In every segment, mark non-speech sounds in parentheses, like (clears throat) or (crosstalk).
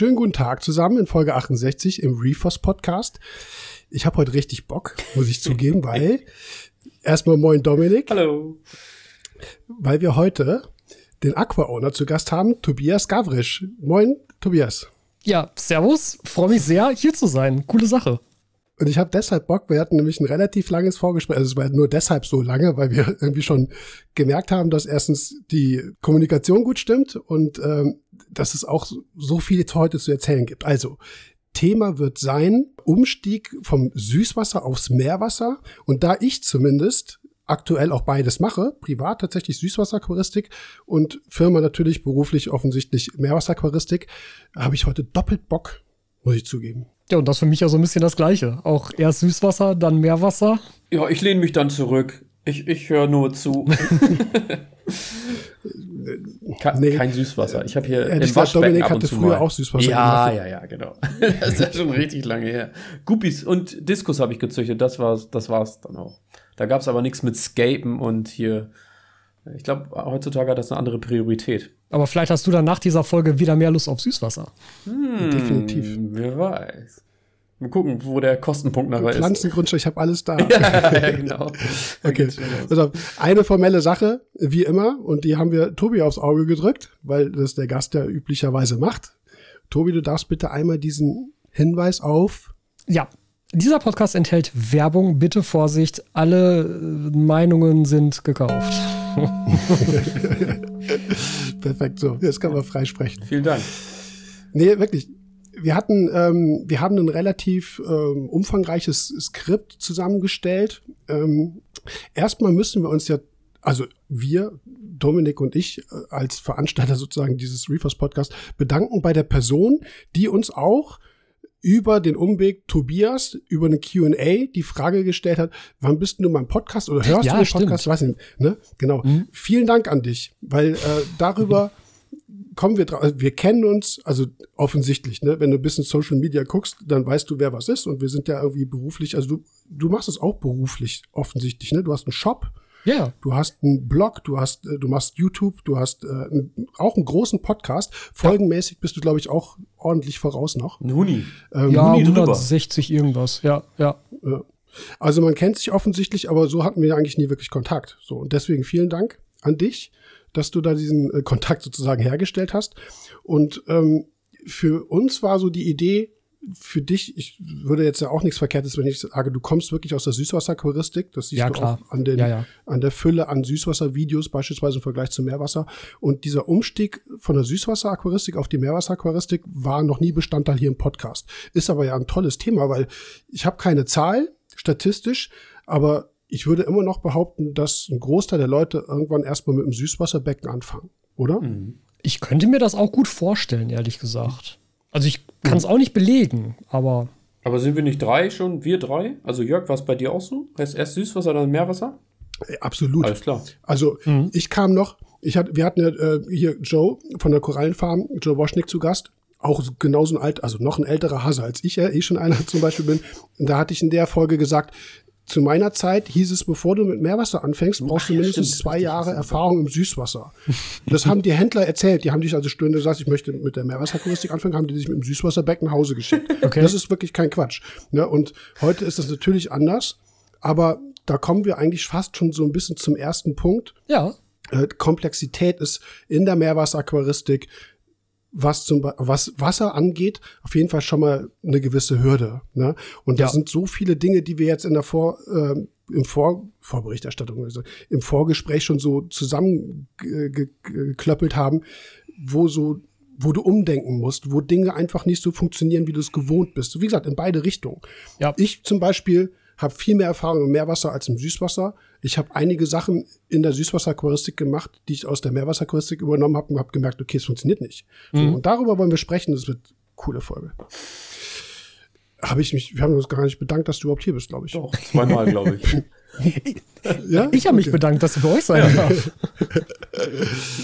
Schönen guten Tag zusammen in Folge 68 im Reefers Podcast. Ich habe heute richtig Bock, muss ich zugeben, (laughs) weil erstmal moin Dominik. Hallo. Weil wir heute den Aqua-Owner zu Gast haben, Tobias Gavrisch. Moin, Tobias. Ja, servus. Freue mich sehr, hier zu sein. Coole Sache. Und ich habe deshalb Bock, wir hatten nämlich ein relativ langes Vorgespräch. Also es war nur deshalb so lange, weil wir (laughs) irgendwie schon gemerkt haben, dass erstens die Kommunikation gut stimmt und ähm, dass es auch so viel heute zu erzählen gibt. Also, Thema wird sein Umstieg vom Süßwasser aufs Meerwasser. Und da ich zumindest aktuell auch beides mache, privat tatsächlich Süßwasseraquaristik und Firma natürlich beruflich offensichtlich Meerwasseraquaristik, habe ich heute doppelt Bock, muss ich zugeben. Ja, und das für mich ja so ein bisschen das Gleiche. Auch erst Süßwasser, dann Meerwasser. Ja, ich lehne mich dann zurück. Ich, ich höre nur zu. (laughs) Ke nee. Kein Süßwasser. Ich habe hier ja, im Waschbecken Dominik ab und hatte zu früher mal. auch Süßwasser. Ja, gemacht. ja, ja, genau. (laughs) das ist ja schon richtig lange her. Guppies und Diskus habe ich gezüchtet. Das war's, das war's dann auch. Da gab es aber nichts mit Scapen und hier. Ich glaube, heutzutage hat das eine andere Priorität. Aber vielleicht hast du dann nach dieser Folge wieder mehr Lust auf Süßwasser. Hm, Definitiv. Wer weiß. Mal gucken, wo der Kostenpunkt nachher ist. Pflanzengrundstück, ich habe alles da. ja, (laughs) ja, genau. (laughs) okay. Also eine formelle Sache, wie immer, und die haben wir Tobi aufs Auge gedrückt, weil das der Gast ja üblicherweise macht. Tobi, du darfst bitte einmal diesen Hinweis auf. Ja, dieser Podcast enthält Werbung. Bitte Vorsicht, alle äh, Meinungen sind gekauft. (laughs) Perfekt, so. Jetzt kann man frei sprechen. Vielen Dank. Nee, wirklich. Wir hatten, ähm, wir haben ein relativ ähm, umfangreiches Skript zusammengestellt. Ähm, erstmal müssen wir uns ja, also wir, Dominik und ich, äh, als Veranstalter sozusagen dieses Reefers Podcast, bedanken bei der Person, die uns auch über den Umweg Tobias über eine Q&A die Frage gestellt hat, wann bist du mein Podcast oder hörst ja, du den stimmt. Podcast? Ich weiß nicht, ne? Genau. Mhm. Vielen Dank an dich, weil äh, darüber (laughs) kommen wir drauf. Wir kennen uns, also offensichtlich, ne? Wenn du ein bisschen Social Media guckst, dann weißt du, wer was ist und wir sind ja irgendwie beruflich, also du, du machst es auch beruflich offensichtlich, ne? Du hast einen Shop, ja. Yeah. Du hast einen Blog, du hast, äh, du machst YouTube, du hast äh, auch einen großen Podcast. Folgenmäßig bist du, glaube ich, auch ordentlich voraus noch. Huni. Ähm, ja, Huni 160 drüber. irgendwas. Ja, ja. Also man kennt sich offensichtlich, aber so hatten wir eigentlich nie wirklich Kontakt. So und deswegen vielen Dank an dich, dass du da diesen äh, Kontakt sozusagen hergestellt hast. Und ähm, für uns war so die Idee, für dich, ich würde jetzt ja auch nichts Verkehrtes, wenn ich sage, du kommst wirklich aus der Süßwasserquaristik. Das siehst ja, du klar. auch an, den, ja, ja. an der Fülle an Süßwasservideos, beispielsweise im Vergleich zum Meerwasser. Und dieser Umstieg von der Süßwasseraquaristik auf die Meerwasseraquaristik war noch nie Bestandteil hier im Podcast. Ist aber ja ein tolles Thema, weil ich habe keine Zahl statistisch, aber ich würde immer noch behaupten, dass ein Großteil der Leute irgendwann erstmal mit dem Süßwasserbecken anfangen, oder? Ich könnte mir das auch gut vorstellen, ehrlich gesagt. Also ich kann es auch nicht belegen, aber. Aber sind wir nicht drei schon? Wir drei? Also Jörg, war es bei dir auch so? Heißt erst Süßwasser, dann Meerwasser? Äh, absolut. Alles klar. Also mhm. ich kam noch, ich hatte, wir hatten ja äh, hier Joe von der Korallenfarm, Joe Woschnick zu Gast. Auch genauso ein alt, also noch ein älterer Hase als ich ja eh schon einer (laughs) zum Beispiel bin. Und da hatte ich in der Folge gesagt, zu meiner Zeit hieß es, bevor du mit Meerwasser anfängst, brauchst du mindestens stimmt, zwei Jahre Erfahrung im Süßwasser. Das haben die Händler erzählt. Die haben dich also Stunde gesagt, ich möchte mit der Meerwasseraquaristik anfangen, haben die dich mit dem Süßwasserbecken nach Hause geschickt. (laughs) Okay. Das ist wirklich kein Quatsch. Ne? Und heute ist das natürlich anders, aber da kommen wir eigentlich fast schon so ein bisschen zum ersten Punkt. Ja. Äh, Komplexität ist in der Meerwasseraquaristik was zum was Wasser angeht, auf jeden Fall schon mal eine gewisse Hürde. Ne? Und da ja. sind so viele Dinge, die wir jetzt in der Vor äh, im Vor Vorberichterstattung, also im Vorgespräch schon so zusammengeklöppelt haben, wo so wo du umdenken musst, wo Dinge einfach nicht so funktionieren, wie du es gewohnt bist. So, wie gesagt, in beide Richtungen. Ja. Ich zum Beispiel habe viel mehr Erfahrung im Meerwasser als im Süßwasser. Ich habe einige Sachen in der Süßwasseraquaristik gemacht, die ich aus der Meerwasseraquaristik übernommen habe und habe gemerkt, okay, es funktioniert nicht. Mhm. So, und darüber wollen wir sprechen. Das wird eine coole Folge. Habe ich mich, wir haben uns gar nicht bedankt, dass du überhaupt hier bist, glaube ich. Doch, zweimal, glaube ich. (laughs) ja? Ich habe mich okay. bedankt, dass du bei euch sein ja. darf.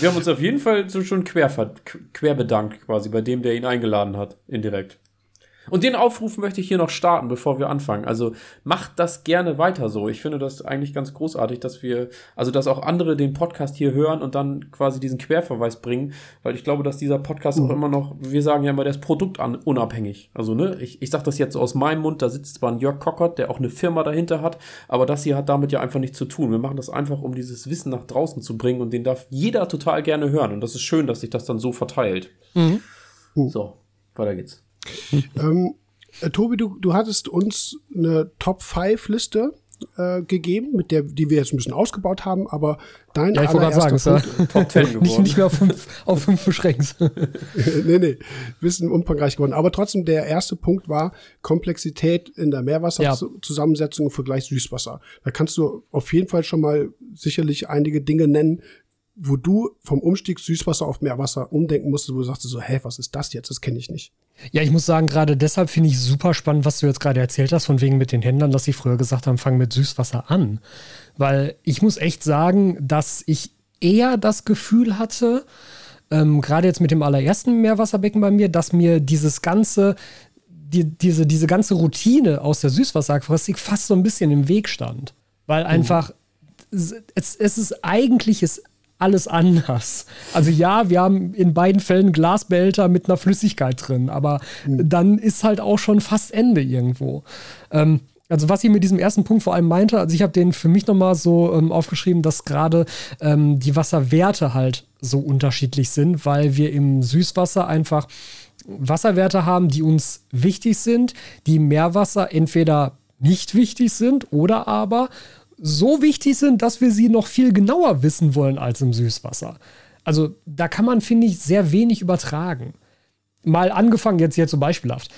Wir haben uns auf jeden Fall so schon quer, quer bedankt, quasi bei dem, der ihn eingeladen hat, indirekt. Und den Aufruf möchte ich hier noch starten, bevor wir anfangen. Also macht das gerne weiter so. Ich finde das eigentlich ganz großartig, dass wir, also dass auch andere den Podcast hier hören und dann quasi diesen Querverweis bringen, weil ich glaube, dass dieser Podcast mhm. auch immer noch, wir sagen ja immer, der ist produktunabhängig. Also, ne, ich, ich sage das jetzt aus meinem Mund, da sitzt zwar ein Jörg Kockert, der auch eine Firma dahinter hat, aber das hier hat damit ja einfach nichts zu tun. Wir machen das einfach, um dieses Wissen nach draußen zu bringen und den darf jeder total gerne hören. Und das ist schön, dass sich das dann so verteilt. Mhm. So, weiter geht's. Ähm, äh, Tobi, du, du hattest uns eine Top-5-Liste äh, gegeben, mit der, die wir jetzt ein bisschen ausgebaut haben, aber dein ja, ich allererster sagen, Punkt, Top 10 geworden. nicht, nicht mehr auf fünf, auf fünf beschränkt. (laughs) nee, nee, bisschen umfangreich geworden. Aber trotzdem, der erste Punkt war Komplexität in der Meerwasserzusammensetzung ja. im Vergleich Süßwasser. Da kannst du auf jeden Fall schon mal sicherlich einige Dinge nennen, wo du vom Umstieg Süßwasser auf Meerwasser umdenken musstest, wo du sagst so, hä, was ist das jetzt? Das kenne ich nicht. Ja, ich muss sagen, gerade deshalb finde ich super spannend, was du jetzt gerade erzählt hast, von wegen mit den Händlern, dass sie früher gesagt haben, fang mit Süßwasser an. Weil ich muss echt sagen, dass ich eher das Gefühl hatte, ähm, gerade jetzt mit dem allerersten Meerwasserbecken bei mir, dass mir dieses ganze, die, diese, diese ganze Routine aus der Süßwasseraquaristik fast so ein bisschen im Weg stand. Weil mhm. einfach, mhm. es, es ist eigentlich, es alles anders. Also ja, wir haben in beiden Fällen Glasbehälter mit einer Flüssigkeit drin, aber mhm. dann ist halt auch schon fast Ende irgendwo. Ähm, also was ich mit diesem ersten Punkt vor allem meinte, also ich habe den für mich nochmal so ähm, aufgeschrieben, dass gerade ähm, die Wasserwerte halt so unterschiedlich sind, weil wir im Süßwasser einfach Wasserwerte haben, die uns wichtig sind, die im Meerwasser entweder nicht wichtig sind oder aber so wichtig sind, dass wir sie noch viel genauer wissen wollen als im Süßwasser. Also da kann man, finde ich, sehr wenig übertragen. Mal angefangen, jetzt hier zum beispielhaft.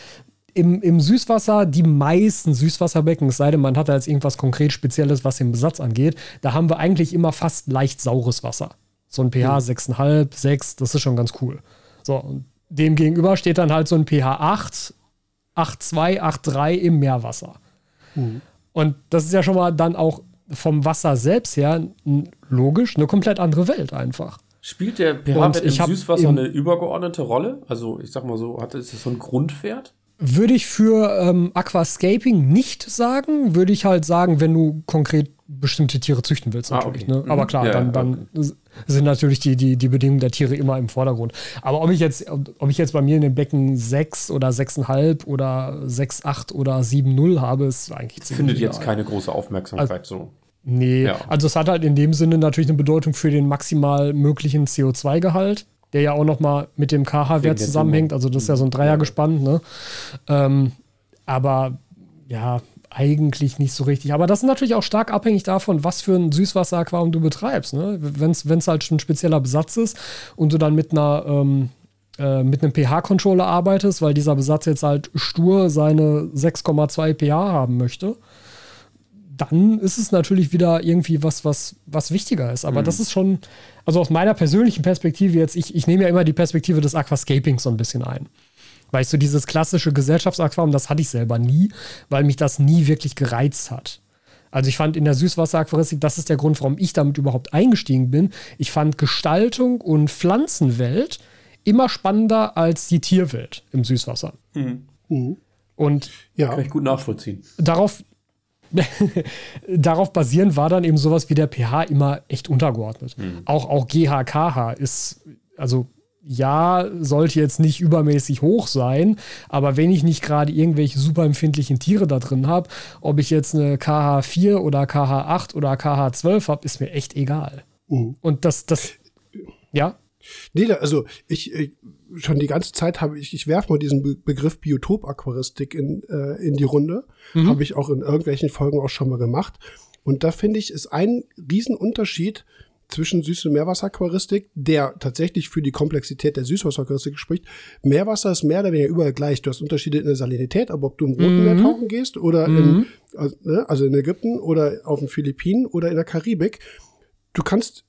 Im, Im Süßwasser, die meisten Süßwasserbecken, es sei denn, man hat da jetzt irgendwas konkret Spezielles, was den Besatz angeht, da haben wir eigentlich immer fast leicht saures Wasser. So ein pH mhm. 6,5, 6, das ist schon ganz cool. So, und dem gegenüber steht dann halt so ein pH 8, 8,2, 8,3 im Meerwasser. Mhm. Und das ist ja schon mal dann auch vom Wasser selbst her logisch eine komplett andere Welt einfach. Spielt der pH-Wert im Süßwasser eine übergeordnete Rolle? Also ich sag mal so, hat es so einen Grundwert? Würde ich für ähm, Aquascaping nicht sagen, würde ich halt sagen, wenn du konkret bestimmte Tiere züchten willst, natürlich. Ah, okay. ne? Aber mhm. klar, ja, dann, dann okay. Sind natürlich die, die, die Bedingungen der Tiere immer im Vordergrund. Aber ob ich jetzt, ob ich jetzt bei mir in den Becken 6 oder 6,5 oder 6,8 oder 7,0 habe, ist eigentlich ziemlich. Findet jetzt keine große Aufmerksamkeit also, so. Nee, ja. also es hat halt in dem Sinne natürlich eine Bedeutung für den maximal möglichen CO2-Gehalt, der ja auch nochmal mit dem KH-Wert zusammenhängt. Also das ist ja so ein Dreier gespannt, ne? Ähm, aber ja, eigentlich nicht so richtig. Aber das ist natürlich auch stark abhängig davon, was für ein Süßwasseraquarium du betreibst. Ne? Wenn es halt schon ein spezieller Besatz ist und du dann mit einer ähm, äh, mit einem pH-Controller arbeitest, weil dieser Besatz jetzt halt stur seine 6,2 pH haben möchte, dann ist es natürlich wieder irgendwie was, was, was wichtiger ist. Aber mhm. das ist schon, also aus meiner persönlichen Perspektive jetzt, ich, ich nehme ja immer die Perspektive des Aquascapings so ein bisschen ein. Weil ich so dieses klassische Gesellschaftsaquarium, das hatte ich selber nie, weil mich das nie wirklich gereizt hat. Also ich fand in der Süßwasseraquaristik, das ist der Grund, warum ich damit überhaupt eingestiegen bin. Ich fand Gestaltung und Pflanzenwelt immer spannender als die Tierwelt im Süßwasser. Mhm. Mhm. Und ja, kann ich gut nachvollziehen. Darauf, (laughs) darauf basierend war dann eben sowas wie der pH immer echt untergeordnet. Mhm. Auch, auch GHKH ist, also ja, sollte jetzt nicht übermäßig hoch sein, aber wenn ich nicht gerade irgendwelche super empfindlichen Tiere da drin habe, ob ich jetzt eine KH4 oder KH8 oder KH12 habe, ist mir echt egal. Mhm. Und das, das, ja. Nee, also ich, ich schon die ganze Zeit habe ich, ich werfe mal diesen Be Begriff Biotop-Aquaristik in, äh, in die Runde. Mhm. Habe ich auch in irgendwelchen Folgen auch schon mal gemacht. Und da finde ich, ist ein Riesenunterschied zwischen Süß- und Meerwasseraquaristik, der tatsächlich für die Komplexität der Süßwasseraquaristik spricht. Meerwasser ist mehr oder weniger überall gleich. Du hast Unterschiede in der Salinität, aber ob du im Roten mhm. Meer tauchen gehst oder mhm. in, also, ne, also in Ägypten oder auf den Philippinen oder in der Karibik, du kannst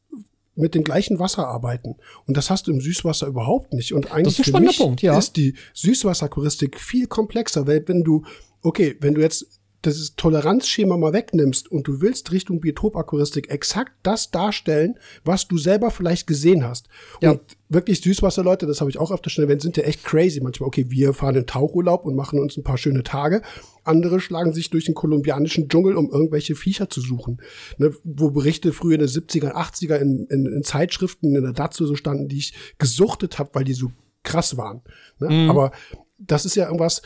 mit dem gleichen Wasser arbeiten. Und das hast du im Süßwasser überhaupt nicht. Und eigentlich das ist, für mich Punkt, ja. ist die Süßwasseraquaristik viel komplexer, weil wenn du, okay, wenn du jetzt das Toleranzschema mal wegnimmst und du willst Richtung Biotopakuristik exakt das darstellen, was du selber vielleicht gesehen hast. Ja. Und wirklich Süßwasserleute, das habe ich auch öfter schon erwähnt, sind ja echt crazy manchmal. Okay, wir fahren in Tauchurlaub und machen uns ein paar schöne Tage. Andere schlagen sich durch den kolumbianischen Dschungel, um irgendwelche Viecher zu suchen. Ne, wo Berichte früher in den 70er, 80er in, in, in Zeitschriften in der Dazu so standen, die ich gesuchtet habe, weil die so krass waren. Ne? Mhm. Aber das ist ja irgendwas,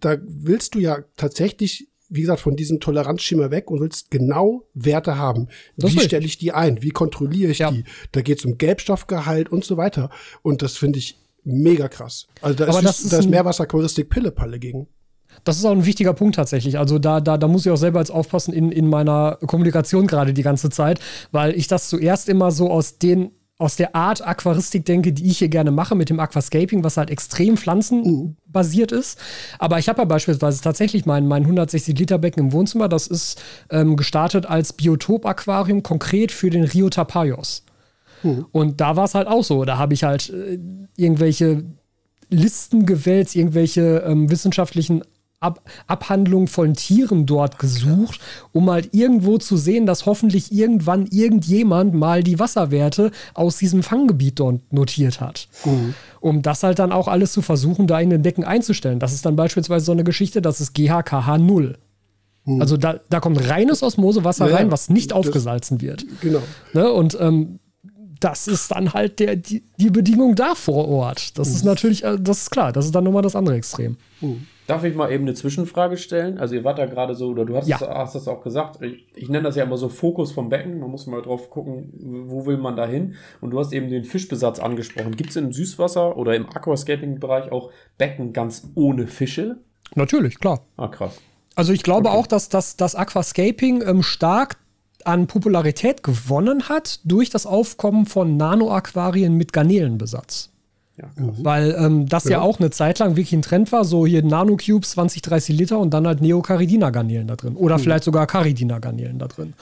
da, willst du ja tatsächlich wie gesagt, von diesem Toleranzschema weg und willst genau Werte haben. Das wie stelle ich die ein? Wie kontrolliere ich ja. die? Da geht es um Gelbstoffgehalt und so weiter. Und das finde ich mega krass. Also da Aber ist, ist, da ist Meerwasserquaristik Pillepalle gegen. Das ist auch ein wichtiger Punkt tatsächlich. Also da, da, da muss ich auch selber jetzt aufpassen in, in meiner Kommunikation gerade die ganze Zeit, weil ich das zuerst immer so aus den aus der Art Aquaristik denke, die ich hier gerne mache mit dem Aquascaping, was halt extrem pflanzenbasiert ist. Aber ich habe ja beispielsweise tatsächlich mein, mein 160-Liter-Becken im Wohnzimmer. Das ist ähm, gestartet als Biotop-Aquarium konkret für den Rio Tapajos. Mhm. Und da war es halt auch so. Da habe ich halt äh, irgendwelche Listen gewählt, irgendwelche ähm, wissenschaftlichen Ab Abhandlung von Tieren dort gesucht, um halt irgendwo zu sehen, dass hoffentlich irgendwann irgendjemand mal die Wasserwerte aus diesem Fanggebiet dort notiert hat. Mhm. Um das halt dann auch alles zu versuchen, da in den Decken einzustellen. Das ist dann beispielsweise so eine Geschichte, das ist GHKH 0. Mhm. Also da, da kommt reines Osmosewasser ja, rein, was nicht aufgesalzen wird. Genau. Ne? Und ähm, das ist dann halt der, die, die Bedingung da vor Ort. Das mhm. ist natürlich, äh, das ist klar, das ist dann nochmal das andere Extrem. Mhm. Darf ich mal eben eine Zwischenfrage stellen? Also ihr wart da gerade so, oder du hast, ja. das, hast das auch gesagt, ich, ich, nenne das ja immer so Fokus vom Becken, man muss mal drauf gucken, wo will man da hin? Und du hast eben den Fischbesatz angesprochen. Gibt es im Süßwasser oder im Aquascaping-Bereich auch Becken ganz ohne Fische? Natürlich, klar. Ah, krass. Also ich glaube okay. auch, dass das, Aquascaping ähm, stark an Popularität gewonnen hat durch das Aufkommen von Nano-Aquarien mit Garnelenbesatz. Ja, Weil ähm, das ja. ja. auch eine Zeit lang wirklich ein Trend war, so hier Nano-Cubes, 20, 30 Liter und dann halt Neocaridina-Garnelen da drin. Oder mhm. vielleicht sogar Caridina-Garnelen da drin.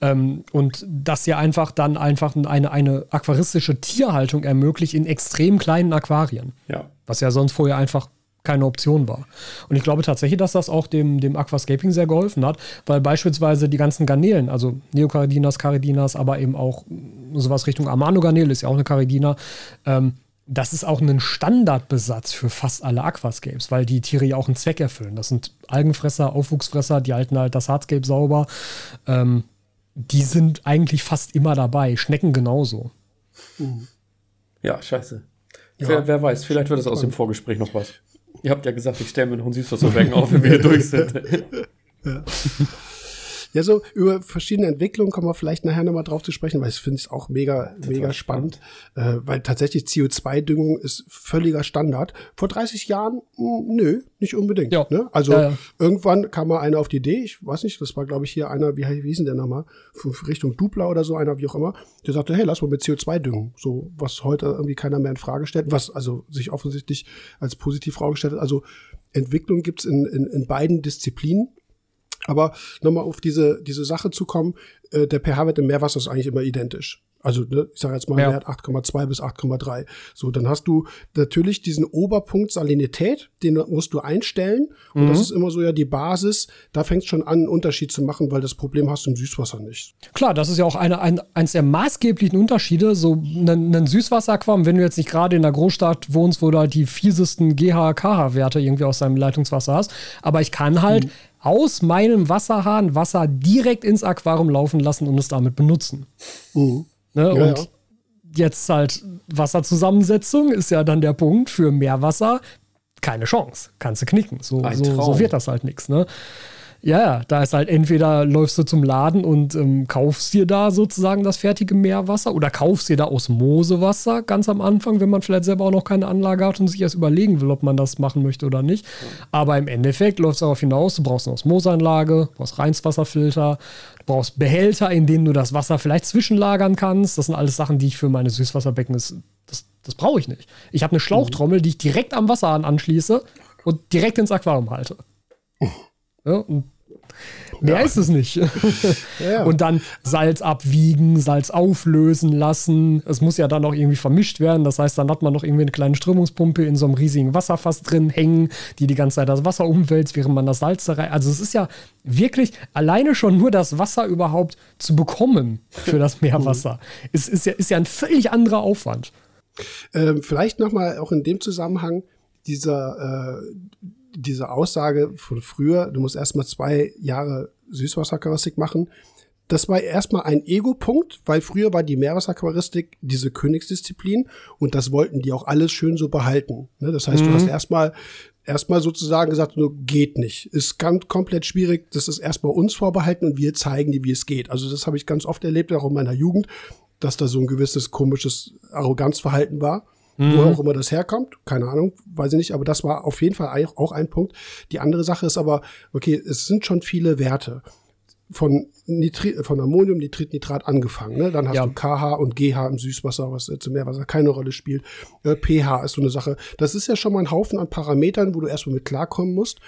Ähm, und das ja einfach dann einfach eine, eine aquaristische Tierhaltung ermöglicht in extrem kleinen Aquarien. Ja. Was ja sonst vorher einfach keine Option war. Und ich glaube tatsächlich, dass das auch dem, dem Aquascaping sehr geholfen hat, weil beispielsweise die ganzen Garnelen, also Neocaridinas, Caridinas, aber eben auch sowas Richtung Amano-Garnele ist ja auch eine Caridina, ähm, das ist auch ein Standardbesatz für fast alle Aquascapes, weil die Tiere ja auch einen Zweck erfüllen. Das sind Algenfresser, Aufwuchsfresser, die halten halt das Hardscape sauber. Ähm, die sind eigentlich fast immer dabei. Schnecken genauso. Mhm. Ja, scheiße. Ja. Wer, wer, weiß, vielleicht wird es aus dem Vorgespräch noch was. Ihr habt ja gesagt, ich stelle mir noch ein Süßwasserbecken auf, wenn wir hier durch sind. (laughs) Ja. Ja, so über verschiedene Entwicklungen kommen wir vielleicht nachher nochmal drauf zu sprechen, weil ich finde es auch mega, Total mega spannend, spannend. Äh, weil tatsächlich CO2-Düngung ist völliger Standard. Vor 30 Jahren, mh, hm, nö, nicht unbedingt. Ne? Also ja, ja. irgendwann kam mal einer auf die Idee, ich weiß nicht, das war glaube ich hier einer, wie, wie hieß denn der nochmal, Richtung Dupla oder so, einer, wie auch immer, der sagte, hey, lass mal mit CO2 düngen. So, was heute irgendwie keiner mehr in Frage stellt, was also sich offensichtlich als positiv vorgestellt hat. Also Entwicklung gibt's in, in, in beiden Disziplinen. Aber nochmal auf diese, diese Sache zu kommen, äh, der pH-Wert im Meerwasser ist eigentlich immer identisch. Also, ne, ich sage jetzt mal ja. Wert 8,2 bis 8,3. So, dann hast du natürlich diesen Oberpunkt Salinität, den musst du einstellen. Und mhm. das ist immer so ja die Basis. Da fängst schon an, einen Unterschied zu machen, weil das Problem hast du im Süßwasser nicht. Klar, das ist ja auch eine, ein, eines der maßgeblichen Unterschiede. So ein, ein Süßwasseraquarium, wenn du jetzt nicht gerade in der Großstadt wohnst, wo du halt die fiesesten GH-KH-Werte irgendwie aus deinem Leitungswasser hast. Aber ich kann halt mhm aus meinem Wasserhahn Wasser direkt ins Aquarium laufen lassen und es damit benutzen. Mhm. Ne? Ja, und ja. jetzt halt Wasserzusammensetzung ist ja dann der Punkt für Meerwasser. Keine Chance. Kannst du knicken. So, so, so, wird das halt nichts. Ne? Ja, da ist halt entweder läufst du zum Laden und ähm, kaufst dir da sozusagen das fertige Meerwasser oder kaufst dir da Osmosewasser ganz am Anfang, wenn man vielleicht selber auch noch keine Anlage hat und sich erst überlegen will, ob man das machen möchte oder nicht. Aber im Endeffekt läuft es darauf hinaus, du brauchst eine Osmoseanlage, du brauchst Reinswasserfilter, du brauchst Behälter, in denen du das Wasser vielleicht zwischenlagern kannst. Das sind alles Sachen, die ich für meine Süßwasserbecken, das, das, das brauche ich nicht. Ich habe eine Schlauchtrommel, die ich direkt am Wasserhahn anschließe und direkt ins Aquarium halte. (laughs) Ja, Mehr ja. ist es nicht. (laughs) ja. Und dann Salz abwiegen, Salz auflösen lassen. Es muss ja dann auch irgendwie vermischt werden. Das heißt, dann hat man noch irgendwie eine kleine Strömungspumpe in so einem riesigen Wasserfass drin hängen, die die ganze Zeit das Wasser umwälzt, während man das Salz da rein. Also es ist ja wirklich alleine schon nur das Wasser überhaupt zu bekommen für das Meerwasser. (laughs) es ist ja, ist ja ein völlig anderer Aufwand. Ähm, vielleicht nochmal auch in dem Zusammenhang dieser, äh, diese Aussage von früher, du musst erstmal zwei Jahre Süßwasseraquaristik machen. Das war erstmal ein Ego-Punkt, weil früher war die Meerwasseraquaristik diese Königsdisziplin und das wollten die auch alles schön so behalten. Ne? Das heißt, mhm. du hast erstmal erstmal sozusagen gesagt, nur geht nicht. Ist ganz komplett schwierig. Das ist erstmal uns vorbehalten und wir zeigen dir, wie es geht. Also das habe ich ganz oft erlebt, auch in meiner Jugend, dass da so ein gewisses komisches Arroganzverhalten war. Mhm. Wo auch immer das herkommt, keine Ahnung, weiß ich nicht, aber das war auf jeden Fall auch ein Punkt. Die andere Sache ist aber, okay, es sind schon viele Werte von, Nitri von Ammonium, Nitrit, Nitrat angefangen. Ne? Dann hast ja. du KH und GH im Süßwasser, was jetzt im Meerwasser keine Rolle spielt. Äh, pH ist so eine Sache. Das ist ja schon mal ein Haufen an Parametern, wo du erstmal mit klarkommen musst.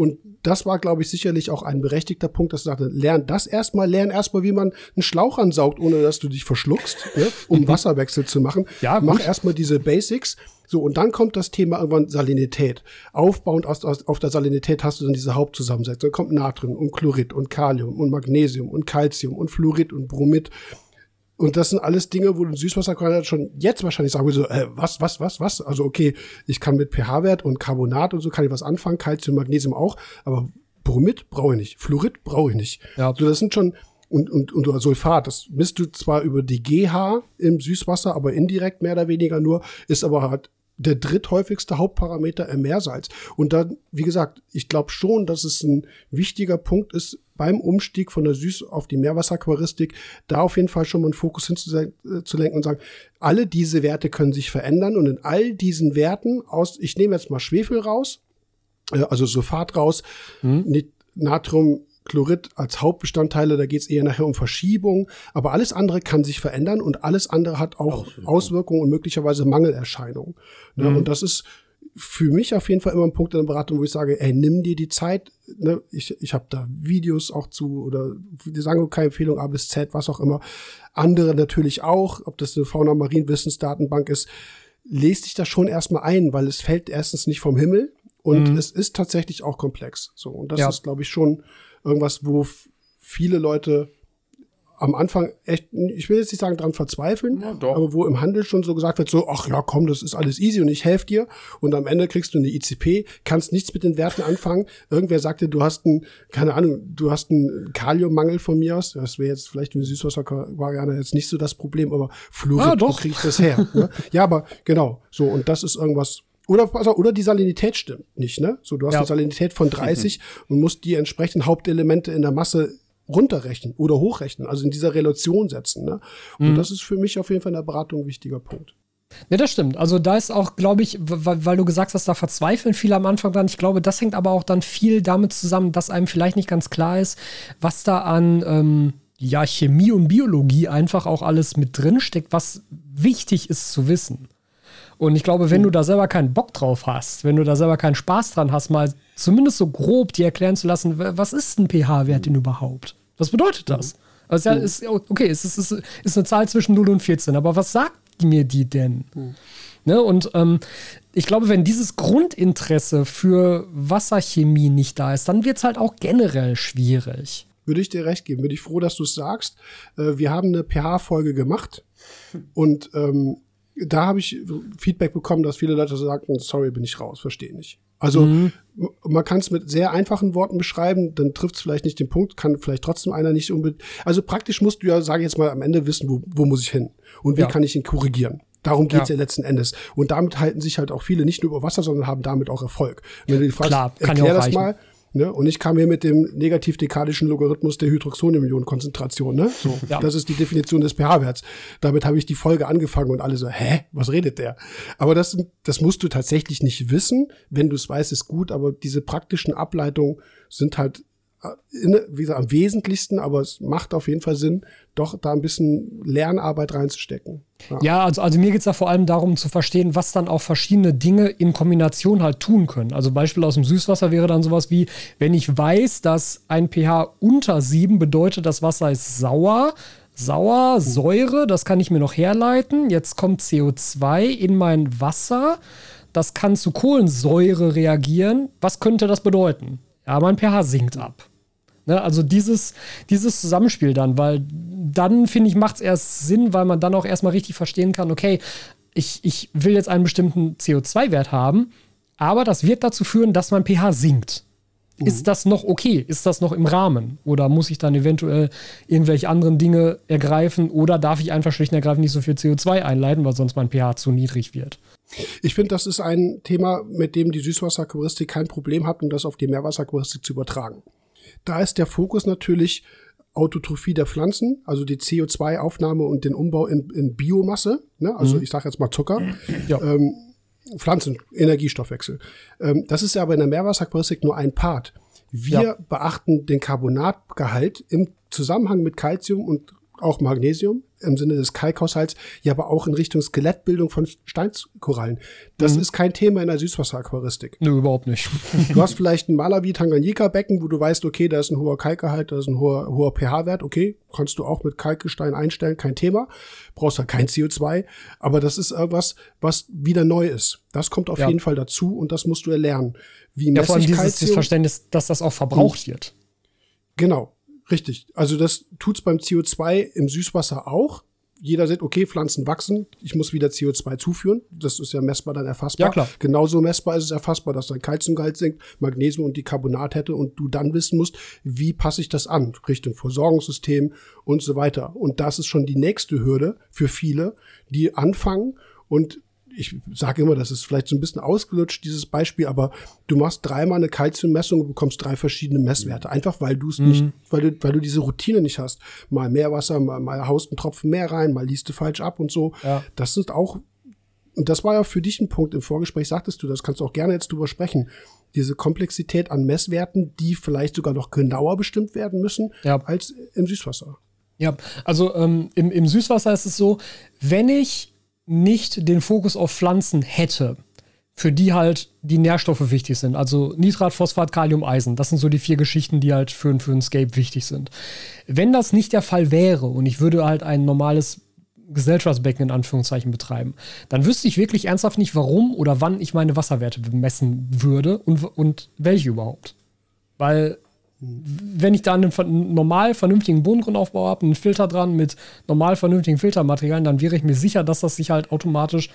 Und das war, glaube ich, sicherlich auch ein berechtigter Punkt, dass du sagte, lern das erstmal, lern erstmal, wie man einen Schlauch ansaugt, ohne dass du dich verschluckst, ne, um Wasserwechsel zu machen. Ja, Mach erstmal diese Basics. So, und dann kommt das Thema irgendwann Salinität. Aufbauend aus, aus, auf der Salinität hast du dann diese Hauptzusammensetzung. Dann kommt Natrium und Chlorid und Kalium und Magnesium und Calcium und Fluorid und Bromid und das sind alles Dinge, wo ein Süßwasserquadrat schon jetzt wahrscheinlich sagen würde, so, äh, was, was, was, was? Also okay, ich kann mit pH-Wert und Carbonat und so kann ich was anfangen, Calcium, Magnesium auch, aber Bromid brauche ich nicht, Fluorid brauche ich nicht. Ja. So, das sind schon, und, und, und Sulfat, das misst du zwar über die GH im Süßwasser, aber indirekt mehr oder weniger nur, ist aber halt der dritthäufigste Hauptparameter im Meersalz. Und dann, wie gesagt, ich glaube schon, dass es ein wichtiger Punkt ist, beim Umstieg von der Süß- auf die Meerwasseraquaristik, da auf jeden Fall schon mal einen Fokus hinzulenken und sagen, alle diese Werte können sich verändern und in all diesen Werten aus, ich nehme jetzt mal Schwefel raus, äh, also Sulfat raus, mhm. Natrium, Chlorid als Hauptbestandteile, da geht es eher nachher um Verschiebung, aber alles andere kann sich verändern und alles andere hat auch Auswirkungen, Auswirkungen und möglicherweise Mangelerscheinungen. Ne? Mhm. Und das ist für mich auf jeden Fall immer ein Punkt in der Beratung, wo ich sage, ey, nimm dir die Zeit. Ne? Ich, ich habe da Videos auch zu oder die sagen keine Empfehlung A bis Z, was auch immer. Andere natürlich auch, ob das eine Fauna Marienwissensdatenbank ist. Lest dich da schon erstmal ein, weil es fällt erstens nicht vom Himmel und mhm. es ist tatsächlich auch komplex. So und das ja. ist, glaube ich, schon irgendwas, wo viele Leute am Anfang echt, ich will jetzt nicht sagen, dran verzweifeln, ja, aber wo im Handel schon so gesagt wird, so, ach ja, komm, das ist alles easy und ich helfe dir. Und am Ende kriegst du eine ICP, kannst nichts mit den Werten anfangen. Irgendwer sagte, du hast einen, keine Ahnung, du hast einen Kaliummangel von mir aus. Das wäre jetzt vielleicht für Süßwasser-Variante jetzt nicht so das Problem, aber Fluorid, ah, wo krieg ich das her? ne? (laughs) Ja, aber genau, so, und das ist irgendwas, oder, also, oder die Salinität stimmt nicht, ne? So, du hast ja. eine Salinität von 30 mhm. und musst die entsprechenden Hauptelemente in der Masse runterrechnen oder hochrechnen, also in dieser Relation setzen. Ne? Und mhm. das ist für mich auf jeden Fall in der Beratung ein wichtiger Punkt. Ja, das stimmt. Also da ist auch, glaube ich, weil, weil, du gesagt hast, da verzweifeln viele am Anfang dran. Ich glaube, das hängt aber auch dann viel damit zusammen, dass einem vielleicht nicht ganz klar ist, was da an ähm, ja, Chemie und Biologie einfach auch alles mit drin steckt, was wichtig ist zu wissen. Und ich glaube, wenn du da selber keinen Bock drauf hast, wenn du da selber keinen Spaß dran hast, mal zumindest so grob dir erklären zu lassen, was ist ein pH-Wert denn überhaupt? Was bedeutet das? Mhm. Also ja, ist, okay, es ist, ist, ist eine Zahl zwischen 0 und 14, aber was sagt mir die denn? Mhm. Ne? Und ähm, ich glaube, wenn dieses Grundinteresse für Wasserchemie nicht da ist, dann wird es halt auch generell schwierig. Würde ich dir recht geben. Bin ich froh, dass du es sagst. Äh, wir haben eine pH-Folge gemacht und ähm, da habe ich Feedback bekommen, dass viele Leute sagten, sorry, bin ich raus, verstehe nicht. Also mhm. man kann es mit sehr einfachen Worten beschreiben, dann trifft es vielleicht nicht den Punkt, kann vielleicht trotzdem einer nicht unbedingt. Also praktisch musst du ja, sage ich jetzt mal, am Ende wissen, wo, wo muss ich hin und wie ja. kann ich ihn korrigieren. Darum geht's ja. ja letzten Endes. Und damit halten sich halt auch viele nicht nur über Wasser, sondern haben damit auch Erfolg. Wenn du die fragst, Klar, erklär das reichen. mal, Ne? Und ich kam hier mit dem negativ-dekadischen Logarithmus der Hydroxonium-Ionenkonzentration. Ne? So, ja. Das ist die Definition des pH-Werts. Damit habe ich die Folge angefangen und alle so, hä, was redet der? Aber das, das musst du tatsächlich nicht wissen. Wenn du es weißt, ist gut, aber diese praktischen Ableitungen sind halt in, wie gesagt, am wesentlichsten, aber es macht auf jeden Fall Sinn, doch da ein bisschen Lernarbeit reinzustecken. Ja, ja also, also mir geht es da vor allem darum zu verstehen, was dann auch verschiedene Dinge in Kombination halt tun können. Also Beispiel aus dem Süßwasser wäre dann sowas wie, wenn ich weiß, dass ein pH unter 7 bedeutet, das Wasser ist sauer, Sauer, Säure, das kann ich mir noch herleiten. Jetzt kommt CO2 in mein Wasser. Das kann zu Kohlensäure reagieren. Was könnte das bedeuten? Ja, mein pH sinkt ab. Ne, also dieses, dieses Zusammenspiel dann, weil dann, finde ich, macht es erst Sinn, weil man dann auch erstmal richtig verstehen kann, okay, ich, ich will jetzt einen bestimmten CO2-Wert haben, aber das wird dazu führen, dass mein pH sinkt. Mhm. Ist das noch okay? Ist das noch im Rahmen? Oder muss ich dann eventuell irgendwelche anderen Dinge ergreifen? Oder darf ich einfach schlicht und ergreifend nicht so viel CO2 einleiten, weil sonst mein pH zu niedrig wird? Ich finde, das ist ein Thema, mit dem die Süßwasseraquaristik kein Problem hat, um das auf die Meerwasseraquaristik zu übertragen. Da ist der Fokus natürlich Autotrophie der Pflanzen, also die CO2-Aufnahme und den Umbau in, in Biomasse, ne? also mhm. ich sage jetzt mal Zucker. Ja. Ähm, Pflanzen, Energiestoffwechsel. Ähm, das ist ja aber in der Meerwasseraquaristik nur ein Part. Wir ja. beachten den Carbonatgehalt im Zusammenhang mit Calcium und auch Magnesium im Sinne des Kalkhaushalts, ja aber auch in Richtung Skelettbildung von Steinskorallen. Das mhm. ist kein Thema in der Süßwasseraquaristik. Nö, überhaupt nicht. du hast vielleicht ein Malawi-Tanganyika-Becken, wo du weißt, okay, da ist ein hoher Kalkgehalt, da ist ein hoher, hoher pH-Wert, okay, kannst du auch mit Kalkgestein einstellen, kein Thema. Brauchst halt kein CO2, aber das ist irgendwas, was wieder neu ist. Das kommt auf ja. jeden Fall dazu und das musst du erlernen. Wie ja, vor allem dieses, dieses Verständnis, dass das auch verbraucht wird. Genau. Richtig. Also das tut's beim CO2 im Süßwasser auch. Jeder sieht, okay, Pflanzen wachsen, ich muss wieder CO2 zuführen. Das ist ja messbar dann erfassbar. Ja, klar. Genauso messbar ist es erfassbar, dass dein Kalziumgehalt sinkt, Magnesium und die Carbonat hätte und du dann wissen musst, wie passe ich das an? Richtung Versorgungssystem und so weiter. Und das ist schon die nächste Hürde für viele, die anfangen und ich sage immer, das ist vielleicht so ein bisschen ausgelutscht, dieses Beispiel, aber du machst dreimal eine Kalziummessung und bekommst drei verschiedene Messwerte. Einfach weil du es mhm. nicht, weil du, weil du diese Routine nicht hast. Mal mehr Wasser, mal, mal haust einen Tropfen mehr rein, mal liest du falsch ab und so. Ja. Das sind auch, und das war ja für dich ein Punkt im Vorgespräch, sagtest du, das kannst du auch gerne jetzt drüber sprechen. Diese Komplexität an Messwerten, die vielleicht sogar noch genauer bestimmt werden müssen ja. als im Süßwasser. Ja, also ähm, im, im Süßwasser ist es so, wenn ich nicht den Fokus auf Pflanzen hätte, für die halt die Nährstoffe wichtig sind. Also Nitrat, Phosphat, Kalium, Eisen. Das sind so die vier Geschichten, die halt für, für ein Scape wichtig sind. Wenn das nicht der Fall wäre und ich würde halt ein normales Gesellschaftsbecken in Anführungszeichen betreiben, dann wüsste ich wirklich ernsthaft nicht, warum oder wann ich meine Wasserwerte messen würde und, und welche überhaupt. Weil wenn ich da einen normal vernünftigen Bodengrundaufbau habe, einen Filter dran mit normal vernünftigen Filtermaterialien, dann wäre ich mir sicher, dass das sich halt automatisch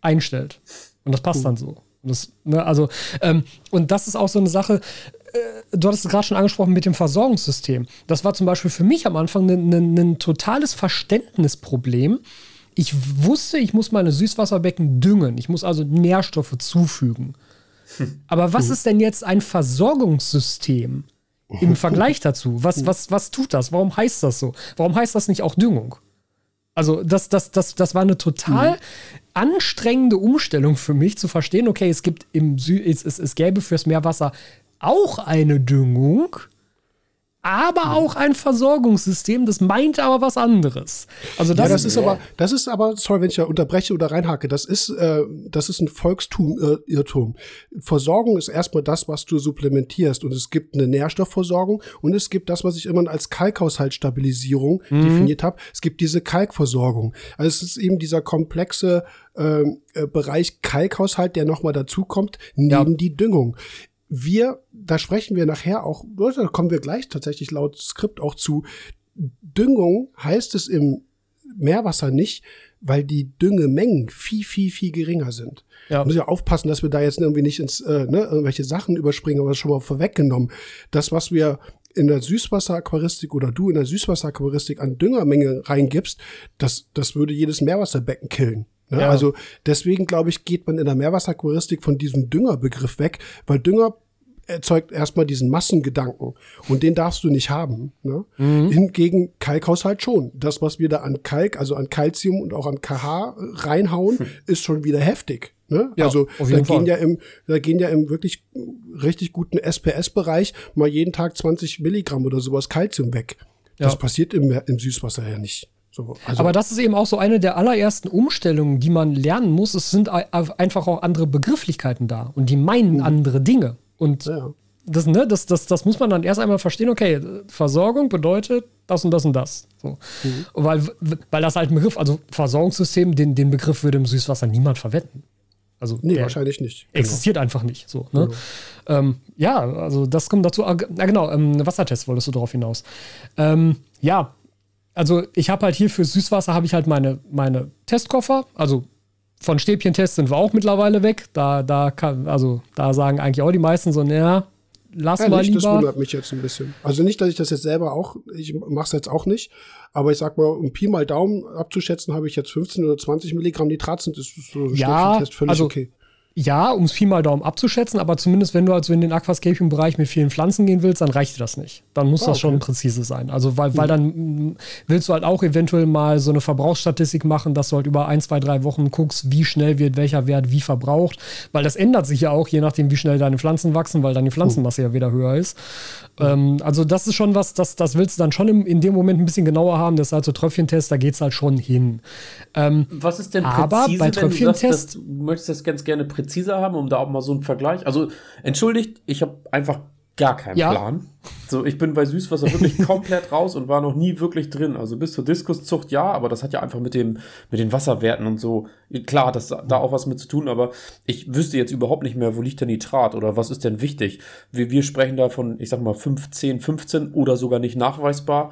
einstellt. Und das passt mhm. dann so. Und das, ne, also, ähm, und das ist auch so eine Sache, äh, du hattest es gerade schon angesprochen mit dem Versorgungssystem. Das war zum Beispiel für mich am Anfang ein totales Verständnisproblem. Ich wusste, ich muss meine Süßwasserbecken düngen. Ich muss also Nährstoffe zufügen. Hm. Aber was hm. ist denn jetzt ein Versorgungssystem? Im Vergleich dazu. Was, (laughs) was, was tut das? Warum heißt das so? Warum heißt das nicht auch Düngung? Also, das, das, das, das war eine total mhm. anstrengende Umstellung für mich zu verstehen, okay, es gibt im Sü es, es, es gäbe fürs Meerwasser auch eine Düngung, aber mhm. auch ein Versorgungssystem, das meint aber was anderes. Also das, ja, das ist ja. aber, das ist aber, sorry, wenn ich da unterbreche oder reinhake, das ist, äh, das ist ein Volkstum, äh. Versorgung ist erstmal das, was du supplementierst und es gibt eine Nährstoffversorgung und es gibt das, was ich immer als Kalkhaushaltsstabilisierung mhm. definiert habe. Es gibt diese Kalkversorgung. Also es ist eben dieser komplexe ähm, äh, Bereich Kalkhaushalt, der nochmal dazukommt, neben ja. die Düngung wir, da sprechen wir nachher auch, da kommen wir gleich tatsächlich laut Skript auch zu. Düngung heißt es im Meerwasser nicht, weil die Düngemengen viel, viel, viel geringer sind. Ja. Muss ja aufpassen, dass wir da jetzt irgendwie nicht ins, äh, ne, irgendwelche Sachen überspringen, aber das schon mal vorweggenommen. Das, was wir in der Süßwasseraquaristik oder du in der Süßwasseraquaristik an Düngermenge reingibst, das, das würde jedes Meerwasserbecken killen. Ne? Ja. Also deswegen, glaube ich, geht man in der Meerwasseraquaristik von diesem Düngerbegriff weg, weil Dünger erzeugt erstmal diesen Massengedanken und den darfst du nicht haben. Ne? Mhm. Hingegen Kalkhaushalt schon. Das, was wir da an Kalk, also an Calcium und auch an KH reinhauen, hm. ist schon wieder heftig. Ne? Ja, also da gehen ja im, da gehen ja im wirklich richtig guten SPS-Bereich mal jeden Tag 20 Milligramm oder sowas Kalzium weg. Das Ja. passiert im, im Süßwasser ja nicht. So, also, Aber das ist eben auch so eine der allerersten Umstellungen, die man lernen muss. Es sind ei- einfach auch andere Begrifflichkeiten da und die meinen andere Dinge. Und ja. das, ne, das, das, das muss man dann erst einmal verstehen, okay, Versorgung bedeutet das und das und das. So. Und weil, weil das halt ein Begriff, also Versorgungssystem, den, den Begriff würde im Süßwasser niemand verwenden. Also Nee, wahrscheinlich nicht. existiert einfach nicht. So, ne? Ähm, ja, also das kommt dazu. Ah, Na genau, ähm, Wassertest wolltest du darauf hinaus. Ähm, ja, also ich habe halt hier für Süßwasser habe ich halt meine, meine Testkoffer. Also von Stäbchentests sind wir auch mittlerweile weg. Da, da kann, also da sagen eigentlich auch die meisten so, naja, lass mal Ehrlich, das lieber. wundert mich jetzt ein bisschen. Also nicht, dass ich das jetzt selber auch, ich mache es jetzt auch nicht, aber ich sag mal, um Pi mal Daumen abzuschätzen, habe ich jetzt 15 oder 20 Milligramm Nitrat sind, ist so ein Ja, Stäbchentest völlig also- okay. Ja, um es Pi mal Daumen abzuschätzen, aber zumindest wenn du also in den Aquascaping-Bereich mit vielen Pflanzen gehen willst, dann reicht dir das nicht. Dann muss Ah, das schon okay. präzise sein. Also, weil, weil dann mm, willst du halt auch eventuell mal so eine Verbrauchsstatistik machen, dass du halt über ein, zwei, drei Wochen guckst, wie schnell wird welcher Wert wie verbraucht. Weil das ändert sich ja auch, je nachdem, wie schnell deine Pflanzen wachsen, weil dann die Pflanzenmasse ja wieder höher ist. Ähm, also, das ist schon was, das, das willst du dann schon im, in dem Moment ein bisschen genauer haben. Das ist halt so Tröpfchentest, da geht es halt schon hin. Ähm, Was ist denn Aber präzise, bei wenn du sagst, Tröpfchentest- du möchtest das ganz gerne präziser haben, um da auch mal so einen Vergleich? Also, entschuldigt, ich habe einfach gar keinen Ja. Plan. So, ich bin bei Süßwasser wirklich (laughs) komplett raus und war noch nie wirklich drin. Also bis zur Diskuszucht ja, aber das hat ja einfach mit dem mit den Wasserwerten und so. Klar, hat das da auch was mit zu tun, aber ich wüsste jetzt überhaupt nicht mehr, wo liegt der Nitrat oder was ist denn wichtig. Wir, wir sprechen da von, ich sag mal, 15, 15 oder sogar nicht nachweisbar.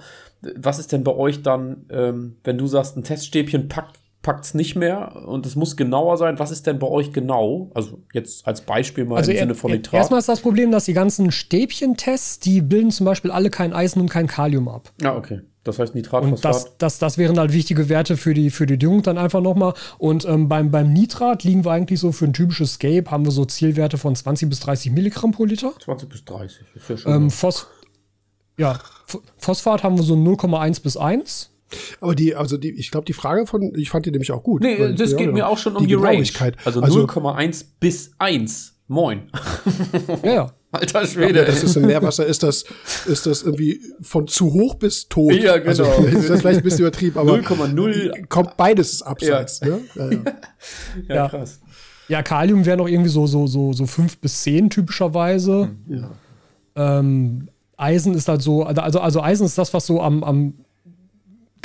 Was ist denn bei euch dann, ähm, wenn du sagst, ein Teststäbchen packt packt's nicht mehr und es muss genauer sein. Was ist denn bei euch genau? Also jetzt als Beispiel mal Also im er, Sinne von er, Nitrat. erstmal ist das Problem, dass die ganzen Stäbchentests, die bilden zum Beispiel alle kein Eisen und kein Kalium ab. Ja, okay. Das heißt Und Nitratphosphat. das, das, das wären halt wichtige Werte für die, für die Düngung dann einfach nochmal. Und ähm, beim, beim Nitrat liegen wir eigentlich so für ein typisches Scape, haben wir so Zielwerte von 20 bis 30 Milligramm pro Liter. 20 bis 30. Ist ja schon. Ähm, Phos ja, Ph- Phosphat haben wir so 0,1 bis 1. Aber die, also die, ich glaube, die Frage von, ich fand die nämlich auch gut. nee, das ja, geht ja. mir auch schon um die die, Range. Also, Also- 0,1 bis 1. Moin. Ja, ja. (laughs) Alter Ja, Schwede. das ist im Meerwasser, ist das, ist das irgendwie von zu hoch bis tot. Ja, genau. Also, (laughs) ist das vielleicht ein bisschen übertrieben, aber 0,0. kommt beides ist abseits. Ne? Ja, ja. (laughs) Ja, Ja. krass. Ja, Kalium wäre noch irgendwie so, so, so, so 5 bis 10 typischerweise. Ja. Ähm, Eisen ist halt so, also, also Eisen ist das, was so am, am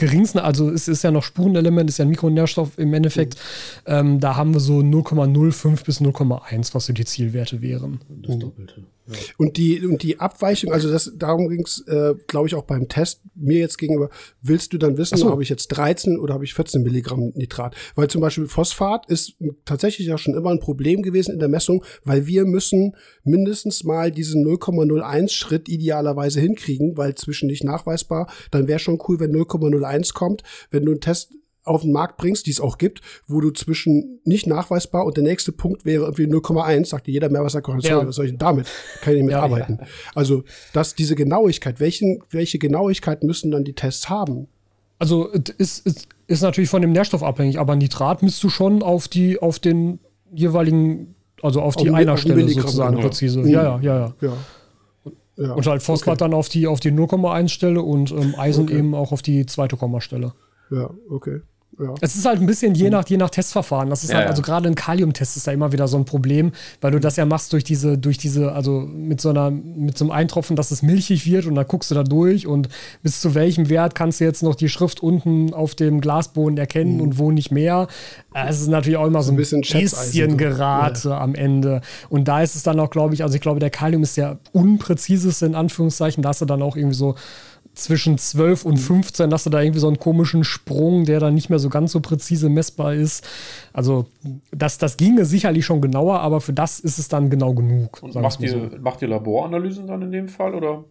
geringsten, also es ist ja noch Spurenelement, ist ja ein Mikronährstoff im Endeffekt. Ähm, da haben wir so 0,05 bis 0,1, was so die Zielwerte wären. Das Doppelte. Ja. Und die, und die Abweichung, also das, darum ging es, äh, glaube ich, auch beim Test mir jetzt gegenüber, willst du dann wissen, so. habe ich jetzt 13 oder habe ich 14 Milligramm Nitrat? Weil zum Beispiel Phosphat ist tatsächlich ja schon immer ein Problem gewesen in der Messung, weil wir müssen mindestens mal diesen 0,01 Schritt idealerweise hinkriegen, weil zwischen nicht nachweisbar, dann wäre schon cool, wenn 0,01 kommt, wenn du einen Test auf den Markt bringst, die es auch gibt, wo du zwischen nicht nachweisbar und der nächste Punkt wäre irgendwie 0,1, sagt dir jeder Meerwasserkocher, sorry, Ja. was soll ich denn damit? Kann ich nicht Ja, mitarbeiten. Also, dass diese Genauigkeit, welchen, welche Genauigkeit müssen dann die Tests haben? Also es ist, ist, ist natürlich von dem Nährstoff abhängig, aber Nitrat misst du schon auf die, auf den jeweiligen, also auf die Auf Mi- Einerstelle sozusagen genau. präzise. Mhm. Ja, ja, ja, ja. Ja. ja. Und halt Phosphat dann auf die, auf die 0,1 Stelle und ähm, Eisen Okay. eben auch auf die zweite Kommastelle. Ja, okay. Ja. Es ist halt ein bisschen je nach, je nach Testverfahren. Das ist Ja, halt, ja. also gerade ein Kaliumtest ist da immer wieder so ein Problem, weil du das ja machst durch diese, durch diese, also mit so einer, mit so einem Eintropfen, dass es milchig wird und dann guckst du da durch und bis zu welchem Wert kannst du jetzt noch die Schrift unten auf dem Glasboden erkennen und wo nicht mehr. Es ist natürlich auch immer so ein Mhm. bisschen bisschen. Gerate am Ende. Und da ist es dann auch, glaube ich, also ich glaube, der Kalium ist der unpräziseste in Anführungszeichen. Da hast du dann auch irgendwie so zwischen 12 und 15 hast du da irgendwie so einen komischen Sprung, der dann nicht mehr so ganz so präzise messbar ist. Also das, das ginge sicherlich schon genauer, aber für das ist es dann genau genug. Und macht ihr, macht ihr Laboranalysen dann in dem Fall oder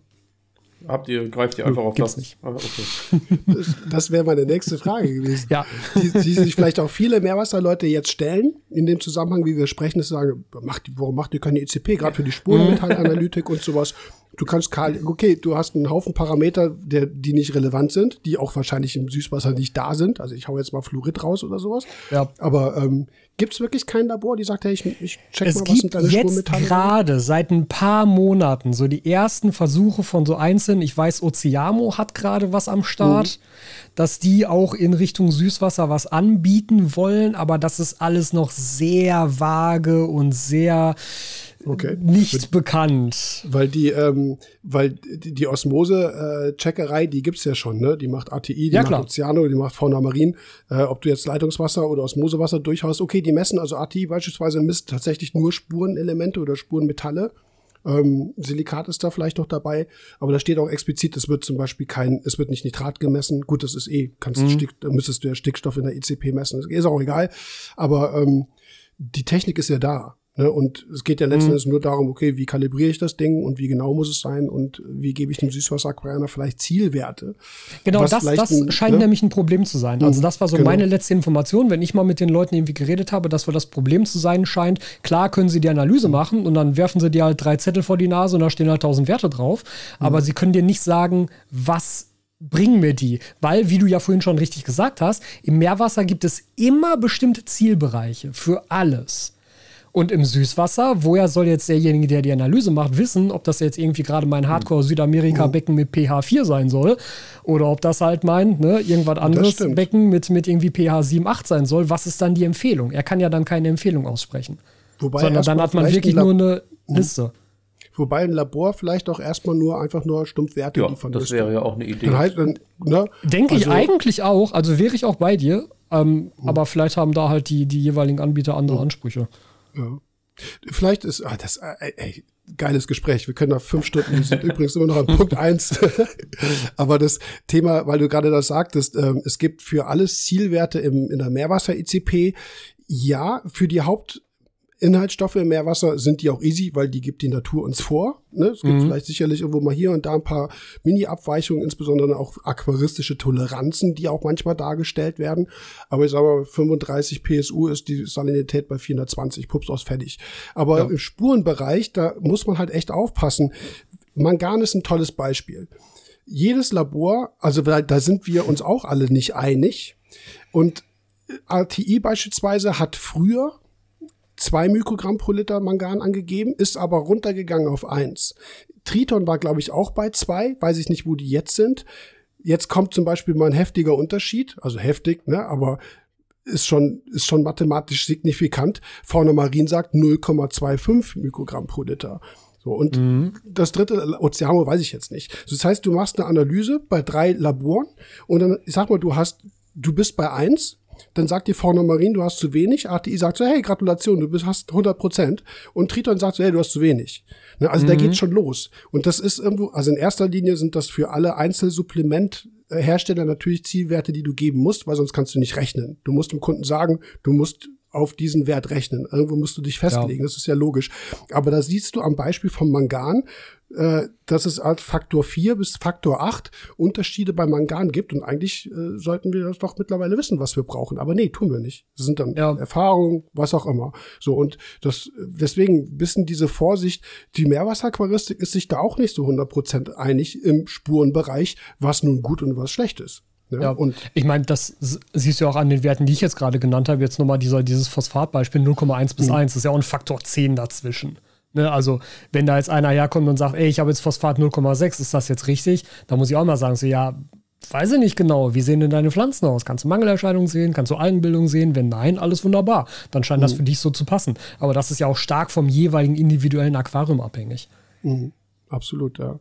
habt ihr, greift ihr einfach auf gibt's das? nicht. Ah, Okay. Das, das wäre meine nächste Frage gewesen. Ja. Die, die sich vielleicht auch viele Meerwasserleute jetzt stellen, in dem Zusammenhang, wie wir sprechen, ist sagen, macht, warum macht ihr keine ECP, gerade für die Spurenmetallanalytik und sowas. Du kannst Kali, okay, du hast einen Haufen Parameter, der, die nicht relevant sind, die auch wahrscheinlich im Süßwasser nicht da sind. Also ich hau jetzt mal Fluorid raus oder sowas. Ja. Aber ähm, gibt es wirklich kein Labor, die sagt, hey, ich, ich check es mal, was sind deine jetzt gerade seit ein paar Monaten so die ersten Versuche von so einzelnen, ich weiß, Oceamo hat gerade was am Start, Mhm. dass die auch in Richtung Süßwasser was anbieten wollen, aber das ist alles noch sehr vage und sehr Okay. nicht bekannt. Weil die, ähm, weil die, Osmose-Checkerei, die gibt's ja schon, ne? Die macht ATI, die Ja, macht klar. Ozeano, die macht Fauna Marin. Äh, ob du jetzt Leitungswasser oder Osmosewasser durchhaust, okay, die messen, also ATI beispielsweise misst tatsächlich nur Spurenelemente oder Spurenmetalle. Ähm, Silikat ist da vielleicht noch dabei, aber da steht auch explizit, es wird zum Beispiel kein, es wird nicht Nitrat gemessen. Gut, das ist eh, kannst Mhm. Stick, müsstest du ja Stickstoff in der ICP messen, ist auch egal. Aber ähm, die Technik ist ja da. Ne? Und es geht ja Mhm. letzten Endes nur darum, okay, wie kalibriere ich das Ding und wie genau muss es sein und wie gebe ich dem Süßwasseraquarianer vielleicht Zielwerte. Genau, das, das ein- scheint ne? nämlich ein Problem zu sein. Also das war so Genau. meine letzte Information, wenn ich mal mit den Leuten irgendwie geredet habe, dass wohl das Problem zu sein scheint. Klar können sie die Analyse machen und dann werfen sie dir halt drei Zettel vor die Nase und da stehen halt tausend Werte drauf. Aber sie können dir nicht sagen, was bringen mir die? Weil, wie du ja vorhin schon richtig gesagt hast, im Meerwasser gibt es immer bestimmte Zielbereiche für alles. Und im Süßwasser, woher soll jetzt derjenige, der die Analyse macht, wissen, ob das jetzt irgendwie gerade mein Hardcore-Südamerika-Becken mit pH 4 sein soll oder ob das halt mein, ne, irgendwas anderes. Becken mit, mit irgendwie pH 7, 8 sein soll. Was ist dann die Empfehlung? Er kann ja dann keine Empfehlung aussprechen. Wobei sondern dann hat man wirklich nur eine Liste. Wobei ein Labor vielleicht auch erstmal nur einfach nur stumpf Werte Ja, liefern das müsste. wäre ja auch eine Idee. Dann halt, dann, ne? Denke ich Also- eigentlich auch, also wäre ich auch bei dir, ähm, aber vielleicht haben da halt die, die jeweiligen Anbieter andere Ansprüche. Ja. Vielleicht ist, ah, das, äh, ey, geiles Gespräch. Wir können da fünf Stunden, wir sind (laughs) übrigens immer noch an Punkt eins. (laughs) Aber das Thema, weil du gerade das sagtest, ähm, es gibt für alles Zielwerte im, in der Meerwasser-ICP. Ja, für die Hauptinhaltsstoffe im Meerwasser sind die auch easy, weil die gibt die Natur uns vor. Ne? Es gibt vielleicht sicherlich irgendwo mal hier und da ein paar Mini-Abweichungen, insbesondere auch aquaristische Toleranzen, die auch manchmal dargestellt werden. Aber ich sage mal, 35 PSU ist die Salinität bei 420, Pups aus fertig. Aber im Spurenbereich, da muss man halt echt aufpassen. Mangan ist ein tolles Beispiel. Jedes Labor, also da, da sind wir uns auch alle nicht einig. Und RTI beispielsweise hat früher zwei Mikrogramm pro Liter Mangan angegeben, ist aber runtergegangen auf eins. Triton war, glaube ich, auch bei zwei, weiß ich nicht, wo die jetzt sind. Jetzt kommt zum Beispiel mal ein heftiger Unterschied, also heftig, ne, aber ist schon, ist schon mathematisch signifikant. Fauna Marin sagt 0,25 Mikrogramm pro Liter. So, und das dritte Ozeano weiß ich jetzt nicht. Das heißt, du machst eine Analyse bei drei Laboren und dann, ich sag mal, du hast, du bist bei eins, dann sagt dir Fauna Marin, du hast zu wenig. ATI sagt so, hey, Gratulation, du bist, hast 100 Prozent. Und Triton sagt so, hey, du hast zu wenig. Ne, also da geht's schon los. Und das ist irgendwo, also in erster Linie sind das für alle Einzelsupplementhersteller natürlich Zielwerte, die du geben musst, weil sonst kannst du nicht rechnen. Du musst dem Kunden sagen, du musst auf diesen Wert rechnen. Irgendwo musst du dich festlegen, das ist ja logisch. Aber da siehst du am Beispiel vom Mangan, äh, dass es als Faktor 4 bis Faktor 8 Unterschiede bei Mangan gibt. Und eigentlich äh, sollten wir das doch mittlerweile wissen, was wir brauchen. Aber nee, tun wir nicht. Das sind dann Ja. Erfahrungen, was auch immer. So, und das, deswegen bisschen diese Vorsicht, die Meerwasseraquaristik ist sich da auch nicht so 100% einig im Spurenbereich, was nun gut und was schlecht ist. Ne? Ja, Und ich meine, das siehst du ja auch an den Werten, die ich jetzt gerade genannt habe. Jetzt nochmal dieser, dieses Phosphatbeispiel 0,1 bis 1, das ist ja auch ein Faktor 10 dazwischen. Ne, also, wenn da jetzt einer herkommt und sagt, ey, ich habe jetzt Phosphat 0,6, ist das jetzt richtig? Da muss ich auch mal sagen, so, ja, weiß ich nicht genau, wie sehen denn deine Pflanzen aus? Kannst du Mangelerscheinungen sehen? Kannst du Algenbildung sehen? Wenn nein, alles wunderbar. Dann scheint das für dich so zu passen. Aber das ist ja auch stark vom jeweiligen individuellen Aquarium abhängig. Absolut, ja.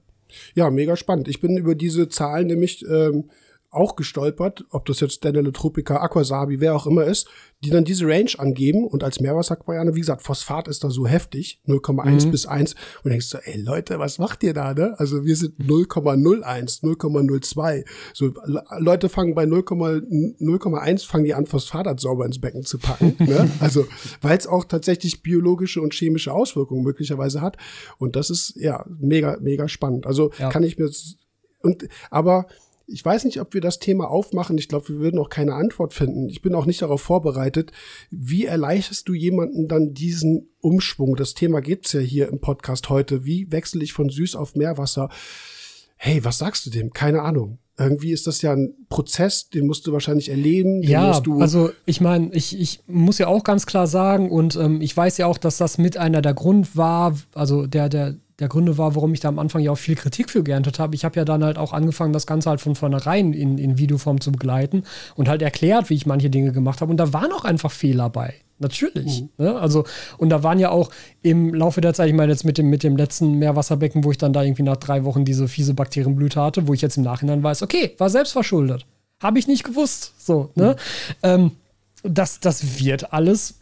Ja, mega spannend. Ich bin über diese Zahlen nämlich ähm, auch gestolpert, ob das jetzt Tropica, Aquasabi, wer auch immer ist, die dann diese Range angeben und als Meerwasseraquarianer, wie gesagt, Phosphat ist da so heftig, 0,1 bis 1 und denkst so, ey Leute, was macht ihr da, ne? Also wir sind 0,01, 0,02. So Le- Leute fangen bei 0,1 fangen die an Phosphat sauber ins Becken zu packen, ne? (laughs) Also, weil es auch tatsächlich biologische und chemische Auswirkungen möglicherweise hat und das ist ja mega mega spannend. Also Ja. kann ich mir und aber ich weiß nicht, ob wir das Thema aufmachen. Ich glaube, wir würden auch keine Antwort finden. Ich bin auch nicht darauf vorbereitet. Wie erleichterst du jemanden dann diesen Umschwung? Das Thema gibt's ja hier im Podcast heute. Wie wechsle ich von süß auf Meerwasser? Hey, was sagst du dem? Keine Ahnung. Irgendwie ist das ja ein Prozess, den musst du wahrscheinlich erleben. Ja, also ich meine, ich, ich muss ja auch ganz klar sagen und ähm, ich weiß ja auch, dass das mit einer der Grund war, also der, der, der Gründe war, warum ich da am Anfang ja auch viel Kritik für geerntet habe. Ich habe ja dann halt auch angefangen, das Ganze halt von vornherein in, in Videoform zu begleiten und halt erklärt, wie ich manche Dinge gemacht habe. Und da waren auch einfach Fehler bei. Natürlich. Mhm. Ne? Also, und da waren ja auch im Laufe der Zeit, ich meine jetzt mit dem, mit dem letzten Meerwasserbecken, wo ich dann da irgendwie nach drei Wochen diese fiese Bakterienblüte hatte, wo ich jetzt im Nachhinein weiß, okay, war selbst verschuldet. Habe ich nicht gewusst. So, ne? Mhm. Ähm, das, das wird alles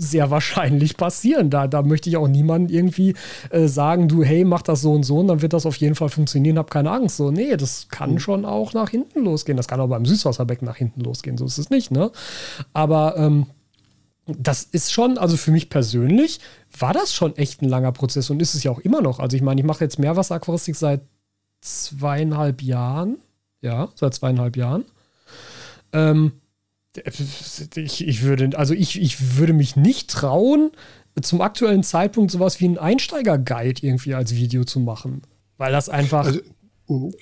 sehr wahrscheinlich passieren. Da, da möchte ich auch niemandem irgendwie äh, sagen, du, hey, mach das so und so und dann wird das auf jeden Fall funktionieren, hab keine Angst. So, nee, das kann mhm. schon auch nach hinten losgehen. Das kann auch beim Süßwasserbecken nach hinten losgehen, so ist es nicht, ne? Aber ähm, das ist schon, also für mich persönlich war das schon echt ein langer Prozess und ist es ja auch immer noch. Also ich meine, ich mache jetzt Meerwasseraquaristik seit zweieinhalb Jahren. Ja, seit zweieinhalb Jahren. Ähm, ich, ich würde, also ich, ich würde mich nicht trauen, zum aktuellen Zeitpunkt sowas wie einen Einsteiger-Guide irgendwie als Video zu machen. Weil das einfach. Also,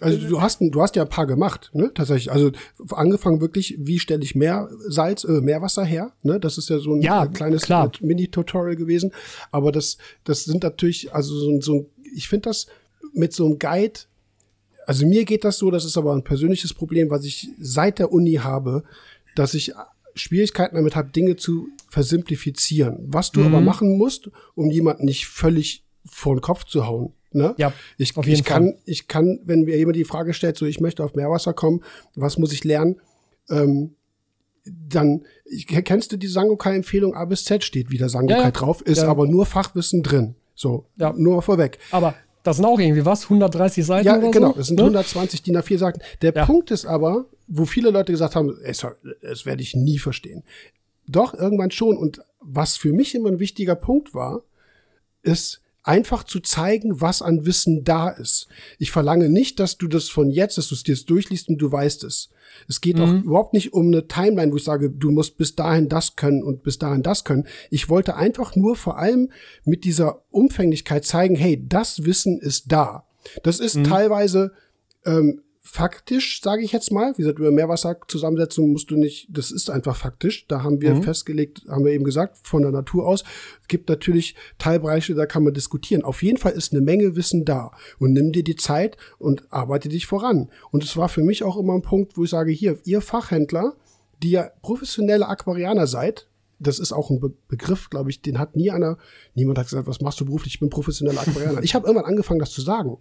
also du hast, du hast ja ein paar gemacht, ne? Tatsächlich. Also angefangen wirklich, wie stelle ich mehr Salz, äh, Meerwasser her? Ne? Das ist ja so ein ja, kleines äh, Mini-Tutorial gewesen. Aber das, das sind natürlich, also so, so ich finde das mit so einem Guide also mir geht das so, das ist aber ein persönliches Problem, was ich seit der Uni habe, dass ich Schwierigkeiten damit habe, Dinge zu versimplifizieren. Was du mhm. aber machen musst, um jemanden nicht völlig vor den Kopf zu hauen. Ne? Ja, ich, ich kann, Fall. ich kann, wenn mir jemand die Frage stellt, so ich möchte auf Meerwasser kommen, was muss ich lernen? Ähm, dann ich, kennst du die Sangokai-Empfehlung A bis Z steht wieder Sangokai ja, ja. drauf, ist ja. aber nur Fachwissen drin. So, ja. nur vorweg. Aber das sind auch irgendwie was, 130 Seiten ja, oder genau, so? es sind ne? 120 DIN A4 Seiten. Der Punkt ist aber, wo viele Leute gesagt haben, es, das werde ich nie verstehen. Doch, irgendwann schon. Und was für mich immer ein wichtiger Punkt war, ist einfach zu zeigen, was an Wissen da ist. Ich verlange nicht, dass du das von jetzt, dass du es dir durchliest und du weißt es. Es geht mhm. auch überhaupt nicht um eine Timeline, wo ich sage, du musst bis dahin das können und bis dahin das können. Ich wollte einfach nur vor allem mit dieser Umfänglichkeit zeigen, hey, das Wissen ist da. Das ist mhm. teilweise ähm, faktisch, sage ich jetzt mal. Wie gesagt, über Meerwasserzusammensetzung musst du nicht, das ist einfach faktisch. Da haben wir mhm. festgelegt, haben wir eben gesagt, von der Natur aus. Es gibt natürlich Teilbereiche, da kann man diskutieren. Auf jeden Fall ist eine Menge Wissen da. Und nimm dir die Zeit und arbeite dich voran. Und es war für mich auch immer ein Punkt, wo ich sage, hier, ihr Fachhändler, die ja professionelle Aquarianer seid, das ist auch ein Be Begriff, glaube ich, den hat nie einer, niemand hat gesagt, was machst du beruflich? Ich bin professioneller Aquarianer. (laughs) ich habe irgendwann angefangen, das zu sagen.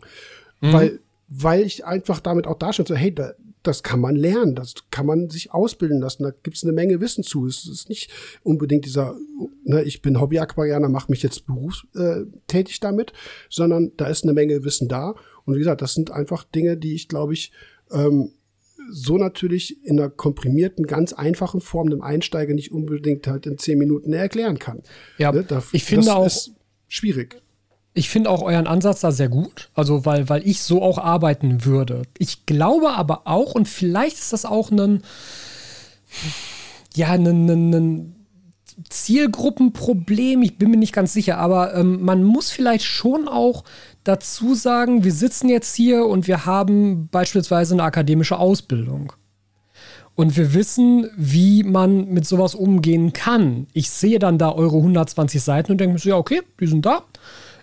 Mhm. Weil weil ich einfach damit auch darstelle, so, hey, da, das kann man lernen, das kann man sich ausbilden lassen, da gibt's eine Menge Wissen zu. Es ist nicht unbedingt dieser, ne, ich bin Hobby-Aquarianer, mache mich jetzt berufstätig äh, damit, sondern da ist eine Menge Wissen da. Und wie gesagt, das sind einfach Dinge, die ich, glaube ich, ähm, so natürlich in einer komprimierten, ganz einfachen Form dem Einsteiger nicht unbedingt halt in zehn Minuten erklären kann. Ja, ne, da, ich finde auch schwierig. Ich finde auch euren Ansatz da sehr gut, also weil, weil ich so auch arbeiten würde. Ich glaube aber auch, und vielleicht ist das auch ein, ja, Zielgruppenproblem, ich bin mir nicht ganz sicher, aber ähm, man muss vielleicht schon auch dazu sagen, wir sitzen jetzt hier und wir haben beispielsweise eine akademische Ausbildung. Und wir wissen, wie man mit sowas umgehen kann. Ich sehe dann da eure 120 Seiten und denke mir so, ja, okay, die sind da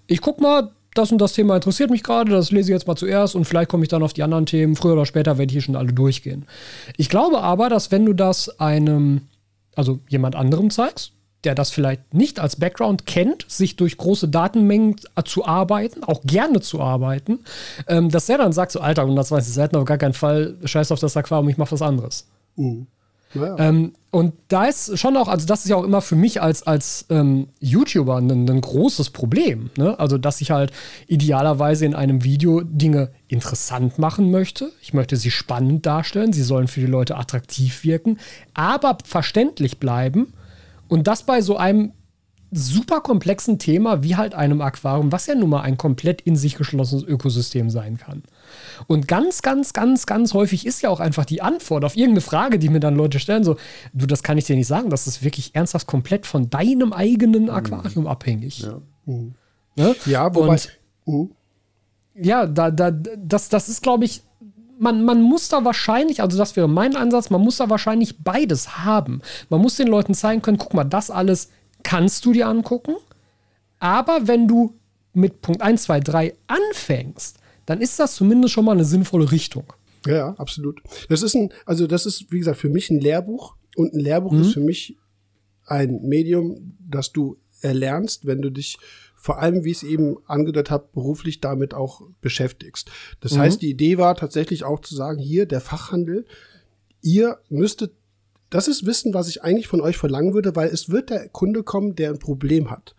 ich guck mal, das und das Thema interessiert mich gerade, das lese ich jetzt mal zuerst und vielleicht komme ich dann auf die anderen Themen. Früher oder später werde ich hier schon alle durchgehen. Ich glaube aber, dass wenn du das einem, also jemand anderem zeigst, der das vielleicht nicht als Background kennt, sich durch große Datenmengen zu arbeiten, auch gerne zu arbeiten, ähm, dass der dann sagt, so Alter, 120 Seiten auf gar keinen Fall, scheiß auf das Aquarium, ich mache was anderes. Mhm. Ähm, und da ist schon auch, also das ist ja auch immer für mich als, als ähm, YouTuber ein, ein, großes Problem. Ne? Also, dass ich halt idealerweise in einem Video Dinge interessant machen möchte. Ich möchte sie spannend darstellen, sie sollen für die Leute attraktiv wirken, aber verständlich bleiben. Und das bei so einem super komplexen Thema wie halt einem Aquarium, was ja nun mal ein komplett in sich geschlossenes Ökosystem sein kann. Und ganz, ganz, ganz, ganz häufig ist ja auch einfach die Antwort auf irgendeine Frage, die mir dann Leute stellen, so, du, das kann ich dir nicht sagen, das ist wirklich ernsthaft komplett von deinem eigenen Aquarium mhm. abhängig. Ja, mhm. ne? ja wobei. Und, mhm. Ja, da, da, das, das ist, glaube ich, man, man muss da wahrscheinlich, also das wäre mein Ansatz, man muss da wahrscheinlich beides haben. Man muss den Leuten zeigen können, guck mal, das alles kannst du dir angucken. Aber wenn du mit Punkt 1, 2, 3 anfängst, dann ist das zumindest schon mal eine sinnvolle Richtung. Ja, absolut. Das ist ein, also das ist, wie gesagt, für mich ein Lehrbuch. Und ein Lehrbuch mhm. ist für mich ein Medium, das du erlernst, wenn du dich vor allem, wie ich es eben angedeutet habe, beruflich damit auch beschäftigst. Das mhm. heißt, die Idee war tatsächlich auch zu sagen, hier der Fachhandel, ihr müsstet, das ist Wissen, was ich eigentlich von euch verlangen würde, weil es wird der Kunde kommen, der ein Problem hat.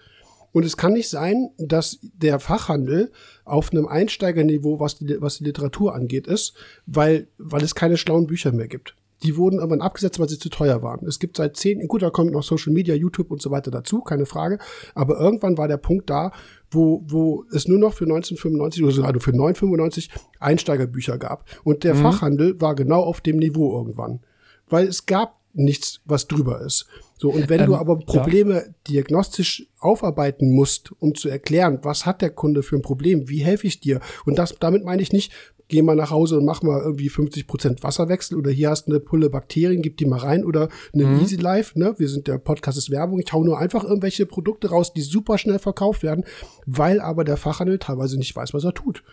Und es kann nicht sein, dass der Fachhandel auf einem Einsteigerniveau, was die, was die Literatur angeht, ist, weil, weil es keine schlauen Bücher mehr gibt. Die wurden irgendwann abgesetzt, weil sie zu teuer waren. Es gibt seit zehn, gut, da kommt noch Social Media, YouTube und so weiter dazu, keine Frage. Aber irgendwann war der Punkt da, wo, wo es nur noch für 1995 oder sogar für 995 Einsteigerbücher gab. Und der mhm. Fachhandel war genau auf dem Niveau irgendwann. Weil es gab nichts, was drüber ist. So, und wenn ähm, du aber Probleme ja. diagnostisch aufarbeiten musst, um zu erklären, was hat der Kunde für ein Problem, wie helfe ich dir? Und das, damit meine ich nicht, geh mal nach Hause und mach mal irgendwie 50 Prozent Wasserwechsel oder hier hast du eine Pulle Bakterien, gib die mal rein oder eine mhm. Easy Life, ne? Wir sind der Podcast ist Werbung. Ich hau nur einfach irgendwelche Produkte raus, die super schnell verkauft werden, weil aber der Fachhandel teilweise nicht weiß, was er tut.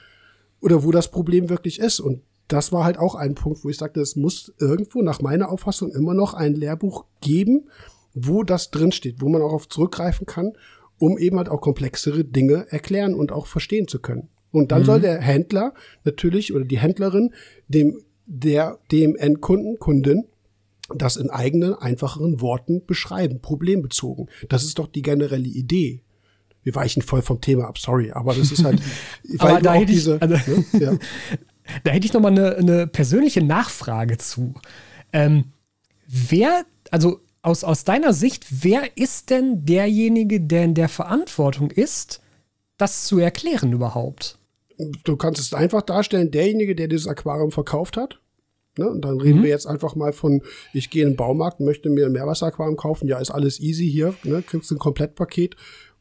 Oder wo das Problem wirklich ist. Und das war halt auch ein Punkt, wo ich sagte, es muss irgendwo nach meiner Auffassung immer noch ein Lehrbuch geben, wo das drinsteht, wo man auch auf zurückgreifen kann, um eben halt auch komplexere Dinge erklären und auch verstehen zu können. Und dann mhm. soll der Händler natürlich oder die Händlerin dem, der, dem Endkunden, Kunden, das in eigenen, einfacheren Worten beschreiben, problembezogen. Das ist doch die generelle Idee. Wir weichen voll vom Thema ab, sorry, aber das ist halt, (laughs) weil da hätte diese, ich, also, ne? ja. (laughs) da hätte ich noch mal eine, eine persönliche Nachfrage zu. Ähm, wer, also aus, aus deiner Sicht, wer ist denn derjenige, der in der Verantwortung ist, das zu erklären überhaupt? du kannst es einfach darstellen, derjenige, der dieses Aquarium verkauft hat. Ne? Und dann reden mhm. wir jetzt einfach mal von, ich gehe in den Baumarkt, möchte mir ein Meerwasseraquarium kaufen. Ja, ist alles easy hier, ne? kriegst ein Komplettpaket.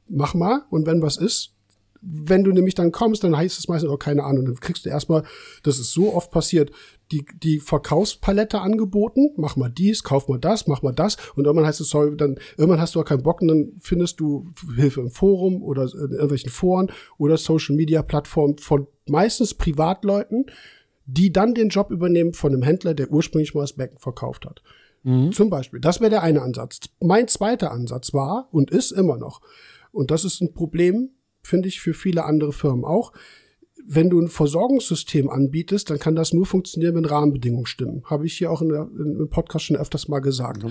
Mach mal. Und wenn was ist, wenn du nämlich dann kommst, dann heißt es meistens auch keine Ahnung. Dann kriegst du erstmal, das ist so oft passiert, die, die Verkaufspalette angeboten, mach mal dies, kauf mal das, mach mal das. Und irgendwann heißt es, sorry, dann, irgendwann hast du auch keinen Bock und dann findest du Hilfe im Forum oder in irgendwelchen Foren oder Social Media Plattformen von meistens Privatleuten, die dann den Job übernehmen von einem Händler, der ursprünglich mal das Becken verkauft hat. Mhm. Zum Beispiel. Das wäre der eine Ansatz. Mein zweiter Ansatz war und ist immer noch, und das ist ein Problem, finde ich, für viele andere Firmen auch. Wenn du ein Versorgungssystem anbietest, dann kann das nur funktionieren, wenn Rahmenbedingungen stimmen. Habe ich hier auch in der, im Podcast schon öfters mal gesagt.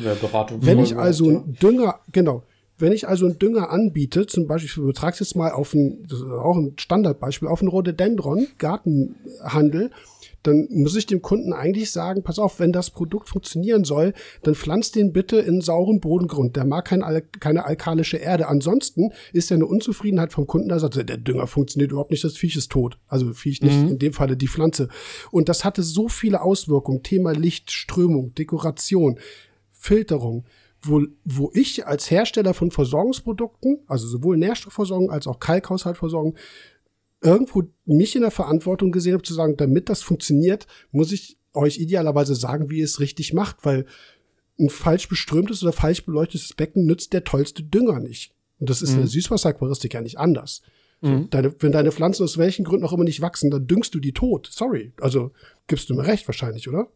wenn ich also einen Dünger, genau, wenn ich also einen Dünger anbiete, zum Beispiel, ich betrage jetzt mal auf ein, das ist auch ein Standardbeispiel, auf einen Rhododendron, Gartenhandel, dann muss ich dem Kunden eigentlich sagen, pass auf, wenn das Produkt funktionieren soll, dann pflanzt den bitte in sauren Bodengrund. Der mag kein, keine alkalische Erde. Ansonsten ist ja eine Unzufriedenheit vom Kunden, da sagt der Dünger funktioniert überhaupt nicht, das Viech ist tot. Also Viech nicht, mhm. in dem Falle die Pflanze. Und das hatte so viele Auswirkungen. Thema Licht, Strömung, Dekoration, Filterung wo, wo ich als Hersteller von Versorgungsprodukten, also sowohl Nährstoffversorgung als auch Kalkhaushaltversorgung, irgendwo mich in der Verantwortung gesehen habe, zu sagen, damit das funktioniert, muss ich euch idealerweise sagen, wie ihr es richtig macht, weil ein falsch beströmtes oder falsch beleuchtetes Becken nützt der tollste Dünger nicht. Und das ist mhm. in der Süßwasseraquaristik ja nicht anders. Mhm. deine, wenn deine Pflanzen aus welchen Gründen auch immer nicht wachsen, dann düngst du die tot. Sorry. Also gibst du mir recht wahrscheinlich, oder?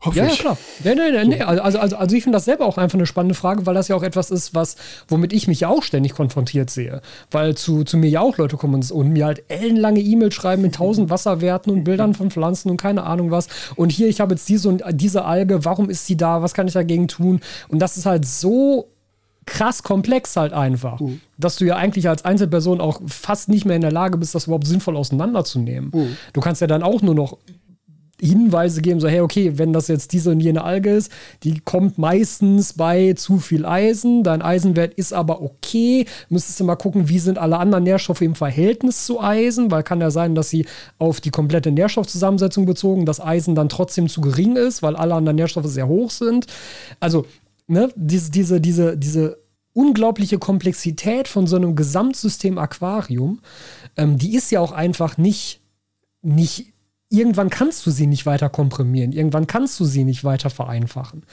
Hoffe ja, ja, klar. Nee, nee, nee, nee. Also, also, also ich finde das selber auch einfach eine spannende Frage, weil das ja auch etwas ist, was, womit ich mich ja auch ständig konfrontiert sehe. Weil zu, zu mir ja auch Leute kommen und mir halt ellenlange E-Mails schreiben mit tausend Wasserwerten und Bildern von Pflanzen und keine Ahnung was. Und hier, ich habe jetzt diese und diese Alge, warum ist sie da? Was kann ich dagegen tun? Und das ist halt so krass komplex halt einfach, uh. dass du ja eigentlich als Einzelperson auch fast nicht mehr in der Lage bist, das überhaupt sinnvoll auseinanderzunehmen. Uh. Du kannst ja dann auch nur noch Hinweise geben, so, hey, okay, wenn das jetzt diese und jene Alge ist, die kommt meistens bei zu viel Eisen, dein Eisenwert ist aber okay, müsstest du mal gucken, wie sind alle anderen Nährstoffe im Verhältnis zu Eisen, weil kann ja sein, dass sie auf die komplette Nährstoffzusammensetzung bezogen, das Eisen dann trotzdem zu gering ist, weil alle anderen Nährstoffe sehr hoch sind. Also, ne, diese, diese, diese, diese unglaubliche Komplexität von so einem Gesamtsystem Aquarium, ähm, die ist ja auch einfach nicht, nicht irgendwann kannst du sie nicht weiter komprimieren, irgendwann kannst du sie nicht weiter vereinfachen.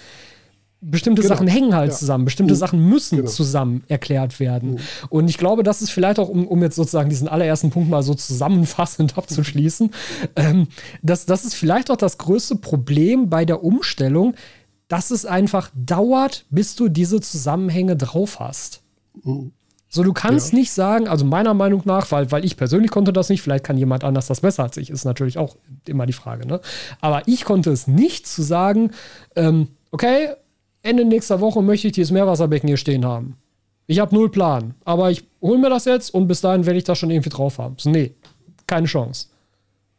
Bestimmte genau. Sachen hängen halt ja. zusammen, bestimmte mhm. Sachen müssen genau. zusammen erklärt werden. Mhm. Und ich glaube, das ist vielleicht auch, um, um jetzt sozusagen diesen allerersten Punkt mal so zusammenfassend (laughs) abzuschließen, ähm, das, das ist vielleicht auch das größte Problem bei der Umstellung, dass es einfach dauert, bis du diese Zusammenhänge drauf hast. Mhm. So, du kannst ja. nicht sagen, also meiner Meinung nach, weil, weil ich persönlich konnte das nicht, vielleicht kann jemand anders das besser als ich, ist natürlich auch immer die Frage, ne? Aber ich konnte es nicht zu sagen, ähm, okay, Ende nächster Woche möchte ich dieses Meerwasserbecken hier stehen haben. Ich habe null Plan, aber ich hole mir das jetzt und bis dahin werde ich das schon irgendwie drauf haben. So, nee, keine Chance.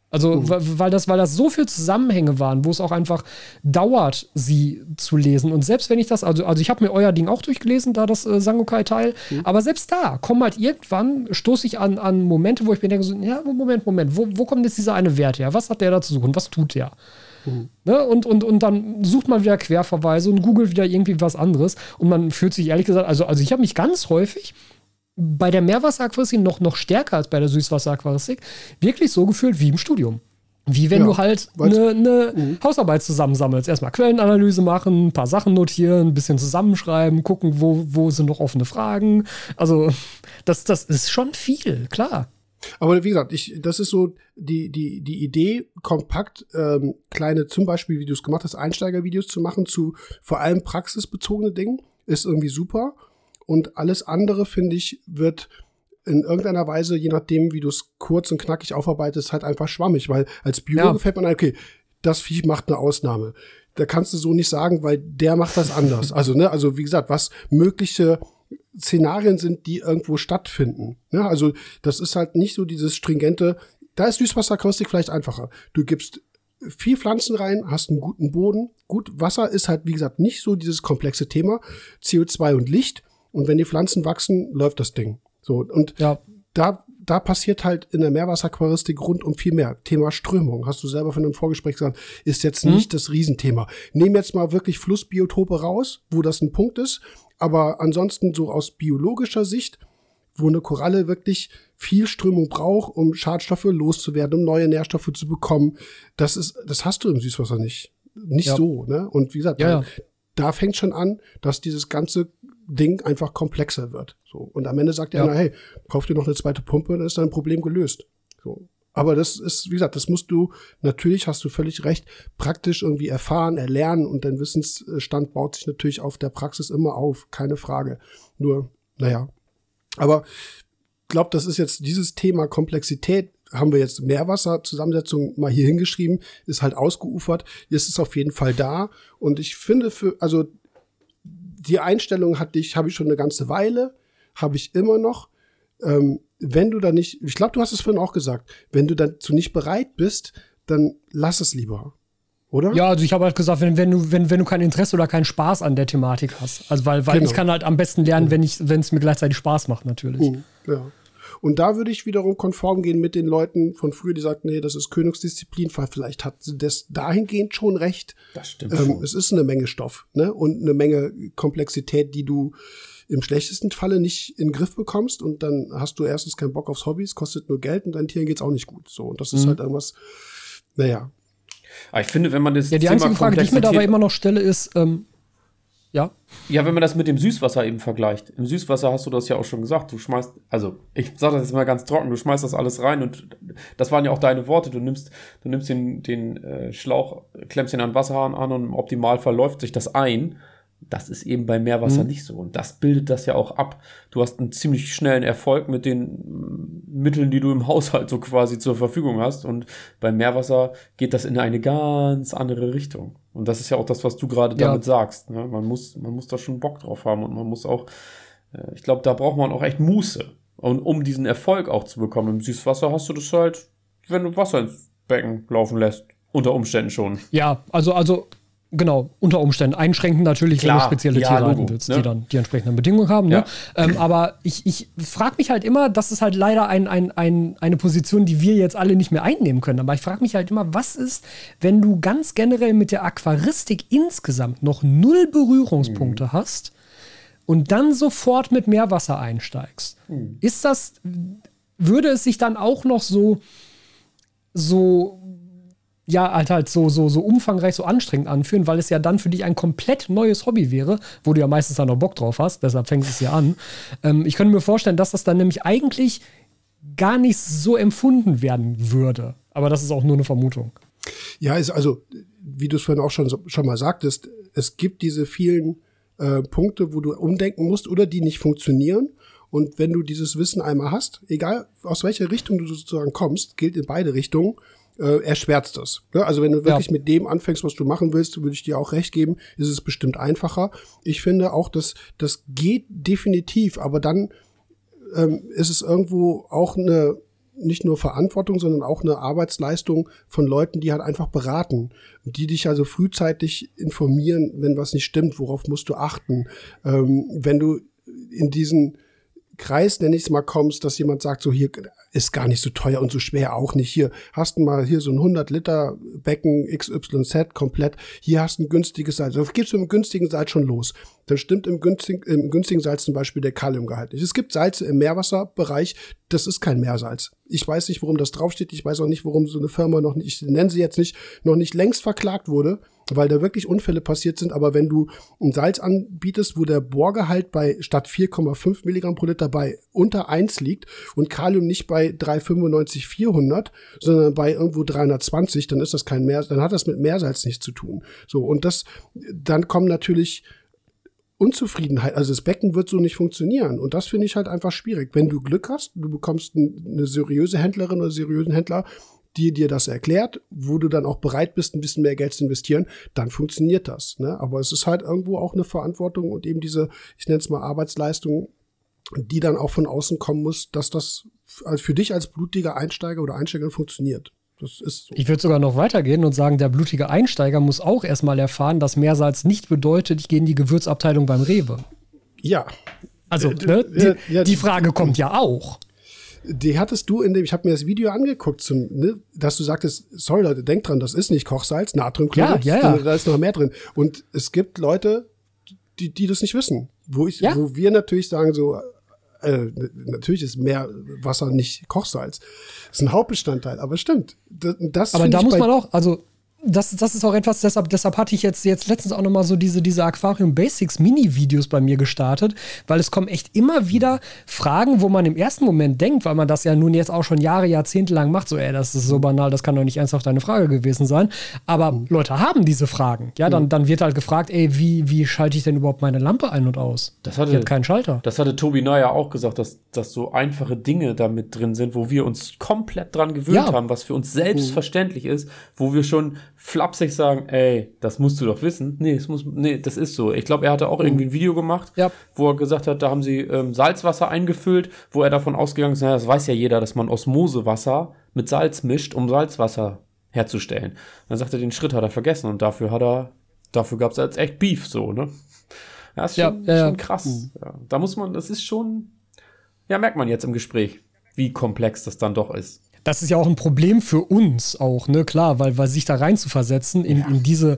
Also, mhm. weil, das, weil das so viele Zusammenhänge waren, wo es auch einfach dauert, sie zu lesen. Und selbst wenn ich das, also, also ich habe mir euer Ding auch durchgelesen, da das äh, Sangokai-Teil, mhm. aber selbst da kommen halt irgendwann, stoße ich an, an Momente, wo ich mir denke, so, ja, Moment, Moment, wo, wo kommt jetzt dieser eine Wert her? Was hat der da zu suchen? Was tut der? Mhm. Ne? Und, und, und dann sucht man wieder Querverweise und googelt wieder irgendwie was anderes. Und man fühlt sich ehrlich gesagt, also, also ich habe mich ganz häufig bei der Meerwasseraquaristik noch, noch stärker als bei der Süßwasseraquaristik wirklich so gefühlt wie im Studium. Wie wenn ja, du halt eine ne mhm. Hausarbeit zusammensammelst. Erstmal Quellenanalyse machen, ein paar Sachen notieren, ein bisschen zusammenschreiben, gucken, wo, wo sind noch offene Fragen. Also, das, das ist schon viel, klar. Aber wie gesagt, ich, das ist so die, die, die Idee, kompakt ähm, kleine, zum Beispiel, wie du es gemacht hast, Einsteigervideos zu machen zu vor allem praxisbezogene Dingen, ist irgendwie super. Und alles andere, finde ich, wird in irgendeiner Weise, je nachdem, wie du es kurz und knackig aufarbeitest, halt einfach schwammig, weil als Biologe ja. fällt man ein, okay, das Viech macht eine Ausnahme. Da kannst du so nicht sagen, weil der macht das anders. Also, ne, also wie gesagt, was mögliche Szenarien sind, die irgendwo stattfinden. Ne? Also, das ist halt nicht so dieses stringente, da ist Süßwasserakustik vielleicht einfacher. Du gibst viel Pflanzen rein, hast einen guten Boden. Gut, Wasser ist halt, wie gesagt, nicht so dieses komplexe Thema. CO2 und Licht. Und wenn die Pflanzen wachsen, läuft das Ding. So, und ja. da, da passiert halt in der Meerwasseraquaristik rund um viel mehr. Thema Strömung, hast du selber von einem Vorgespräch gesagt, ist jetzt mhm. nicht das Riesenthema. Nehmen jetzt mal wirklich Flussbiotope raus, wo das ein Punkt ist. Aber ansonsten so aus biologischer Sicht, wo eine Koralle wirklich viel Strömung braucht, um Schadstoffe loszuwerden, um neue Nährstoffe zu bekommen, das ist, das hast du im Süßwasser nicht. Nicht ja. so, ne? Und wie gesagt, ja, da, da fängt schon an, dass dieses ganze Ding einfach komplexer wird. So. Und am Ende sagt ja. einer, hey, kauf dir noch eine zweite Pumpe, dann ist dein Problem gelöst. So. Aber das ist, wie gesagt, das musst du, natürlich hast du völlig recht, praktisch irgendwie erfahren, erlernen und dein Wissensstand baut sich natürlich auf der Praxis immer auf, keine Frage. Nur, naja. Aber ich glaube, das ist jetzt dieses Thema Komplexität, haben wir jetzt Meerwasserzusammensetzung mal hier hingeschrieben, ist halt ausgeufert. Jetzt ist auf jeden Fall da. Und ich finde für, also die Einstellung hatte ich, habe ich schon eine ganze Weile, habe ich immer noch. Ähm, wenn du da nicht, ich glaube, du hast es vorhin auch gesagt, wenn du dazu nicht bereit bist, dann lass es lieber. Oder? Ja, also ich habe halt gesagt, wenn, wenn, du, wenn, wenn du kein Interesse oder keinen Spaß an der Thematik hast. Also weil, weil genau. ich kann halt am besten lernen, wenn ich, wenn es mir gleichzeitig Spaß macht, natürlich. Mhm, ja. Und da würde ich wiederum konform gehen mit den Leuten von früher, die sagten, nee, das ist Königsdisziplin, weil vielleicht hat sie das dahingehend schon recht. Das stimmt. Ähm, es ist eine Menge Stoff, ne? Und eine Menge Komplexität, die du im schlechtesten Falle nicht in den Griff bekommst und dann hast du erstens keinen Bock aufs Hobby, es kostet nur Geld und deinen Tieren geht's auch nicht gut. So, und das ist mhm. halt irgendwas, naja. Aber ich finde, wenn man das. Ja, die Thema einzige Frage, die ich mir dabei immer noch stelle, ist, ähm, ja. Ja, wenn man das mit dem Süßwasser eben vergleicht. Im Süßwasser hast du das ja auch schon gesagt. Du schmeißt, also ich sage das jetzt mal ganz trocken, du schmeißt das alles rein und das waren ja auch deine Worte. Du nimmst, du nimmst den, den äh, Schlauch, klemmst ihn an den Wasserhahn an und im Optimalfall läuft sich das ein. Das ist eben bei Meerwasser mhm. nicht so. Und das bildet das ja auch ab. Du hast einen ziemlich schnellen Erfolg mit den Mitteln, die du im Haushalt so quasi zur Verfügung hast. Und beim Meerwasser geht das in eine ganz andere Richtung. Und das ist ja auch das, was du gerade ja. damit sagst. Ne? Man, muss, man muss da schon Bock drauf haben und man muss auch, äh, ich glaube, da braucht man auch echt Muße. Und um diesen Erfolg auch zu bekommen im Süßwasser, hast du das halt, wenn du Wasser ins Becken laufen lässt. Unter Umständen schon. Ja, also, also Genau, unter Umständen. Einschränken natürlich, Klar, wenn du spezielle ja, Tiere Logo, halten willst, ne? die dann die entsprechenden Bedingungen haben. Ja. Ne? Ähm, aber ich, ich frage mich halt immer, das ist halt leider ein, ein, ein, eine Position, die wir jetzt alle nicht mehr einnehmen können. Aber ich frage mich halt immer, was ist, wenn du ganz generell mit der Aquaristik insgesamt noch null Berührungspunkte mhm. hast und dann sofort mit Meerwasser einsteigst? Mhm. Ist das, würde es sich dann auch noch so, so ja, halt halt so, so, so umfangreich, so anstrengend anfühlen, weil es ja dann für dich ein komplett neues Hobby wäre, wo du ja meistens dann noch Bock drauf hast, deshalb fängt es ja an. Ähm, ich könnte mir vorstellen, dass das dann nämlich eigentlich gar nicht so empfunden werden würde. Aber das ist auch nur eine Vermutung. Ja, ist also, wie du es vorhin auch schon, schon mal sagtest, es gibt diese vielen äh, Punkte, wo du umdenken musst oder die nicht funktionieren. Und wenn du dieses Wissen einmal hast, egal aus welcher Richtung du sozusagen kommst, gilt in beide Richtungen, äh, erschwert das. Ja, also wenn du wirklich ja. mit dem anfängst, was du machen willst, würde ich dir auch recht geben, ist es bestimmt einfacher. Ich finde auch, dass das geht definitiv, aber dann ähm, ist es irgendwo auch eine nicht nur Verantwortung, sondern auch eine Arbeitsleistung von Leuten, die halt einfach beraten, die dich also frühzeitig informieren, wenn was nicht stimmt, worauf musst du achten. Ähm, wenn du in diesen Kreis, nenne ich es mal, kommst, dass jemand sagt, so hier ist gar nicht so teuer und so schwer auch nicht. Hier hast du mal hier so ein 100 Liter Becken XYZ komplett. Hier hast du ein günstiges Salz. Da gibst du dem günstigen Salz schon los. Dann stimmt im günstigen, im günstigen Salz zum Beispiel der Kaliumgehalt nicht. Es gibt Salze im Meerwasserbereich, das ist kein Meersalz. Ich weiß nicht, warum das draufsteht. Ich weiß auch nicht, warum so eine Firma noch nicht, ich nenne sie jetzt nicht, noch nicht längst verklagt wurde weil da wirklich Unfälle passiert sind. Aber wenn du ein Salz anbietest, wo der Bohrgehalt bei statt 4,5 Milligramm pro Liter bei unter 1 liegt und Kalium nicht bei 395, 400, sondern bei irgendwo 320, dann ist das kein Meer, dann hat das mit Meersalz nichts zu tun. So, und das, dann kommen natürlich Unzufriedenheit, also das Becken wird so nicht funktionieren. Und das finde ich halt einfach schwierig. Wenn du Glück hast, du bekommst eine seriöse Händlerin oder seriösen Händler, die dir das erklärt, wo du dann auch bereit bist, ein bisschen mehr Geld zu investieren, dann funktioniert das. Ne? Aber es ist halt irgendwo auch eine Verantwortung und eben diese, ich nenne es mal Arbeitsleistung, die dann auch von außen kommen muss, dass das für dich als blutiger Einsteiger oder Einsteiger funktioniert. Das ist so. Ich würde sogar noch weitergehen und sagen, der blutige Einsteiger muss auch erstmal erfahren, dass Meersalz nicht bedeutet, ich gehe in die Gewürzabteilung beim Rewe. Ja. Also, ne, die, ja, die Frage kommt ja auch die hattest du in dem, ich habe mir das Video angeguckt, zum, ne, dass du sagtest, sorry Leute, denkt dran, das ist nicht Kochsalz, Natriumchlorid, ja, ja, ja. da ist noch mehr drin. Und es gibt Leute, die, die das nicht wissen. Wo ich, wo wir natürlich sagen so, äh, natürlich ist mehr Wasser nicht Kochsalz. Das ist ein Hauptbestandteil, aber stimmt. Das, aber da muss man auch, also das, das ist auch etwas, deshalb, deshalb hatte ich jetzt, jetzt letztens auch nochmal so diese, diese Aquarium Basics Mini-Videos bei mir gestartet, weil es kommen echt immer wieder Fragen, wo man im ersten Moment denkt, weil man das ja nun jetzt auch schon Jahre, Jahrzehnte lang macht, so, ey, das ist so banal, das kann doch nicht ernsthaft deine Frage gewesen sein. Aber mhm. Leute haben diese Fragen. Ja, dann, mhm. dann wird halt gefragt, ey, wie, wie schalte ich denn überhaupt meine Lampe ein und aus? Das hatte, hat keinen Schalter. Das hatte Tobi Neuer auch gesagt, dass, dass so einfache Dinge damit drin sind, wo wir uns komplett dran gewöhnt ja. haben, was für uns selbstverständlich mhm. ist, wo wir schon flapsig sagen, ey, das musst du doch wissen. Nee, es muss, nee, das ist so. Ich glaube, er hatte auch irgendwie ein Video gemacht, ja. wo er gesagt hat, da haben sie ähm, Salzwasser eingefüllt, wo er davon ausgegangen ist, naja, das weiß ja jeder, dass man Osmosewasser mit Salz mischt, um Salzwasser herzustellen. Dann sagt er, den Schritt hat er vergessen und dafür hat er, dafür gab es als echt Beef so, ne? Ja, ist schon, ja, ja, schon krass. Mhm. Ja, da muss man, das ist schon, ja, merkt man jetzt im Gespräch, wie komplex das dann doch ist das ist ja auch ein Problem für uns auch, ne? Klar, weil, weil sich da rein zu versetzen in, ja. in diese,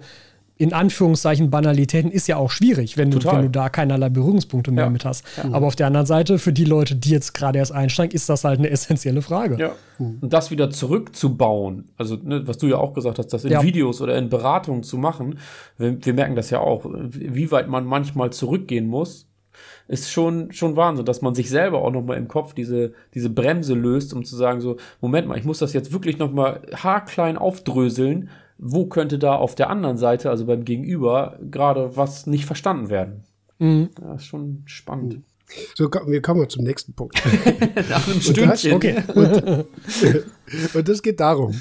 in Anführungszeichen, Banalitäten ist ja auch schwierig, wenn, du, wenn du da keinerlei Berührungspunkte mehr ja. mit hast. Ja. Aber auf der anderen Seite, für die Leute, die jetzt gerade erst einsteigen, ist das halt eine essentielle Frage. Ja. Und das wieder zurückzubauen, also ne, was du ja auch gesagt hast, das in Videos oder in Beratungen zu machen, wir, wir merken das ja auch, wie weit man manchmal zurückgehen muss, ist schon, schon Wahnsinn, dass man sich selber auch nochmal im Kopf diese, diese Bremse löst, um zu sagen so, Moment mal, ich muss das jetzt wirklich nochmal haarklein aufdröseln, wo könnte da auf der anderen Seite, also beim Gegenüber, gerade was nicht verstanden werden. Mhm. Ja, ist schon spannend. Mhm. So, wir kommen zum nächsten Punkt. (laughs) Nach einem Stündchen. Und das, okay. und, (laughs) und das geht darum.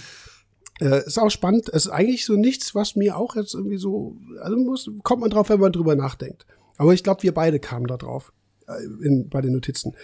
Äh, ist auch spannend. Es ist eigentlich so nichts, was mir auch jetzt irgendwie so, also muss, kommt man drauf, wenn man drüber nachdenkt. Aber ich glaube, wir beide kamen da drauf. äh, in, bei den Notizen.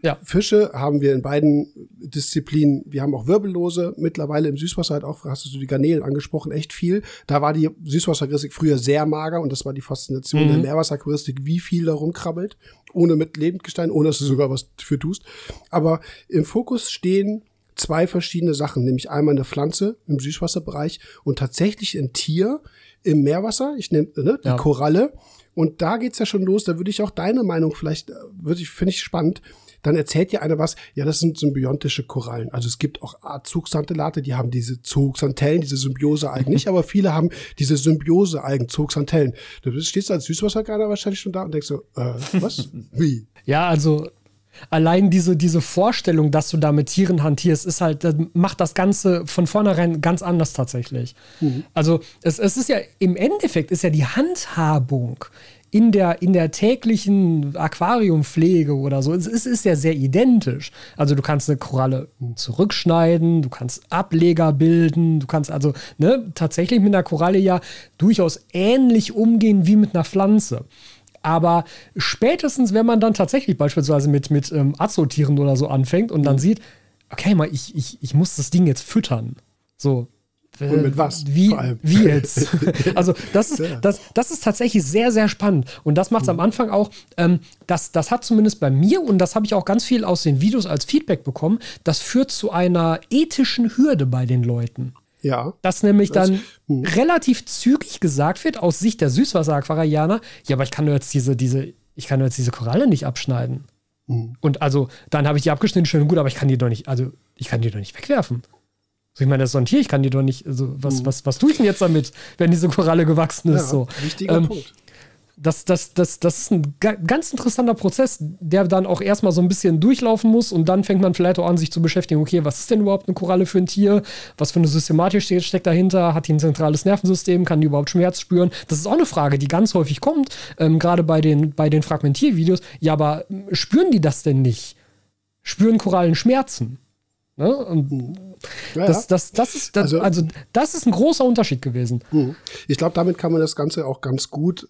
Ja. Fische haben wir in beiden Disziplinen. Wir haben auch Wirbellose, mittlerweile im Süßwasser halt auch, hast du die Garnelen angesprochen, echt viel. Da war die Süßwasserakquaristik früher sehr mager und das war die Faszination Mhm. der Meerwasseraquaristik, wie viel da rumkrabbelt, ohne mit Lebendgestein, ohne dass du sogar was für tust. Aber im Fokus stehen zwei verschiedene Sachen, nämlich einmal eine Pflanze im Süßwasserbereich und tatsächlich ein Tier im Meerwasser, ich nenne ne, die Ja. Koralle. Und da geht's ja schon los, da würde ich auch deine Meinung vielleicht, äh, würde ich, finde ich spannend. Dann erzählt dir einer was, ja, das sind symbiontische Korallen. Also es gibt auch Zugsantelate, die haben diese Zugsanthellen, diese Symbiose-Algen nicht, aber viele haben diese Symbiose-Algen, Zugsanthellen. Du stehst als Süßwassergarner wahrscheinlich schon da und denkst so, äh, was? (laughs) Wie? Ja, also allein diese, diese Vorstellung, dass du da mit Tieren hantierst, ist halt, das macht das Ganze von vornherein ganz anders tatsächlich. Also es, es ist ja im Endeffekt ist ja die Handhabung in der, in der täglichen Aquariumpflege oder so, es ist, ist ja sehr identisch. Also du kannst eine Koralle zurückschneiden, du kannst Ableger bilden, du kannst also ne, tatsächlich mit einer Koralle ja durchaus ähnlich umgehen wie mit einer Pflanze. Aber spätestens, wenn man dann tatsächlich beispielsweise mit, mit ähm, Azotieren oder so anfängt und dann sieht, okay, mal, ich, ich, ich muss das Ding jetzt füttern. So. Und mit was, Wie, wie jetzt? (laughs) also, das ist, das, das ist tatsächlich sehr, sehr spannend. Und das macht es am Anfang auch, ähm, das, das hat zumindest bei mir, und das habe ich auch ganz viel aus den Videos als Feedback bekommen, das führt zu einer ethischen Hürde bei den Leuten. Ja. Dass nämlich dann hm. relativ zügig gesagt wird, aus Sicht der Süßwasser-Aquarianer, ja, aber ich kann doch jetzt diese, diese, ich kann doch jetzt diese Koralle nicht abschneiden. Hm. Und also, dann habe ich die abgeschnitten, schön und gut, aber ich kann die doch nicht, also, ich kann die doch nicht wegwerfen. So, ich meine, das ist doch ein Tier, ich kann die doch nicht, also, was, was, was tue ich denn jetzt damit, wenn diese Koralle gewachsen ist? Ja so. wichtiger Ähm, Punkt. Das, das, das, das ist ein ga ganz interessanter Prozess, der dann auch erstmal so ein bisschen durchlaufen muss und dann fängt man vielleicht auch an, sich zu beschäftigen, okay, was ist denn überhaupt eine Koralle für ein Tier? Was für eine Systematik steckt dahinter? Hat die ein zentrales Nervensystem? Kann die überhaupt Schmerz spüren? Das ist auch eine Frage, die ganz häufig kommt, ähm, gerade bei den, bei den Fragmentiervideos. Ja, aber ähm, spüren die das denn nicht? Spüren Korallen Schmerzen? Ne? Und Ja, das, das, das, ist, das, Also- also, das ist ein großer Unterschied gewesen. Mhm. Ich glaube, damit kann man das Ganze auch ganz gut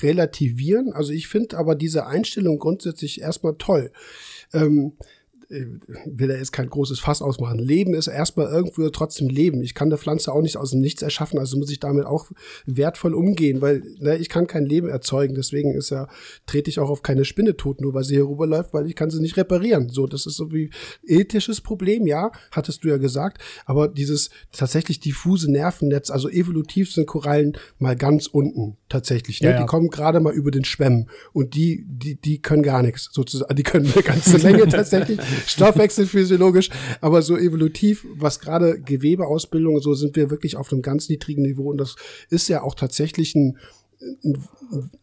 relativieren. Also ich finde aber diese Einstellung grundsätzlich erstmal toll. Ähm, äh, will er jetzt kein großes Fass ausmachen. Leben ist erstmal irgendwo trotzdem Leben. Ich kann eine Pflanze auch nicht aus dem Nichts erschaffen, also muss ich damit auch wertvoll umgehen, weil ne, ich kann kein Leben erzeugen. Deswegen ist ja, trete ich auch auf keine Spinne tot, nur weil sie hier rüberläuft, weil ich kann sie nicht reparieren. So, das ist so wie ethisches Problem, ja, hattest du ja gesagt. Aber dieses tatsächlich diffuse Nervennetz, also evolutiv sind Korallen mal ganz unten tatsächlich. Ne? Ja, ja. Die kommen gerade mal über den Schwämmen und die, die, die können gar nichts sozusagen. Die können eine ganze Menge (laughs) tatsächlich. (laughs) Stoffwechsel physiologisch, aber so evolutiv, was gerade Gewebeausbildung so sind wir wirklich auf einem ganz niedrigen Niveau und das ist ja auch tatsächlich ein, ein,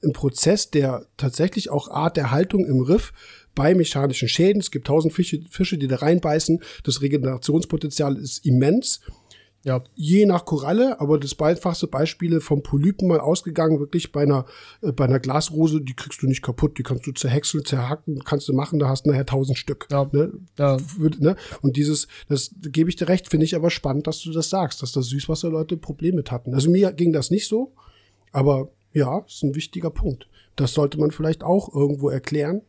ein Prozess, der tatsächlich auch Art der Haltung im Riff bei mechanischen Schäden. Es gibt tausend Fische, Fische, die da reinbeißen. Das Regenerationspotenzial ist immens Ja. je nach Koralle, aber das einfachste Beispiele vom Polypen mal ausgegangen, wirklich bei einer, äh, bei einer Glasrose, die kriegst du nicht kaputt, die kannst du zerhäckseln, zerhacken, kannst du machen, da hast du nachher tausend Stück. Ja. Ne? Ja. Ne? Und dieses, das gebe ich dir recht, finde ich aber spannend, dass du das sagst, dass das Süßwasserleute Probleme mit hatten. Also mir ging das nicht so, aber ja, ist ein wichtiger Punkt. Das sollte man vielleicht auch irgendwo erklären.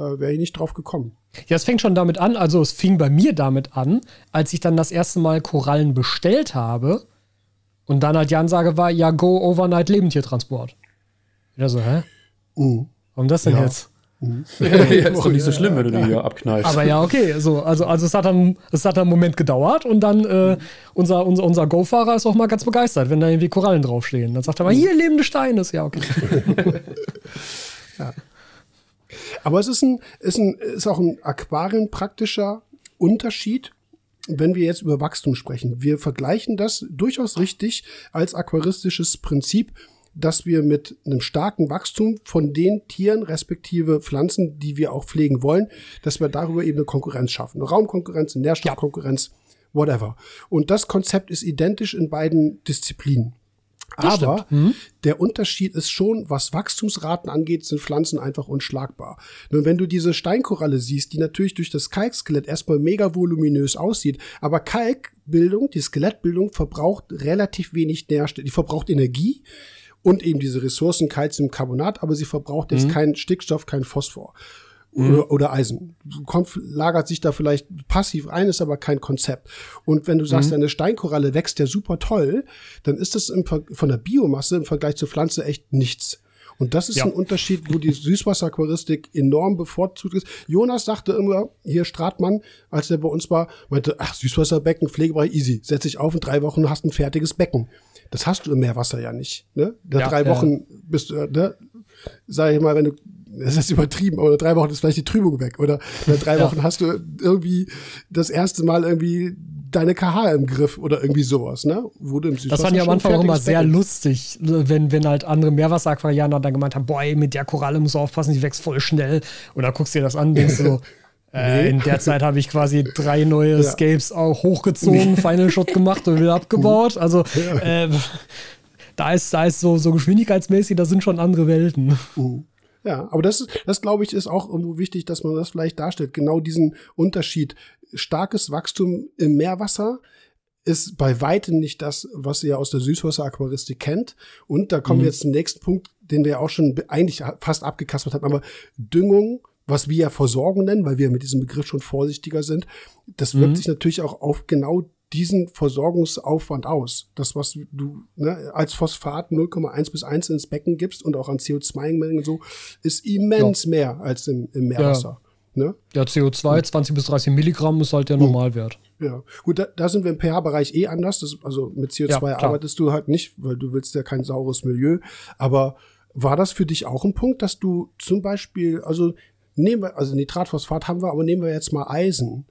Äh, Wäre ich nicht drauf gekommen. Ja, es fängt schon damit an, also es fing bei mir damit an, als ich dann das erste Mal Korallen bestellt habe und dann halt die Ansage war, ja, go overnight Lebendtiertransport. Wieder so, hä? Mhm. Warum das denn Ja. jetzt? (laughs) (laughs) ja, ist doch nicht so schlimm, wenn du die hier abknallst. Aber ja, okay, so, also, also es hat dann, es hat dann einen Moment gedauert und dann äh, unser, unser, unser Go-Fahrer ist auch mal ganz begeistert, wenn da irgendwie Korallen draufstehen. Dann sagt er mal, hier lebende Steine, ist ja okay. (laughs) Aber es ist, ein, ist, ein, ist auch ein aquarienpraktischer Unterschied, wenn wir jetzt über Wachstum sprechen. Wir vergleichen das durchaus richtig als aquaristisches Prinzip, dass wir mit einem starken Wachstum von den Tieren respektive Pflanzen, die wir auch pflegen wollen, dass wir darüber eben eine Konkurrenz schaffen. Eine Raumkonkurrenz, eine Nährstoffkonkurrenz, whatever. Und das Konzept ist identisch in beiden Disziplinen. Das Aber. Mhm. der Unterschied ist schon, was Wachstumsraten angeht, sind Pflanzen einfach unschlagbar. Nur wenn du diese Steinkoralle siehst, die natürlich durch das Kalkskelett erstmal mega voluminös aussieht, aber Kalkbildung, die Skelettbildung verbraucht relativ wenig Nährstoffe, die verbraucht Energie und eben diese Ressourcen Calciumcarbonat, aber sie verbraucht jetzt mhm. keinen Stickstoff, keinen Phosphor mhm. oder Eisen. Kommt, lagert sich da vielleicht passiv ein, ist aber kein Konzept. Und wenn du sagst, mhm. deine Steinkoralle wächst ja super toll, dann ist das im, von der Biomasse im Vergleich zur Pflanze echt nichts. Und das ist ja. ein Unterschied, wo die Süßwasseraquaristik enorm bevorzugt ist. Jonas sagte immer, hier Stratmann, als er bei uns war, meinte, ach, Süßwasserbecken, Pflegebereich, easy. Setz dich auf in drei Wochen hast ein fertiges Becken. Das hast du im Meerwasser ja nicht. Ne? Nach ja, drei Wochen bist du, ne? sag ich mal, wenn du das ist übertrieben, aber drei Wochen ist vielleicht die Trübung weg. Oder nach drei (laughs) ja. Wochen hast du irgendwie das erste Mal irgendwie deine KH im Griff oder irgendwie sowas, ne? Wurde im Südwasser Das fand ich am Anfang auch immer sehr lustig, wenn, wenn halt andere Meerwasseraquarianer dann gemeint haben, boah, ey, mit der Koralle musst du aufpassen, die wächst voll schnell. Und dann guckst du dir das an, denkst du so, (laughs) äh, in der Zeit habe ich quasi drei neue (laughs) ja. Scapes auch hochgezogen, Final Shot gemacht und wieder abgebaut. Also äh, da ist, da ist so, so geschwindigkeitsmäßig, da sind schon andere Welten. Uh. Ja, aber das, das glaube ich, ist auch irgendwo wichtig, dass man das vielleicht darstellt. Genau diesen Unterschied starkes Wachstum im Meerwasser ist bei weitem nicht das, was ihr aus der Süßwasseraquaristik kennt. Und da kommen mhm. wir jetzt zum nächsten Punkt, den wir auch schon eigentlich fast abgekaspert hatten, aber Düngung, was wir ja Versorgung nennen, weil wir mit diesem Begriff schon vorsichtiger sind, das wirkt mhm. sich natürlich auch auf genau diesen Versorgungsaufwand aus. Das, was du ne, als Phosphat 0,1 bis 1 ins Becken gibst und auch an CO2-Mengen und so, ist immens ja. mehr als im, im Meerwasser. Ja. Ne? Ja, CO2, hm. 20 bis 30 Milligramm ist halt der hm. Normalwert. Ja, gut, da, da sind wir im pH-Bereich eh anders. Das, also mit CO2 ja, arbeitest du halt nicht, weil du willst ja kein saures Milieu. Aber war das für dich auch ein Punkt, dass du zum Beispiel, also nehmen wir, also Nitratphosphat haben wir, aber nehmen wir jetzt mal Eisen.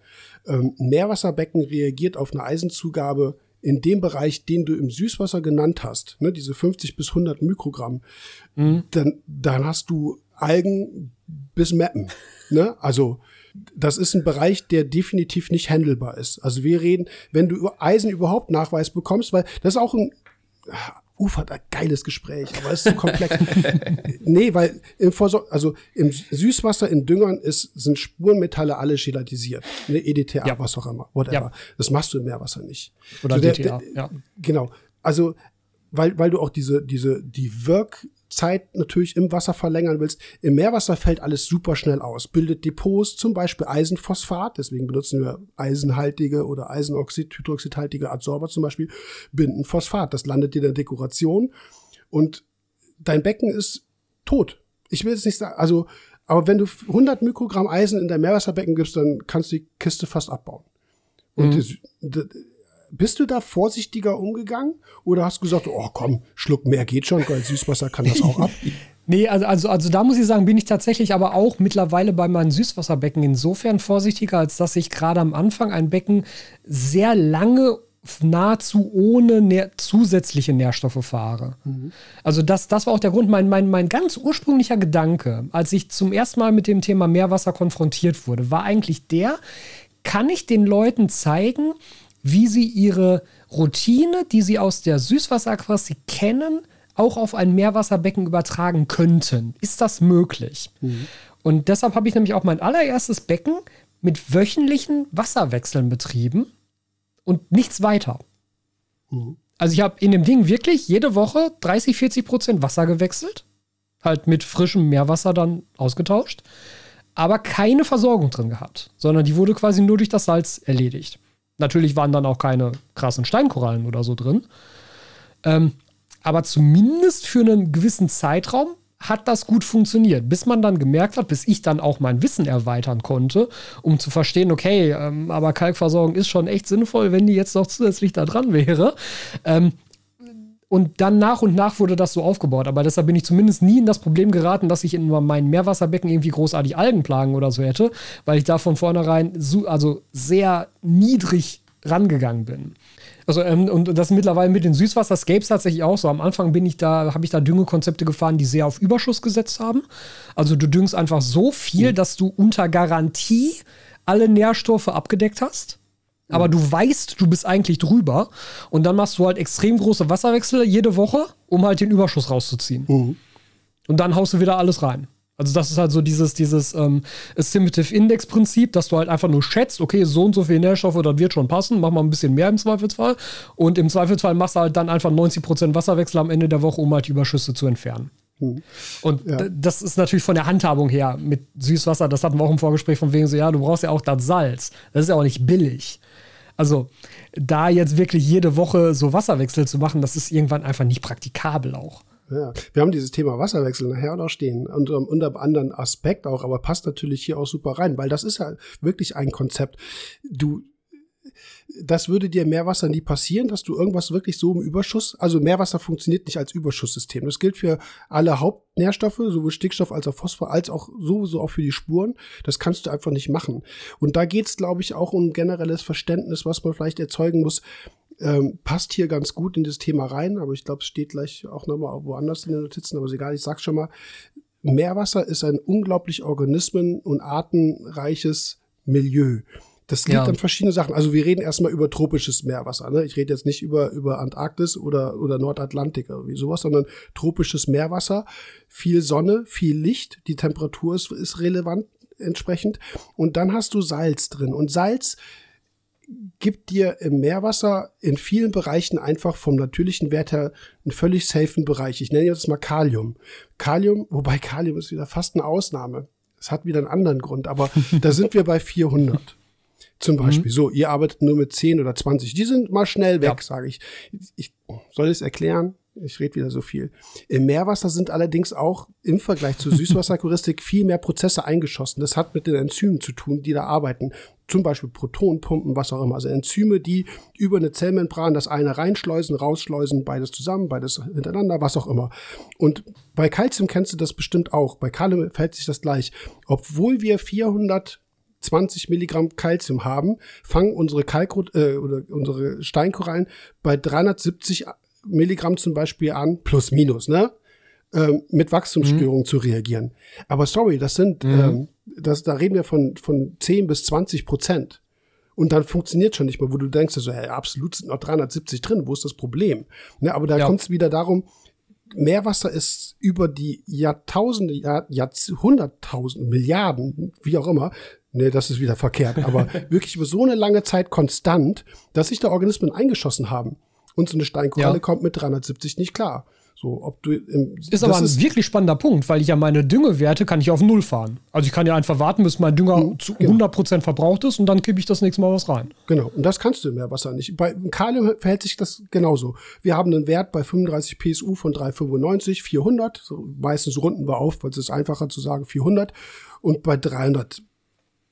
Ähm, Meerwasserbecken reagiert auf eine Eisenzugabe in dem Bereich, den du im Süßwasser genannt hast, ne, diese 50 bis 100 Mikrogramm, mhm. dann, dann hast du Algen bis Mappen. Ne? Also das ist ein Bereich, der definitiv nicht handelbar ist. Also wir reden, wenn du Eisen überhaupt Nachweis bekommst, weil das ist auch ein ufert ein geiles Gespräch, aber es ist zu komplex. (laughs) nee, weil im Vorsor also im Süßwasser in Düngern ist, sind Spurenmetalle alle gelatisiert. Ne, EDTA, ja. was auch immer, whatever. Ja. Das machst du im Meerwasser nicht. Oder also der, DTA, ja. Genau. Also weil, weil du auch diese, diese, die Wirk, Zeit natürlich im Wasser verlängern willst. Im Meerwasser fällt alles super schnell aus, bildet Depots, zum Beispiel Eisenphosphat, deswegen benutzen wir eisenhaltige oder Eisenoxid, hydroxidhaltige Adsorber zum Beispiel, binden Phosphat. Das landet in der Dekoration und dein Becken ist tot. Ich will jetzt nicht sagen, also, aber wenn du 100 Mikrogramm Eisen in dein Meerwasserbecken gibst, dann kannst du die Kiste fast abbauen. Und mhm. Bist du da vorsichtiger umgegangen oder hast du gesagt, oh komm, Schluck mehr geht schon, weil Süßwasser kann das auch ab? (laughs) Nee, also, also, also da muss ich sagen, bin ich tatsächlich aber auch mittlerweile bei meinen Süßwasserbecken insofern vorsichtiger, als dass ich gerade am Anfang ein Becken sehr lange nahezu ohne nähr zusätzliche Nährstoffe fahre. Mhm. Also das, das war auch der Grund, mein, mein, mein ganz ursprünglicher Gedanke, als ich zum ersten Mal mit dem Thema Meerwasser konfrontiert wurde, war eigentlich der, kann ich den Leuten zeigen, wie sie ihre Routine, die sie aus der Süßwasseraquaristik kennen, auch auf ein Meerwasserbecken übertragen könnten. Ist das möglich? Mhm. Und deshalb habe ich nämlich auch mein allererstes Becken mit wöchentlichen Wasserwechseln betrieben und nichts weiter. Mhm. Also ich habe in dem Ding wirklich jede Woche 30, 40 Prozent Wasser gewechselt, halt mit frischem Meerwasser dann ausgetauscht, aber keine Versorgung drin gehabt, sondern die wurde quasi nur durch das Salz erledigt. Natürlich waren dann auch keine krassen Steinkorallen oder so drin. Ähm, aber zumindest für einen gewissen Zeitraum hat das gut funktioniert, bis man dann gemerkt hat, bis ich dann auch mein Wissen erweitern konnte, um zu verstehen, okay, ähm, aber Kalkversorgung ist schon echt sinnvoll, wenn die jetzt noch zusätzlich da dran wäre. Ähm, und dann nach und nach wurde das so aufgebaut. Aber deshalb bin ich zumindest nie in das Problem geraten, dass ich in meinem Meerwasserbecken irgendwie großartig Algenplagen oder so hätte, weil ich da von vornherein so, also sehr niedrig rangegangen bin. Also, ähm, und das mittlerweile mit den Süßwasserscapes tatsächlich auch so. Am Anfang bin ich da, habe ich da Düngekonzepte gefahren, die sehr auf Überschuss gesetzt haben. Also du düngst einfach so viel, mhm. dass du unter Garantie alle Nährstoffe abgedeckt hast aber du weißt, du bist eigentlich drüber. Und dann machst du halt extrem große Wasserwechsel jede Woche, um halt den Überschuss rauszuziehen. Mhm. Und dann haust du wieder alles rein. Also das ist halt so dieses, dieses ähm, Estimative Index Prinzip, dass du halt einfach nur schätzt, okay, so und so viele Nährstoffe, das wird schon passen, mach mal ein bisschen mehr im Zweifelsfall. Und im Zweifelsfall machst du halt dann einfach 90% Wasserwechsel am Ende der Woche, um halt die Überschüsse zu entfernen. Hm. Und ja. das ist natürlich von der Handhabung her mit Süßwasser, das hatten wir auch im Vorgespräch von wegen so, ja, du brauchst ja auch das Salz. Das ist ja auch nicht billig. Also da jetzt wirklich jede Woche so Wasserwechsel zu machen, das ist irgendwann einfach nicht praktikabel auch. Ja, wir haben dieses Thema Wasserwechsel nachher noch stehen, unter, unter einem anderen Aspekt auch, aber passt natürlich hier auch super rein, weil das ist ja wirklich ein Konzept. Du, das würde dir Meerwasser nie passieren, dass du irgendwas wirklich so im Überschuss, also Meerwasser funktioniert nicht als Überschusssystem. Das gilt für alle Hauptnährstoffe, sowohl Stickstoff als auch Phosphor, als auch sowieso auch für die Spuren. Das kannst du einfach nicht machen. Und da geht's, glaube ich, auch um generelles Verständnis, was man vielleicht erzeugen muss, ähm, passt hier ganz gut in das Thema rein, aber ich glaube, es steht gleich auch nochmal woanders in den Notizen, aber ist egal, ich sag schon mal, Meerwasser ist ein unglaublich organismen- und artenreiches Milieu. Das liegt ja. an verschiedenen Sachen. Also wir reden erstmal über tropisches Meerwasser. Ne? Ich rede jetzt nicht über, über Antarktis oder, oder Nordatlantik oder wie sowas, sondern tropisches Meerwasser, viel Sonne, viel Licht, die Temperatur ist, ist relevant entsprechend. Und dann hast du Salz drin. Und Salz gibt dir im Meerwasser in vielen Bereichen einfach vom natürlichen Wert her einen völlig safen Bereich. Ich nenne jetzt mal Kalium. Kalium, wobei Kalium ist wieder fast eine Ausnahme. Es hat wieder einen anderen Grund, aber (laughs) da sind wir bei 400. Zum mhm. Beispiel. Mhm. So, ihr arbeitet nur mit 10 oder 20. Die sind mal schnell weg, ja. sage ich. Ich soll es erklären. Ich rede wieder so viel. Im Meerwasser sind allerdings auch im Vergleich zur (laughs) Süßwasserkuristik viel mehr Prozesse eingeschossen. Das hat mit den Enzymen zu tun, die da arbeiten. Zum Beispiel Protonpumpen, was auch immer. Also Enzyme, die über eine Zellmembran das eine reinschleusen, rausschleusen, beides zusammen, beides hintereinander, was auch immer. Und bei Calcium kennst du das bestimmt auch. Bei Kalium verhält sich das gleich. Obwohl wir 420 Milligramm Calcium haben, fangen unsere Kalkrot äh, oder unsere Steinkorallen bei 370 Milligramm zum Beispiel an, plus minus, ne? Ähm, mit Wachstumsstörungen mhm. zu reagieren. Aber sorry, das sind, mhm. ähm, das, da reden wir von, von 10 bis 20 Prozent. Und dann funktioniert schon nicht mehr, wo du denkst, so, hey, absolut sind noch 370 drin, wo ist das Problem? Ne, aber da ja. kommt es wieder darum, Meerwasser ist über die Jahrtausende, Jahr, Jahrhunderttausend, Milliarden, wie auch immer, nee, das ist wieder verkehrt, aber (laughs) wirklich über so eine lange Zeit konstant, dass sich da Organismen eingeschossen haben. Und so eine Steinkoralle ja. kommt mit 370 nicht klar. So, ob du im, ist aber ein ist wirklich spannender Punkt, weil ich ja meine Düngewerte kann ich auf Null fahren. Also ich kann ja einfach warten, bis mein Dünger mhm, zu genau. 100% verbraucht ist und dann kippe ich das nächste Mal was rein. Genau, und das kannst du im Meerwasser nicht. Bei Kalium verhält sich das genauso. Wir haben einen Wert bei 35 PSU von 395, 400. So, meistens runden wir auf, weil es ist einfacher zu sagen 400. Und bei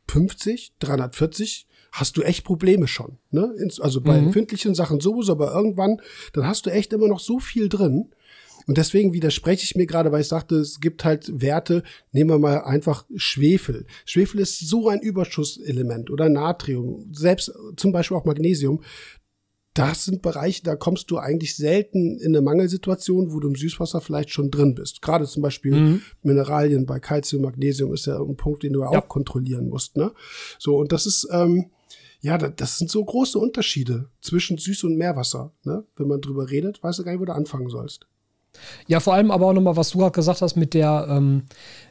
350, 340 hast du echt Probleme schon. Ne? Also bei mhm. empfindlichen Sachen sowieso, aber irgendwann, dann hast du echt immer noch so viel drin. Und deswegen widerspreche ich mir gerade, weil ich sagte, es gibt halt Werte, nehmen wir mal einfach Schwefel. Schwefel ist so ein Überschusselement oder Natrium, selbst zum Beispiel auch Magnesium. Das sind Bereiche, da kommst du eigentlich selten in eine Mangelsituation, wo du im Süßwasser vielleicht schon drin bist. Gerade zum Beispiel mhm. Mineralien bei Calcium, Magnesium ist ja ein Punkt, den du ja. auch kontrollieren musst. Ne? So, und das ist, ähm, ja, das sind so große Unterschiede zwischen Süß- und Meerwasser. Ne? Wenn man drüber redet, weißt du gar nicht, wo du anfangen sollst. Ja, vor allem aber auch nochmal, was du gerade gesagt hast mit der, ähm,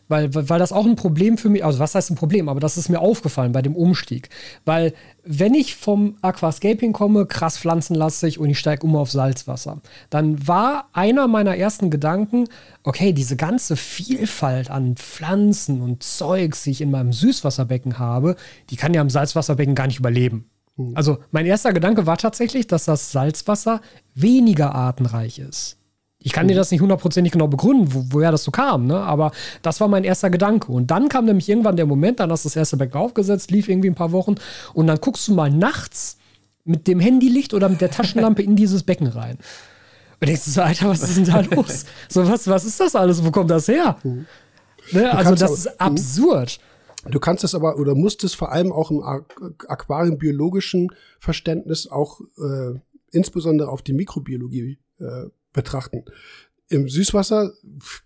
weil, weil das auch ein Problem für mich, also was heißt ein Problem, aber das ist mir aufgefallen bei dem Umstieg. Weil wenn ich vom Aquascaping komme, krass pflanzenlastig und ich steige um auf Salzwasser, dann war einer meiner ersten Gedanken, okay, diese ganze Vielfalt an Pflanzen und Zeugs, die ich in meinem Süßwasserbecken habe, die kann ja im Salzwasserbecken gar nicht überleben. Hm. Also mein erster Gedanke war tatsächlich, dass das Salzwasser weniger artenreich ist. Ich kann dir mhm. das nicht hundertprozentig genau begründen, wo, woher das so kam, ne? aber das war mein erster Gedanke. Und dann kam nämlich irgendwann der Moment, dann hast du das erste Becken aufgesetzt, lief irgendwie ein paar Wochen und dann guckst du mal nachts mit dem Handylicht oder mit der Taschenlampe in dieses Becken rein. Und denkst du so, Alter, was ist denn da (laughs) los? So, was, was ist das alles? Wo kommt das her? Mhm. Ne? Also, das aber, ist mhm. absurd. Du kannst es aber oder musst es vor allem auch im aquariumbiologischen Verständnis auch äh, insbesondere auf die Mikrobiologie äh, betrachten. im Süßwasser,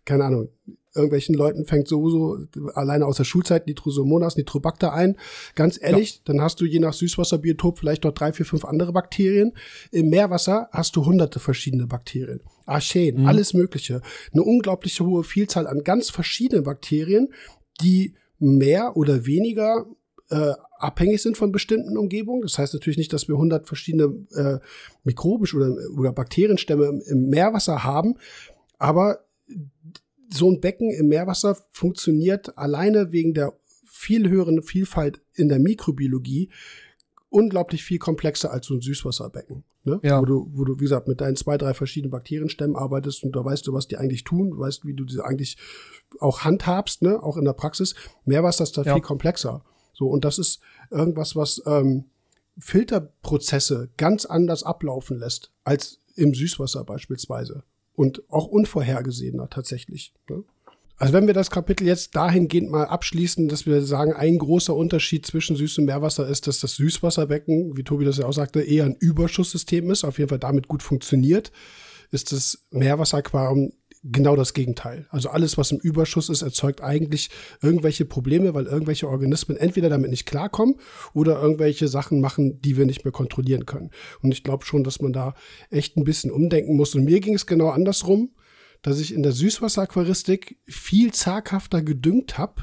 keine Ahnung, irgendwelchen Leuten fängt sowieso alleine aus der Schulzeit Nitrosomonas, Nitrobacter ein. Ganz ehrlich, ja. dann hast du je nach Süßwasserbiotop vielleicht noch drei, vier, fünf andere Bakterien. Im Meerwasser hast du hunderte verschiedene Bakterien. Archen, mhm. alles Mögliche. Eine unglaubliche hohe Vielzahl an ganz verschiedenen Bakterien, die mehr oder weniger äh, abhängig sind von bestimmten Umgebungen. Das heißt natürlich nicht, dass wir hundert verschiedene äh, mikrobisch oder, oder Bakterienstämme im, im Meerwasser haben, aber so ein Becken im Meerwasser funktioniert alleine wegen der viel höheren Vielfalt in der Mikrobiologie unglaublich viel komplexer als so ein Süßwasserbecken. Ne? Ja. Wo, du, wo du, wie gesagt, mit deinen zwei, drei verschiedenen Bakterienstämmen arbeitest und da weißt du, was die eigentlich tun, du weißt, wie du sie eigentlich auch handhabst, ne? auch in der Praxis. Meerwasser ist da ja. viel komplexer. So, und das ist irgendwas, was ähm, Filterprozesse ganz anders ablaufen lässt als im Süßwasser beispielsweise und auch unvorhergesehener tatsächlich. Ne? Also wenn wir das Kapitel jetzt dahingehend mal abschließen, dass wir sagen, ein großer Unterschied zwischen süßem Meerwasser ist, dass das Süßwasserbecken, wie Tobi das ja auch sagte, eher ein Überschusssystem ist, auf jeden Fall damit gut funktioniert, ist das Meerwasseraquarium genau das Gegenteil. Also alles, was im Überschuss ist, erzeugt eigentlich irgendwelche Probleme, weil irgendwelche Organismen entweder damit nicht klarkommen oder irgendwelche Sachen machen, die wir nicht mehr kontrollieren können. Und ich glaube schon, dass man da echt ein bisschen umdenken muss. Und mir ging es genau andersrum, dass ich in der Süßwasseraquaristik viel zaghafter gedüngt habe,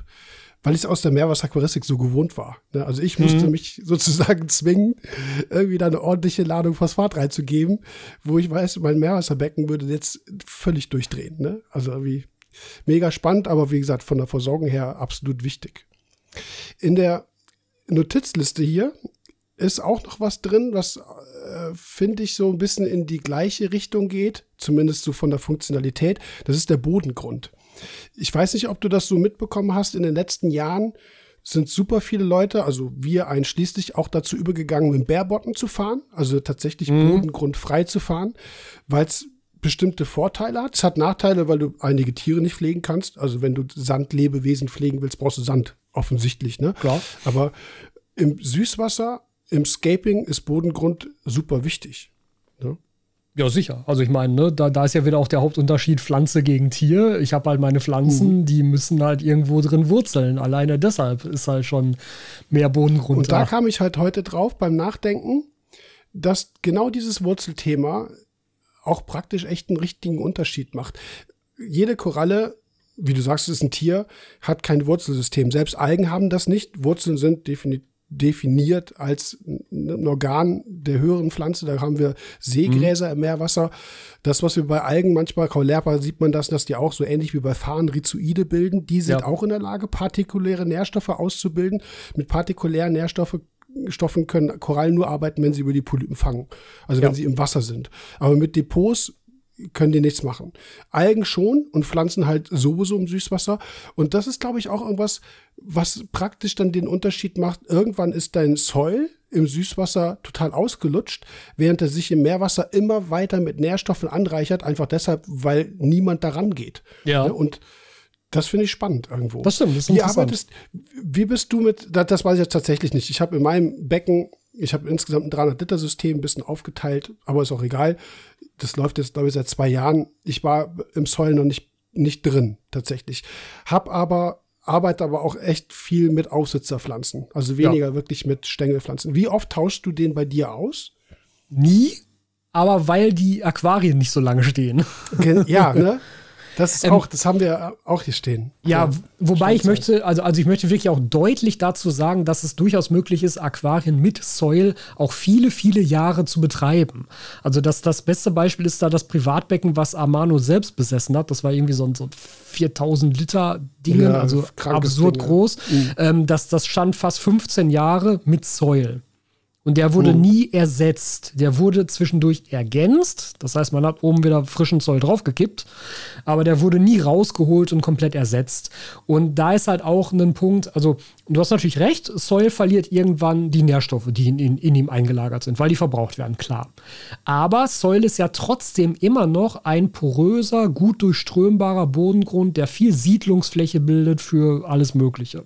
weil ich es aus der Meerwasseraquaristik so gewohnt war. Ne? Also ich musste mhm. mich (laughs) sozusagen zwingen, irgendwie da eine ordentliche Ladung Phosphat reinzugeben, wo ich weiß, mein Meerwasserbecken würde jetzt völlig durchdrehen. Ne? Also irgendwie mega spannend, aber wie gesagt, von der Versorgung her absolut wichtig. In der Notizliste hier ist auch noch was drin, was äh, finde ich so ein bisschen in die gleiche Richtung geht, zumindest so von der Funktionalität. Das ist der Bodengrund. Ich weiß nicht, ob du das so mitbekommen hast. In den letzten Jahren sind super viele Leute, also wir einschließlich, auch dazu übergegangen, mit Bärbotten zu fahren, also tatsächlich mhm. bodengrundfrei zu fahren, weil es bestimmte Vorteile hat. Es hat Nachteile, weil du einige Tiere nicht pflegen kannst. Also wenn du Sandlebewesen pflegen willst, brauchst du Sand, offensichtlich. Ne? Klar. Aber im Süßwasser, im Scaping ist Bodengrund super wichtig. Ja, sicher. Also ich meine, ne, da, da ist ja wieder auch der Hauptunterschied Pflanze gegen Tier. Ich habe halt meine Pflanzen, mhm. die müssen halt irgendwo drin wurzeln. Alleine deshalb ist halt schon mehr Bodengrund Und da. da kam ich halt heute drauf beim Nachdenken, dass genau dieses Wurzelthema auch praktisch echt einen richtigen Unterschied macht. Jede Koralle wie du sagst, ist ein Tier, hat kein Wurzelsystem. Selbst Algen haben das nicht. Wurzeln sind definitiv definiert als ein Organ der höheren Pflanze. Da haben wir Seegräser mhm. im Meerwasser. Das, was wir bei Algen manchmal, Kaulerpa sieht man das, dass die auch so ähnlich wie bei Farn Rhizoide bilden. Die sind ja. auch in der Lage, partikuläre Nährstoffe auszubilden. Mit partikulären Nährstoffen Stoffen können Korallen nur arbeiten, wenn sie über die Polypen fangen. Also wenn ja. sie im Wasser sind. Aber mit Depots können die nichts machen. Algen schon und Pflanzen halt sowieso im Süßwasser. Und das ist, glaube ich, auch irgendwas, was praktisch dann den Unterschied macht. Irgendwann ist dein Soil im Süßwasser total ausgelutscht, während er sich im Meerwasser immer weiter mit Nährstoffen anreichert, einfach deshalb, weil niemand daran geht. Ja. Und das finde ich spannend irgendwo. Das stimmt, das ist wie arbeitest, wie bist du mit, das, das weiß ich jetzt tatsächlich nicht. Ich habe in meinem Becken ich habe insgesamt ein 300-Liter-System, ein bisschen aufgeteilt, aber ist auch egal. Das läuft jetzt, glaube ich, seit zwei Jahren. Ich war im Soil noch nicht, nicht drin, tatsächlich. Hab aber, arbeite aber auch echt viel mit Aufsitzerpflanzen. Also weniger ja. wirklich mit Stängelpflanzen. Wie oft tauschst du den bei dir aus? Nie, aber weil die Aquarien nicht so lange stehen. Ja, (laughs) ne? Das ist ähm, auch, das haben wir auch hier stehen. Ja, so, wobei ich möchte, also, also ich möchte wirklich auch deutlich dazu sagen, dass es durchaus möglich ist, Aquarien mit Soil auch viele, viele Jahre zu betreiben. Also das, das beste Beispiel ist da das Privatbecken, was Armano selbst besessen hat. Das war irgendwie so ein, so 4000 Liter Ding, ja, also absurd Ding, groß. Ja. Mhm. Ähm, das, das stand fast 15 Jahre mit Soil. Und der wurde mhm. nie ersetzt. Der wurde zwischendurch ergänzt. Das heißt, man hat oben wieder frischen Zoll draufgekippt. Aber der wurde nie rausgeholt und komplett ersetzt. Und da ist halt auch ein Punkt, also du hast natürlich recht, Soil verliert irgendwann die Nährstoffe, die in, in, in ihm eingelagert sind, weil die verbraucht werden, klar. Aber Soil ist ja trotzdem immer noch ein poröser, gut durchströmbarer Bodengrund, der viel Siedlungsfläche bildet für alles Mögliche.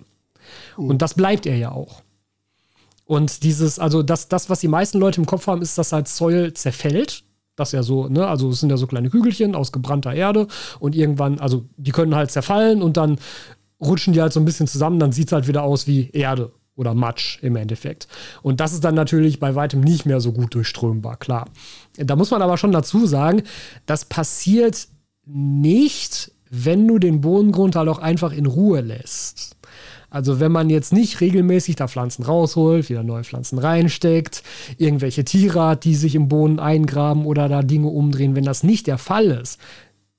Mhm. Und das bleibt er ja auch. Und dieses, also das, das, was die meisten Leute im Kopf haben, ist, dass halt Soil zerfällt Das ja so, ne, also es sind ja so kleine Kügelchen aus gebrannter Erde und irgendwann, also die können halt zerfallen und dann rutschen die halt so ein bisschen zusammen, dann sieht es halt wieder aus wie Erde oder Matsch im Endeffekt. Und das ist dann natürlich bei weitem nicht mehr so gut durchströmbar, klar. Da muss man aber schon dazu sagen, das passiert nicht, wenn du den Bodengrund halt auch einfach in Ruhe lässt. Also wenn man jetzt nicht regelmäßig da Pflanzen rausholt, wieder neue Pflanzen reinsteckt, irgendwelche Tiere hat, die sich im Boden eingraben oder da Dinge umdrehen, wenn das nicht der Fall ist,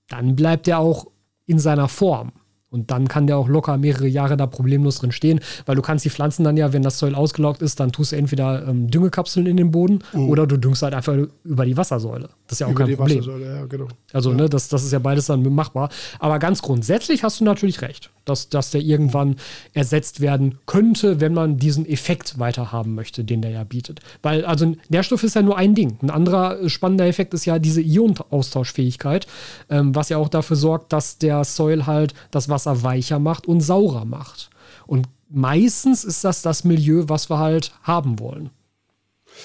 dann bleibt er auch in seiner Form. Und dann kann der auch locker mehrere Jahre da problemlos drin stehen, weil du kannst die Pflanzen dann ja, wenn das Soil ausgelaugt ist, dann tust du entweder ähm, Düngekapseln in den Boden mhm. oder du düngst halt einfach über die Wassersäule. Das ist ja auch über kein Problem. Ja, genau. Also, ja. ne, das, das ist ja beides dann machbar. Aber ganz grundsätzlich hast du natürlich recht, dass, dass der irgendwann ersetzt werden könnte, wenn man diesen Effekt weiter haben möchte, den der ja bietet. Weil, also Nährstoff ist ja nur ein Ding. Ein anderer äh, spannender Effekt ist ja diese Ionenaustauschfähigkeit, ähm, was ja auch dafür sorgt, dass der Soil halt das Wasser Wasser weicher macht und saurer macht. Und meistens ist das das Milieu, was wir halt haben wollen.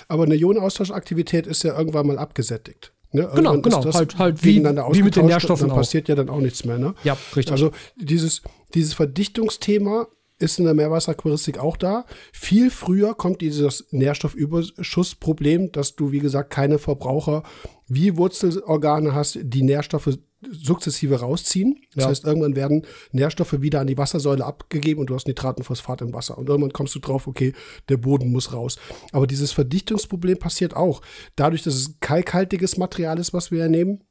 Aber eine Ionenaustauschaktivität ist ja irgendwann mal abgesättigt. Ne? Genau, genau. Halt, halt wie, wie mit den Nährstoffen dann passiert ja dann auch nichts mehr. Ne? Ja, richtig. Also dieses, dieses Verdichtungsthema ist in der Meerwasseraquaristik auch da. Viel früher kommt dieses Nährstoffüberschussproblem, dass du, wie gesagt, keine Verbraucher wie Wurzelorgane hast, die Nährstoffe sukzessive rausziehen. Das ja. heißt, irgendwann werden Nährstoffe wieder an die Wassersäule abgegeben und du hast Nitrat und Phosphat im Wasser. Und irgendwann kommst du drauf, okay, der Boden muss raus. Aber dieses Verdichtungsproblem passiert auch. Dadurch, dass es kalkhaltiges Material ist, was wir ja nehmen,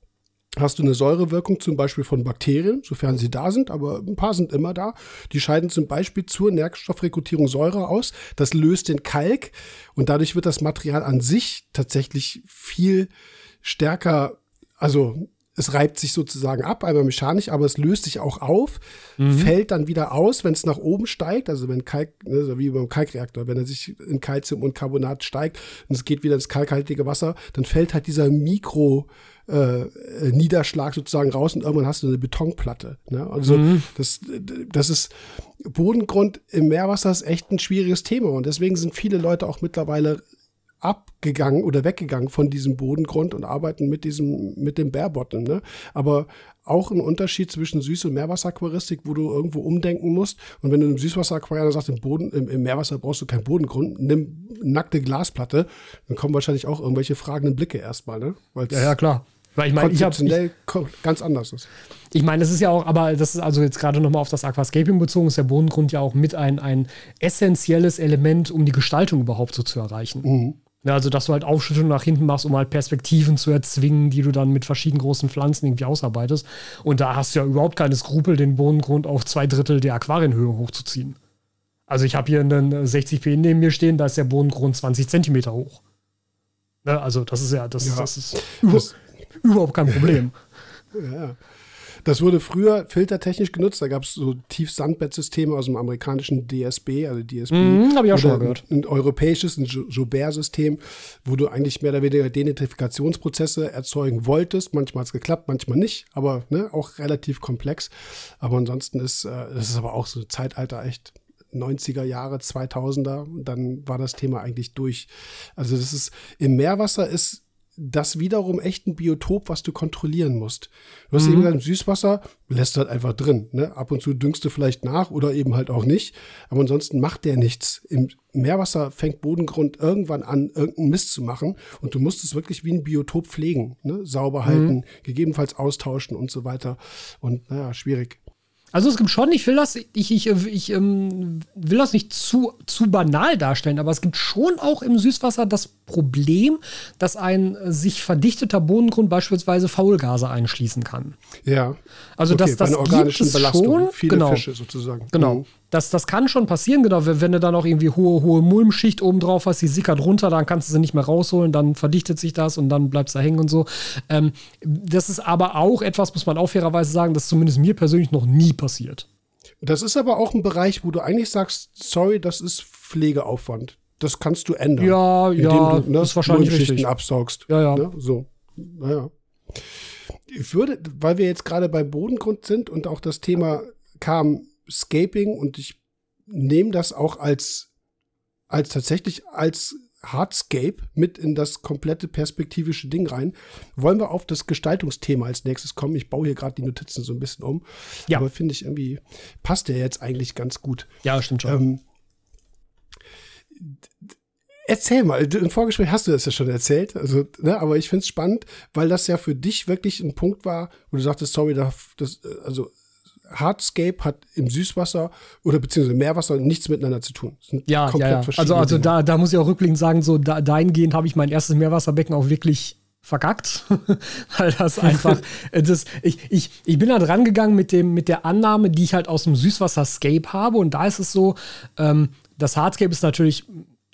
hast du eine Säurewirkung zum Beispiel von Bakterien, sofern sie da sind, aber ein paar sind immer da. Die scheiden zum Beispiel zur Nährstoffrekrutierung Säure aus. Das löst den Kalk und dadurch wird das Material an sich tatsächlich viel stärker, also es reibt sich sozusagen ab, einmal mechanisch, aber es löst sich auch auf, mhm. fällt dann wieder aus, wenn es nach oben steigt, also wenn Kalk, ne, wie beim Kalkreaktor, wenn er sich in Calcium und Carbonat steigt und es geht wieder ins kalkhaltige Wasser, dann fällt halt dieser Mikro äh, Niederschlag sozusagen raus und irgendwann hast du eine Betonplatte. Ne? Also mhm. das, das ist Bodengrund im Meerwasser ist echt ein schwieriges Thema und deswegen sind viele Leute auch mittlerweile abgegangen oder weggegangen von diesem Bodengrund und arbeiten mit diesem, mit dem Bärbottom. Ne? Aber auch ein Unterschied zwischen Süß- und Meerwasseraquaristik, wo du irgendwo umdenken musst. Und wenn du im Süßwasseraquarium sagst, im, Boden, im, im, Meerwasser brauchst du keinen Bodengrund, nimm nackte Glasplatte, dann kommen wahrscheinlich auch irgendwelche fragenden Blicke erstmal, ne? Weil's ja, ja, klar. Weil ich meine, ich habe ganz anders ist. Ich meine, es ist ja auch, aber das ist also jetzt gerade nochmal auf das Aquascaping bezogen, ist der Bodengrund ja auch mit ein, ein essentielles Element, um die Gestaltung überhaupt so zu erreichen. Mhm. Ja, also, dass du halt Aufschüttung nach hinten machst, um halt Perspektiven zu erzwingen, die du dann mit verschiedenen großen Pflanzen irgendwie ausarbeitest. Und da hast du ja überhaupt keine Skrupel, den Bodengrund auf zwei Drittel der Aquarienhöhe hochzuziehen. Also, ich habe hier einen 60 P neben mir stehen, da ist der Bodengrund 20 Zentimeter hoch. Ne, also, das ist ja, das, ja, das ist das, überhaupt kein Problem. (laughs) ja. Das wurde früher filtertechnisch genutzt. Da gab es so Tiefsandbettsysteme aus dem amerikanischen DSB, also DSB. Mm, Habe ich auch schon gehört. Ein, ein europäisches, ein Joubert-System, wo du eigentlich mehr oder weniger Denitrifikationsprozesse erzeugen wolltest. Manchmal hat es geklappt, manchmal nicht, aber ne, auch relativ komplex. Aber ansonsten ist, äh, das ist aber auch so Zeitalter echt 90er Jahre, 2000er, dann war das Thema eigentlich durch. Also das ist, im Meerwasser ist das wiederum echt ein Biotop, was du kontrollieren musst. Du hast mhm. eben im Süßwasser lässt halt einfach drin. Ne? Ab und zu düngst du vielleicht nach oder eben halt auch nicht. Aber ansonsten macht der nichts. Im Meerwasser fängt Bodengrund irgendwann an, irgendeinen Mist zu machen. Und du musst es wirklich wie ein Biotop pflegen. Ne? Sauber halten, mhm. gegebenenfalls austauschen und so weiter. Und naja, schwierig. Also es gibt schon, ich will das, ich, ich, ich ähm, will das nicht zu, zu banal darstellen, aber es gibt schon auch im Süßwasser das Problem, dass ein sich verdichteter Bodengrund beispielsweise Faulgase einschließen kann. Ja. Also okay, das, das bei organischen Belastung, schon, viele genau, Fische sozusagen. Genau. Mhm. Das, das kann schon passieren, genau. Wenn du dann auch irgendwie hohe, hohe Mulmschicht oben drauf hast, die sickert runter, dann kannst du sie nicht mehr rausholen, dann verdichtet sich das und dann bleibt es da hängen und so. Ähm, das ist aber auch etwas, muss man auch fairerweise sagen, das zumindest mir persönlich noch nie passiert. Das ist aber auch ein Bereich, wo du eigentlich sagst, sorry, das ist Pflegeaufwand. Das kannst du ändern. Ja, ja, du, ne, ist wahrscheinlich richtig. absaugst. Ja, ja. Ne, so. Naja. Ich würde, weil wir jetzt gerade bei Bodengrund sind und auch das Thema kam, Scaping und ich nehme das auch als, als tatsächlich als Hardscape mit in das komplette perspektivische Ding rein. Wollen wir auf das Gestaltungsthema als nächstes kommen? Ich baue hier gerade die Notizen so ein bisschen um. Ja. Aber finde ich irgendwie, passt der jetzt eigentlich ganz gut. Ja, stimmt schon. Ähm, Erzähl mal, im Vorgespräch hast du das ja schon erzählt, also, ne, aber ich finde es spannend, weil das ja für dich wirklich ein Punkt war, wo du sagtest, sorry, das, also Hardscape hat im Süßwasser oder beziehungsweise Meerwasser nichts miteinander zu tun. ja, ja, ja. Also, also da, da muss ich auch rückblickend sagen, so da, dahingehend habe ich mein erstes Meerwasserbecken auch wirklich verkackt, (laughs) weil das (laughs) einfach, das, ich, ich, ich bin da dran gegangen mit, dem, mit der Annahme, die ich halt aus dem Süßwasserscape habe und da ist es so, ähm, das Hardscape ist natürlich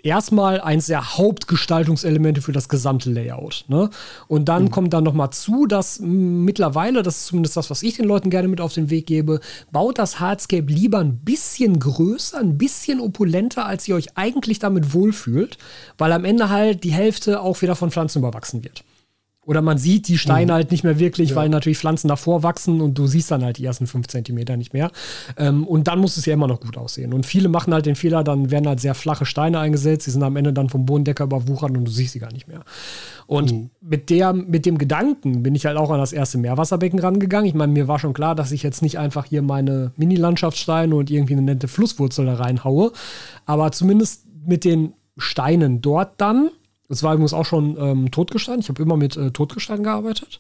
erstmal eins der Hauptgestaltungselemente für das gesamte Layout. Ne? Und dann mhm. kommt dann noch mal zu, dass mittlerweile, das ist zumindest das, was ich den Leuten gerne mit auf den Weg gebe, baut das Hardscape lieber ein bisschen größer, ein bisschen opulenter, als ihr euch eigentlich damit wohlfühlt, weil am Ende halt die Hälfte auch wieder von Pflanzen überwachsen wird. Oder man sieht die Steine mhm. halt nicht mehr wirklich, ja. weil natürlich Pflanzen davor wachsen und du siehst dann halt die ersten fünf Zentimeter nicht mehr. Ähm, und dann muss es ja immer noch gut aussehen. Und viele machen halt den Fehler, dann werden halt sehr flache Steine eingesetzt, die sind am Ende dann vom Bodendecker überwuchert und du siehst sie gar nicht mehr. Und mhm. mit, der, mit dem Gedanken bin ich halt auch an das erste Meerwasserbecken rangegangen. Ich meine, mir war schon klar, dass ich jetzt nicht einfach hier meine Mini-Landschaftssteine und irgendwie eine nette Flusswurzel da reinhaue, aber zumindest mit den Steinen dort dann das war übrigens auch schon ähm, Totgestein. Ich habe immer mit äh, Totgestein gearbeitet.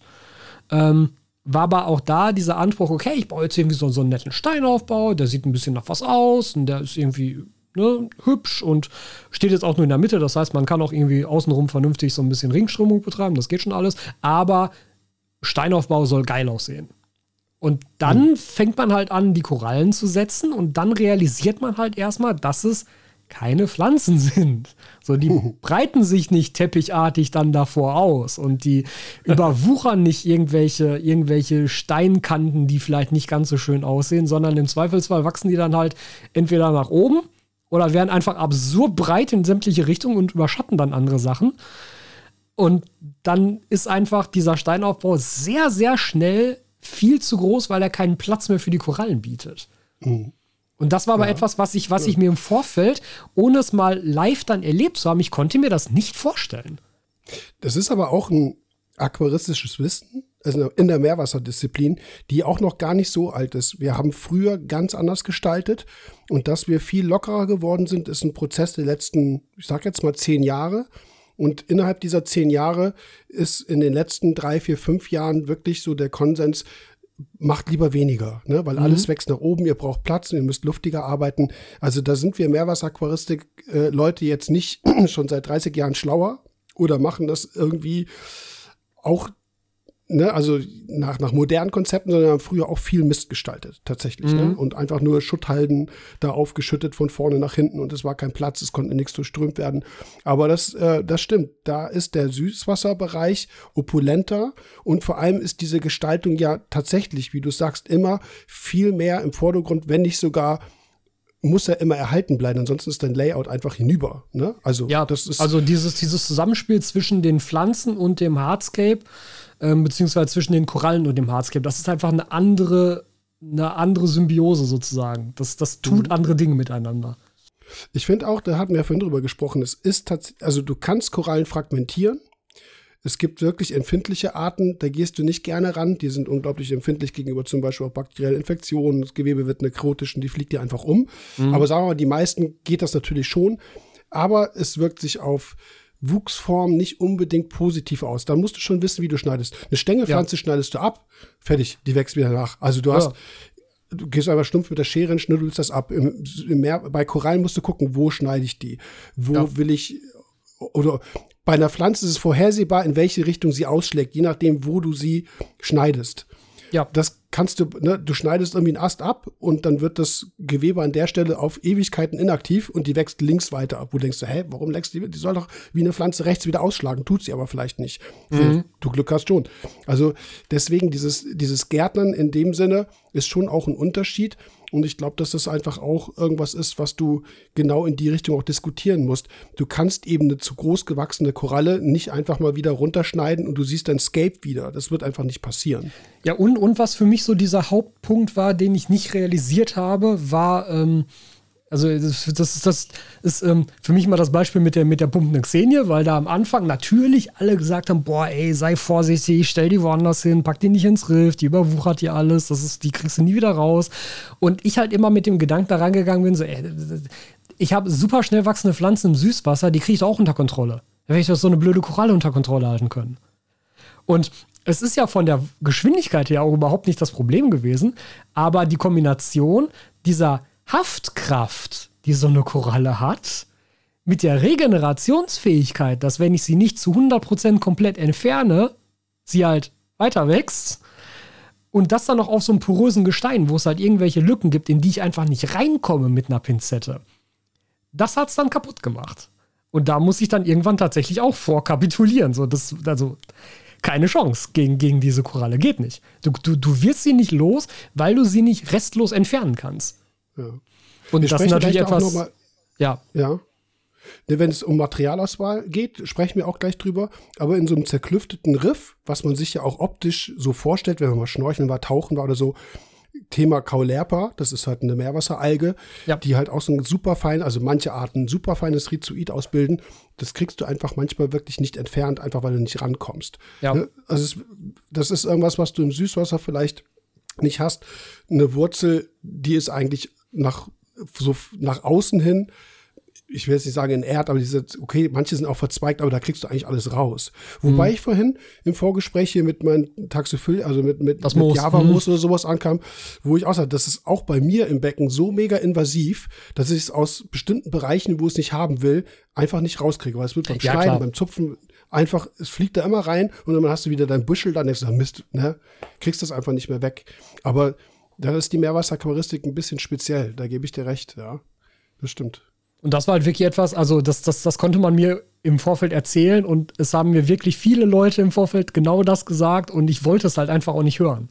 Ähm, war aber auch da dieser Anspruch, okay, ich baue jetzt irgendwie so, so einen netten Steinaufbau, der sieht ein bisschen nach was aus und der ist irgendwie ne, hübsch und steht jetzt auch nur in der Mitte. Das heißt, man kann auch irgendwie außenrum vernünftig so ein bisschen Ringströmung betreiben, das geht schon alles. Aber Steinaufbau soll geil aussehen. Und dann mhm. fängt man halt an, die Korallen zu setzen und dann realisiert man halt erstmal, dass es keine Pflanzen sind. So, die breiten sich nicht teppichartig dann davor aus und die (laughs) überwuchern nicht irgendwelche, irgendwelche Steinkanten, die vielleicht nicht ganz so schön aussehen, sondern im Zweifelsfall wachsen die dann halt entweder nach oben oder werden einfach absurd breit in sämtliche Richtungen und überschatten dann andere Sachen. Und dann ist einfach dieser Steinaufbau sehr, sehr schnell viel zu groß, weil er keinen Platz mehr für die Korallen bietet. Mhm. Und das war aber ja. etwas, was ich, was ich mir im Vorfeld, ohne es mal live dann erlebt zu haben, ich konnte mir das nicht vorstellen. Das ist aber auch ein aquaristisches Wissen, also in der Meerwasserdisziplin, die auch noch gar nicht so alt ist. Wir haben früher ganz anders gestaltet und dass wir viel lockerer geworden sind, ist ein Prozess der letzten, ich sag jetzt mal zehn Jahre. Und innerhalb dieser zehn Jahre ist in den letzten drei, vier, fünf Jahren wirklich so der Konsens, macht lieber weniger, ne? weil mhm. alles wächst nach oben, ihr braucht Platz und ihr müsst luftiger arbeiten. Also da sind wir Meerwasseraquaristik-Leute äh, jetzt nicht (clears throat) schon seit 30 Jahren schlauer oder machen das irgendwie auch ne, also nach, nach modernen Konzepten, sondern haben früher auch viel Mist gestaltet, tatsächlich. Ne? Mhm. Ne? Und einfach nur Schutthalden da aufgeschüttet von vorne nach hinten und es war kein Platz, es konnte nichts durchströmt werden. Aber das, äh, das stimmt. Da ist der Süßwasserbereich opulenter und vor allem ist diese Gestaltung ja tatsächlich, wie du sagst, immer viel mehr im Vordergrund, wenn nicht sogar muss er immer erhalten bleiben, ansonsten ist dein Layout einfach hinüber. Ne? Also, ja, das ist also dieses, dieses Zusammenspiel zwischen den Pflanzen und dem Hardscape ähm, beziehungsweise zwischen den Korallen und dem Hardscape. Das ist einfach eine andere, eine andere Symbiose sozusagen. Das, das tut mhm. andere Dinge miteinander. Ich finde auch, da hatten wir ja vorhin drüber gesprochen, es ist tatsächlich, also du kannst Korallen fragmentieren. Es gibt wirklich empfindliche Arten, da gehst du nicht gerne ran. Die sind unglaublich empfindlich gegenüber zum Beispiel auch bakteriellen Infektionen. Das Gewebe wird nekrotisch und die fliegt dir einfach um. Mhm. Aber sagen wir mal, die meisten geht das natürlich schon. Aber es wirkt sich auf Wuchsform nicht unbedingt positiv aus. Dann musst du schon wissen, wie du schneidest. Eine Stängelpflanze ja. schneidest du ab, fertig, die wächst wieder nach. Also du hast, ja. du gehst einfach stumpf mit der Schere und schnüffelst das ab. Im, im Meer, bei Korallen musst du gucken, wo schneide ich die? Wo ja. will ich, oder bei einer Pflanze ist es vorhersehbar, in welche Richtung sie ausschlägt, je nachdem, wo du sie schneidest. Ja. Das kannst du, ne, du schneidest irgendwie einen Ast ab und dann wird das Gewebe an der Stelle auf Ewigkeiten inaktiv und die wächst links weiter ab. Wo denkst du, hä, warum wächst die? Die soll doch wie eine Pflanze rechts wieder ausschlagen. Tut sie aber vielleicht nicht. Mhm. Du Glück hast schon. Also deswegen dieses, dieses Gärtnern in dem Sinne ist schon auch ein Unterschied. Und ich glaube, dass das einfach auch irgendwas ist, was du genau in die Richtung auch diskutieren musst. Du kannst eben eine zu groß gewachsene Koralle nicht einfach mal wieder runterschneiden und du siehst dein Scape wieder. Das wird einfach nicht passieren. Ja, und, und was für mich so dieser Hauptpunkt war, den ich nicht realisiert habe, war, ähm, Also das, das, das ist ähm, für mich mal das Beispiel mit der, mit der pumpenden Xenie, weil da am Anfang natürlich alle gesagt haben, boah, ey, sei vorsichtig, stell die woanders hin, pack die nicht ins Riff, die überwuchert dir alles, das ist, die kriegst du nie wieder raus. Und ich halt immer mit dem Gedanken da rangegangen bin, so, ey, ich habe super schnell wachsende Pflanzen im Süßwasser, die kriege ich auch unter Kontrolle. Da werde ich doch so eine blöde Koralle unter Kontrolle halten können. Und es ist ja von der Geschwindigkeit her auch überhaupt nicht das Problem gewesen, aber die Kombination dieser Haftkraft, die so eine Koralle hat, mit der Regenerationsfähigkeit, dass wenn ich sie nicht zu 100% komplett entferne, sie halt weiter wächst. Und das dann noch auf so einem porösen Gestein, wo es halt irgendwelche Lücken gibt, in die ich einfach nicht reinkomme mit einer Pinzette. Das hat es dann kaputt gemacht. Und da muss ich dann irgendwann tatsächlich auch vorkapitulieren. So, das, also keine Chance gegen, gegen diese Koralle. Geht nicht. Du, du, du wirst sie nicht los, weil du sie nicht restlos entfernen kannst. Ja. Und Wir das ist sprechen natürlich etwas. mal- ja, Ja. Ne, Wenn es um Materialauswahl geht, sprechen wir auch gleich drüber. Aber in so einem zerklüfteten Riff, was man sich ja auch optisch so vorstellt, wenn man mal schnorcheln war, tauchen war oder so, Thema Kaulerpa, das ist halt eine Meerwasseralge, Ja. die halt auch so ein super fein, also manche Arten super feines Rhizoid ausbilden. Das kriegst du einfach manchmal wirklich nicht entfernt, einfach weil du nicht rankommst. Ja. Ne? Also es, das ist irgendwas, was du im Süßwasser vielleicht nicht hast. Eine Wurzel, die ist eigentlich nach, so nach außen hin, ich will jetzt nicht sagen in Erd, aber diese, okay, manche sind auch verzweigt, aber da kriegst du eigentlich alles raus. Wobei Mhm. ich vorhin im Vorgespräch hier mit meinem Taxophyll, also mit, mit, Das mit Moos, Java-Moos oder sowas ankam, wo ich auch sage, das ist auch bei mir im Becken so mega invasiv, dass ich es aus bestimmten Bereichen, wo es nicht haben will, einfach nicht rauskriege. Weil es wird beim Ja, Schneiden, klar. beim Zupfen einfach, es fliegt da immer rein und dann hast du wieder dein Büschel, dann denkst du, Mist, ne, kriegst das einfach nicht mehr weg. Aber da ist die Meerwasseraquaristik ein bisschen speziell, da gebe ich dir recht, ja. Das stimmt. Und das war halt wirklich etwas, also das, das, das konnte man mir im Vorfeld erzählen und es haben mir wirklich viele Leute im Vorfeld genau das gesagt und ich wollte es halt einfach auch nicht hören.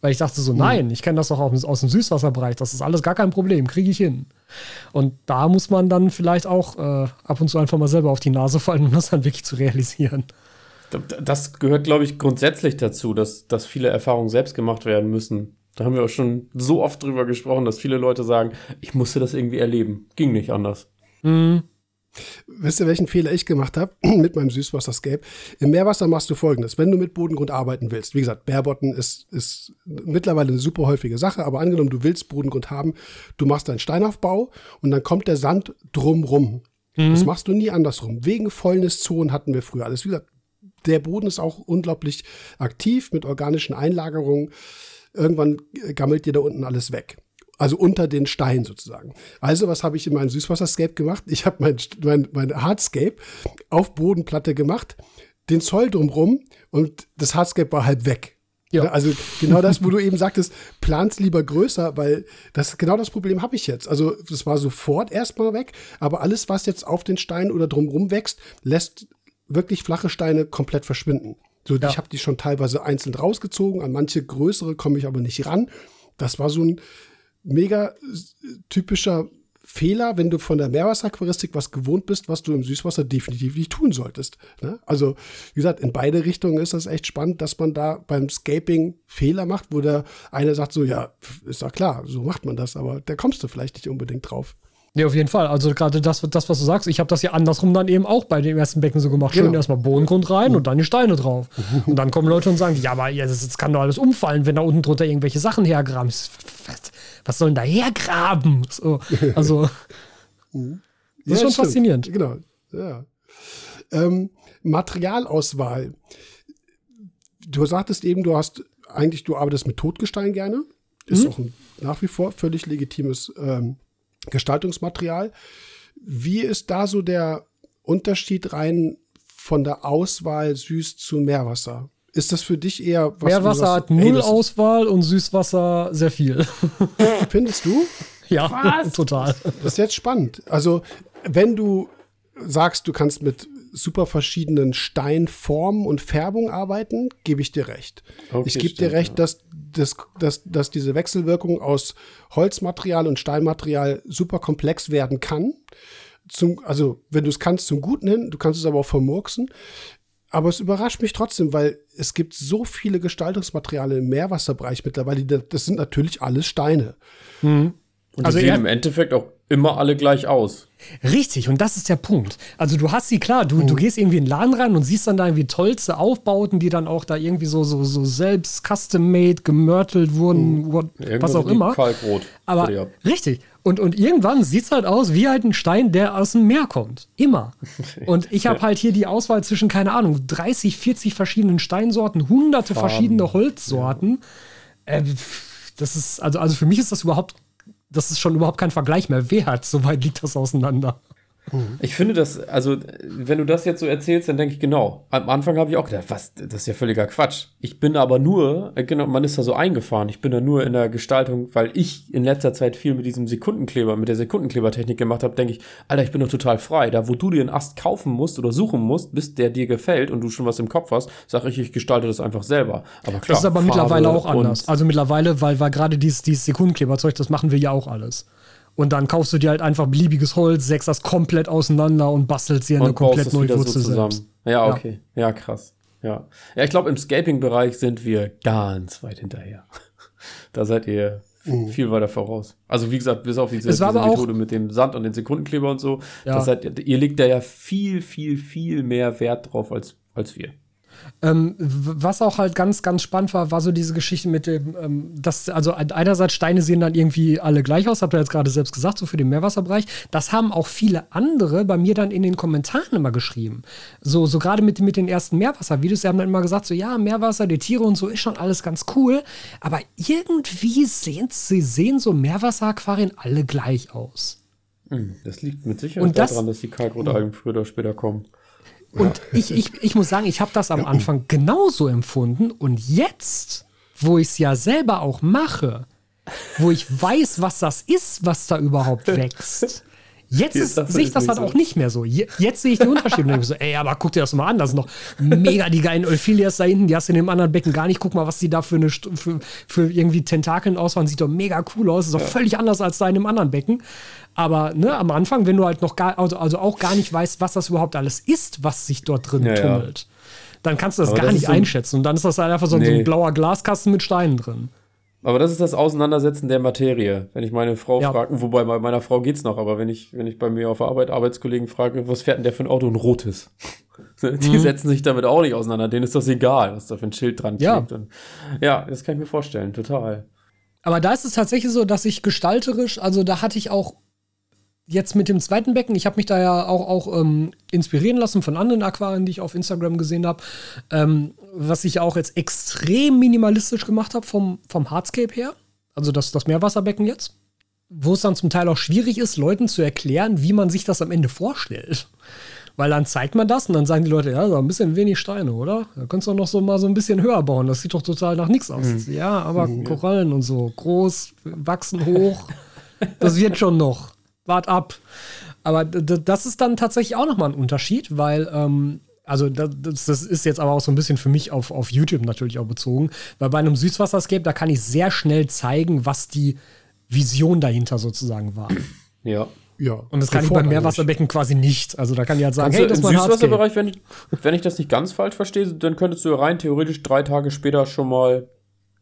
Weil ich dachte so, nein, ich kenne das doch aus, aus dem Süßwasserbereich, das ist alles gar kein Problem, kriege ich hin. Und da muss man dann vielleicht auch äh, ab und zu einfach mal selber auf die Nase fallen, (laughs) um das dann wirklich zu realisieren. Das gehört, glaube ich, grundsätzlich dazu, dass, dass viele Erfahrungen selbst gemacht werden müssen. Da haben wir auch schon so oft drüber gesprochen, dass viele Leute sagen, ich musste das irgendwie erleben. Ging nicht anders. Wisst ihr, welchen Fehler ich gemacht habe (clears throat) mit meinem Süßwasserscape? Im Meerwasser machst du folgendes. Wenn du mit Bodengrund arbeiten willst, wie gesagt, Bärbotten ist, ist mittlerweile eine super häufige Sache, aber angenommen, du willst Bodengrund haben, du machst einen Steinaufbau und dann kommt der Sand drumrum. Das machst du nie andersrum. Wegen Fäulniszonen hatten wir früher alles. Wie gesagt, der Boden ist auch unglaublich aktiv mit organischen Einlagerungen. Irgendwann gammelt dir da unten alles weg. Also unter den Steinen sozusagen. Also, was habe ich in meinem Süßwasserscape gemacht? Ich habe mein, mein, mein Hardscape auf Bodenplatte gemacht, den Zoll drumrum und das Hardscape war halb weg. Ja. Also genau das, wo du eben sagtest, plan's lieber größer, weil das genau das Problem habe ich jetzt. Also das war sofort erstmal weg, aber alles, was jetzt auf den Steinen oder drumrum wächst, lässt wirklich flache Steine komplett verschwinden. So, Ja. ich habe die schon teilweise einzeln rausgezogen, an manche größere komme ich aber nicht ran. Das war so ein mega äh, typischer Fehler, wenn du von der Meerwasseraquaristik was gewohnt bist, was du im Süßwasser definitiv nicht tun solltest. Ne? Also, wie gesagt, in beide Richtungen ist das echt spannend, dass man da beim Scaping Fehler macht, wo der eine sagt so, ja, ist ja klar, so macht man das, aber da kommst du vielleicht nicht unbedingt drauf. Nee, auf jeden Fall. Also gerade das, das, was du sagst, ich habe das ja andersrum dann eben auch bei dem ersten Becken so gemacht. Schön Genau. erstmal Bodengrund rein und dann die Steine drauf. Und dann kommen Leute und sagen, ja, aber ja, das, das kann doch alles umfallen, wenn da unten drunter irgendwelche Sachen hergraben. Was, was sollen da hergraben? So, (laughs) also, das ist schon stimmt. faszinierend. Genau, ja. Ähm, Materialauswahl. Du sagtest eben, du hast eigentlich, du arbeitest mit Totgestein gerne. Ist auch ein nach wie vor völlig legitimes ähm, Gestaltungsmaterial. Wie ist da so der Unterschied rein von der Auswahl süß zu Meerwasser? Ist das für dich eher was Meerwasser du hat sagst, ey, null ist- Auswahl und Süßwasser sehr viel. (laughs) Findest du? ja, (laughs) total. Das ist jetzt spannend. Also, wenn du sagst, du kannst mit super verschiedenen Steinformen und Färbung arbeiten, gebe ich dir recht. Okay, ich gebe dir recht, dass, dass, dass, dass diese Wechselwirkung aus Holzmaterial und Steinmaterial super komplex werden kann. Zum, also, wenn du es kannst, zum Guten hin, du kannst es aber auch vermurksen. Aber es überrascht mich trotzdem, weil es gibt so viele Gestaltungsmaterialien im Meerwasserbereich mittlerweile. Das sind natürlich alles Steine. Und Also die sehen er- im Endeffekt auch immer alle gleich aus. Richtig, und das ist der Punkt. Also du hast sie, klar, du, du gehst irgendwie in den Laden rein und siehst dann da irgendwie tollste Aufbauten, die dann auch da irgendwie so, so, so selbst custom-made, gemörtelt wurden, what, was auch immer. Kalkrot. Aber ja. richtig. Und, und irgendwann sieht es halt aus wie halt ein Stein, der aus dem Meer kommt. Immer. (laughs) Und ich habe halt hier die Auswahl zwischen, keine Ahnung, 30, 40 verschiedenen Steinsorten, hunderte Farben. verschiedene Holzsorten. Äh, das ist, also, also für mich ist das überhaupt, das ist schon überhaupt kein Vergleich mehr wert. So weit liegt das auseinander. Ich finde das, also, wenn du das jetzt so erzählst, dann denke ich genau. Am Anfang habe ich auch gedacht, was, das ist ja völliger Quatsch. Ich bin aber nur, äh, genau, man ist da so eingefahren. Ich bin da nur in der Gestaltung, weil ich in letzter Zeit viel mit diesem Sekundenkleber, mit der Sekundenklebertechnik gemacht habe, denke ich, Alter, ich bin doch total frei. Da, wo du dir einen Ast kaufen musst oder suchen musst, bis der dir gefällt und du schon was im Kopf hast, sage ich, ich gestalte das einfach selber. Aber klar. Das ist aber Farbe mittlerweile auch anders. Also mittlerweile, weil, weil gerade dieses, dieses Sekundenkleberzeug, das machen wir ja auch alles. Und dann kaufst du dir halt einfach beliebiges Holz, sägst das komplett auseinander und bastelst dir eine und baust komplett neue so Wurzel zusammen. selbst. Ja, Ja. okay. Ja, krass. Ja. Ja, ich glaube, im Scaping-Bereich sind wir ganz weit hinterher. (laughs) da seid ihr Mhm. viel weiter voraus. Also, wie gesagt, bis auf diese, diese Methode mit dem Sand und den Sekundenkleber und so. Ja. Das seid, ihr legt da ja viel, viel, viel mehr Wert drauf als, als wir. Ähm, was auch halt ganz, ganz spannend war, war so diese Geschichte mit dem, ähm, dass, also einerseits Steine sehen dann irgendwie alle gleich aus, habt ihr jetzt gerade selbst gesagt, so für den Meerwasserbereich. Das haben auch viele andere bei mir dann in den Kommentaren immer geschrieben. So, so gerade mit, mit den ersten Meerwasservideos, die haben dann immer gesagt, so ja, Meerwasser, die Tiere und so ist schon alles ganz cool, aber irgendwie sehen sie sehen so Meerwasseraquarien alle gleich aus. Hm, Das liegt mit Sicherheit das- daran, dass die Kalkrotalgen früher oder später kommen. Und ich, ich, ich muss sagen, ich habe das am Anfang genauso empfunden. Und jetzt, wo ich es ja selber auch mache, wo ich weiß, was das ist, was da überhaupt (laughs) wächst, jetzt ist, sehe ich das halt so. auch nicht mehr so. Je, jetzt sehe ich den Unterschied und denke so, ey, aber guck dir das mal an, das sind noch mega die geilen Euphilias da hinten, die hast du in dem anderen Becken gar nicht. Guck mal, was die da für, eine, für, für irgendwie Tentakeln ausfahren, sieht doch mega cool aus, ist doch völlig anders als da in dem anderen Becken. Aber ne, am Anfang, wenn du halt noch gar, also, also auch gar nicht weißt, was das überhaupt alles ist, was sich dort drin Ja, ja. tummelt, dann kannst du das Aber gar das nicht so ein- einschätzen. Und dann ist das halt einfach so, ein- so Nee. ein blauer Glaskasten mit Steinen drin. Aber das ist das Auseinandersetzen der Materie. Wenn ich meine Frau Ja. frage, wobei bei meiner Frau geht's noch, aber wenn ich, wenn ich bei mir auf der Arbeit Arbeitskollegen frage, was fährt denn der für ein Auto? Ein rotes. (laughs) Die Mhm. setzen sich damit auch nicht auseinander. Denen ist das egal, was da für ein Schild dran Ja. klebt. Und ja, das kann ich mir vorstellen, total. Aber da ist es tatsächlich so, dass ich gestalterisch, also da hatte ich auch jetzt mit dem zweiten Becken, ich habe mich da ja auch, auch ähm, inspirieren lassen von anderen Aquarien, die ich auf Instagram gesehen habe, ähm, was ich auch jetzt extrem minimalistisch gemacht habe vom, vom Hardscape her, also das, das Meerwasserbecken jetzt, wo es dann zum Teil auch schwierig ist, Leuten zu erklären, wie man sich das am Ende vorstellt. Weil dann zeigt man das und dann sagen die Leute, ja, so ein bisschen wenig Steine, oder? Da könntest du doch noch so mal so ein bisschen höher bauen. Das sieht doch total nach nichts aus. Ja, aber Korallen und so, groß, wachsen hoch. Das wird schon noch. Wart ab. Aber das ist dann tatsächlich auch nochmal ein Unterschied, weil, ähm, also da- das, das ist jetzt aber auch so ein bisschen für mich auf, auf YouTube natürlich auch bezogen, weil bei einem Süßwasserscape, da kann ich sehr schnell zeigen, was die Vision dahinter sozusagen war. Ja. Ja. Und das kann ich beim. Meerwasserbecken quasi nicht. Also da kann ich halt sagen, Kannst hey, das im ist mein. Süßwasserbereich, wenn ich, wenn ich das nicht ganz falsch verstehe, dann könntest du rein theoretisch drei Tage später schon mal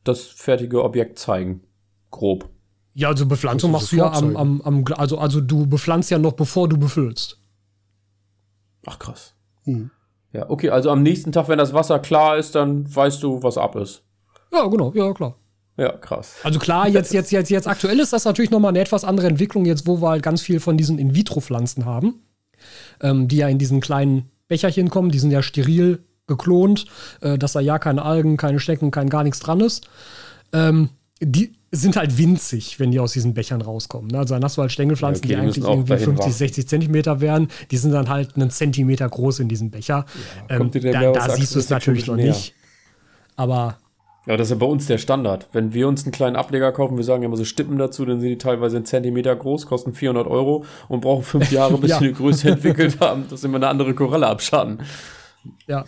das fertige Objekt zeigen. Grob. Ja, also Bepflanzung machst du ja am, am, am, also, also du bepflanzt ja noch bevor du befüllst. Ach krass. Hm. Ja, okay, also am nächsten Tag, wenn das Wasser klar ist, dann weißt du, was ab ist. Ja, genau, ja, klar. Ja, krass. Also klar, jetzt, jetzt, jetzt, jetzt aktuell ist das natürlich nochmal eine etwas andere Entwicklung, jetzt wo wir halt ganz viel von diesen In-vitro-Pflanzen haben, ähm, die ja in diesen kleinen Becherchen kommen, die sind ja steril geklont, äh, dass da ja keine Algen, keine Schnecken, kein gar nichts dran ist. Ähm, die sind halt winzig, wenn die aus diesen Bechern rauskommen. ne? Also dann hast du halt Stängelpflanzen, Ja, okay, die eigentlich irgendwie dahin 50, wachsen. 60 Zentimeter wären. Die sind dann halt einen Zentimeter groß in diesem Becher. ähm, dir der da, da siehst du es natürlich noch näher. nicht. Aber Ja, das ist ja bei uns der Standard. Wenn wir uns einen kleinen Ableger kaufen, wir sagen ja immer so Stippen dazu, dann sind die teilweise einen Zentimeter groß, kosten 400 Euro und brauchen fünf (laughs) Jahre, bis Ja. sie eine Größe (laughs) entwickelt haben, dass sie immer eine andere Koralle abschatten. ja,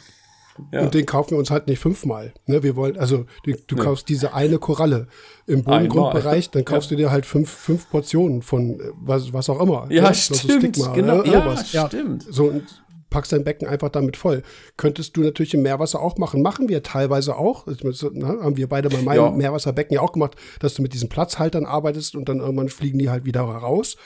Ja. Und den kaufen wir uns halt nicht fünfmal. Ne, wir wollen, also du, du Nee. kaufst diese eine Koralle im Bodengrundbereich, dann kaufst du dir halt fünf, fünf Portionen von äh, was, was auch immer. Ja, ne? Stimmt. Stigma, genau. ne? Ja. Ja. stimmt. So und packst dein Becken einfach damit voll. Könntest du natürlich im Meerwasser auch machen. Machen wir teilweise auch. Ne, haben wir beide bei meinem Ja. Meerwasserbecken ja auch gemacht, dass du mit diesen Platzhaltern arbeitest und dann irgendwann fliegen die halt wieder raus.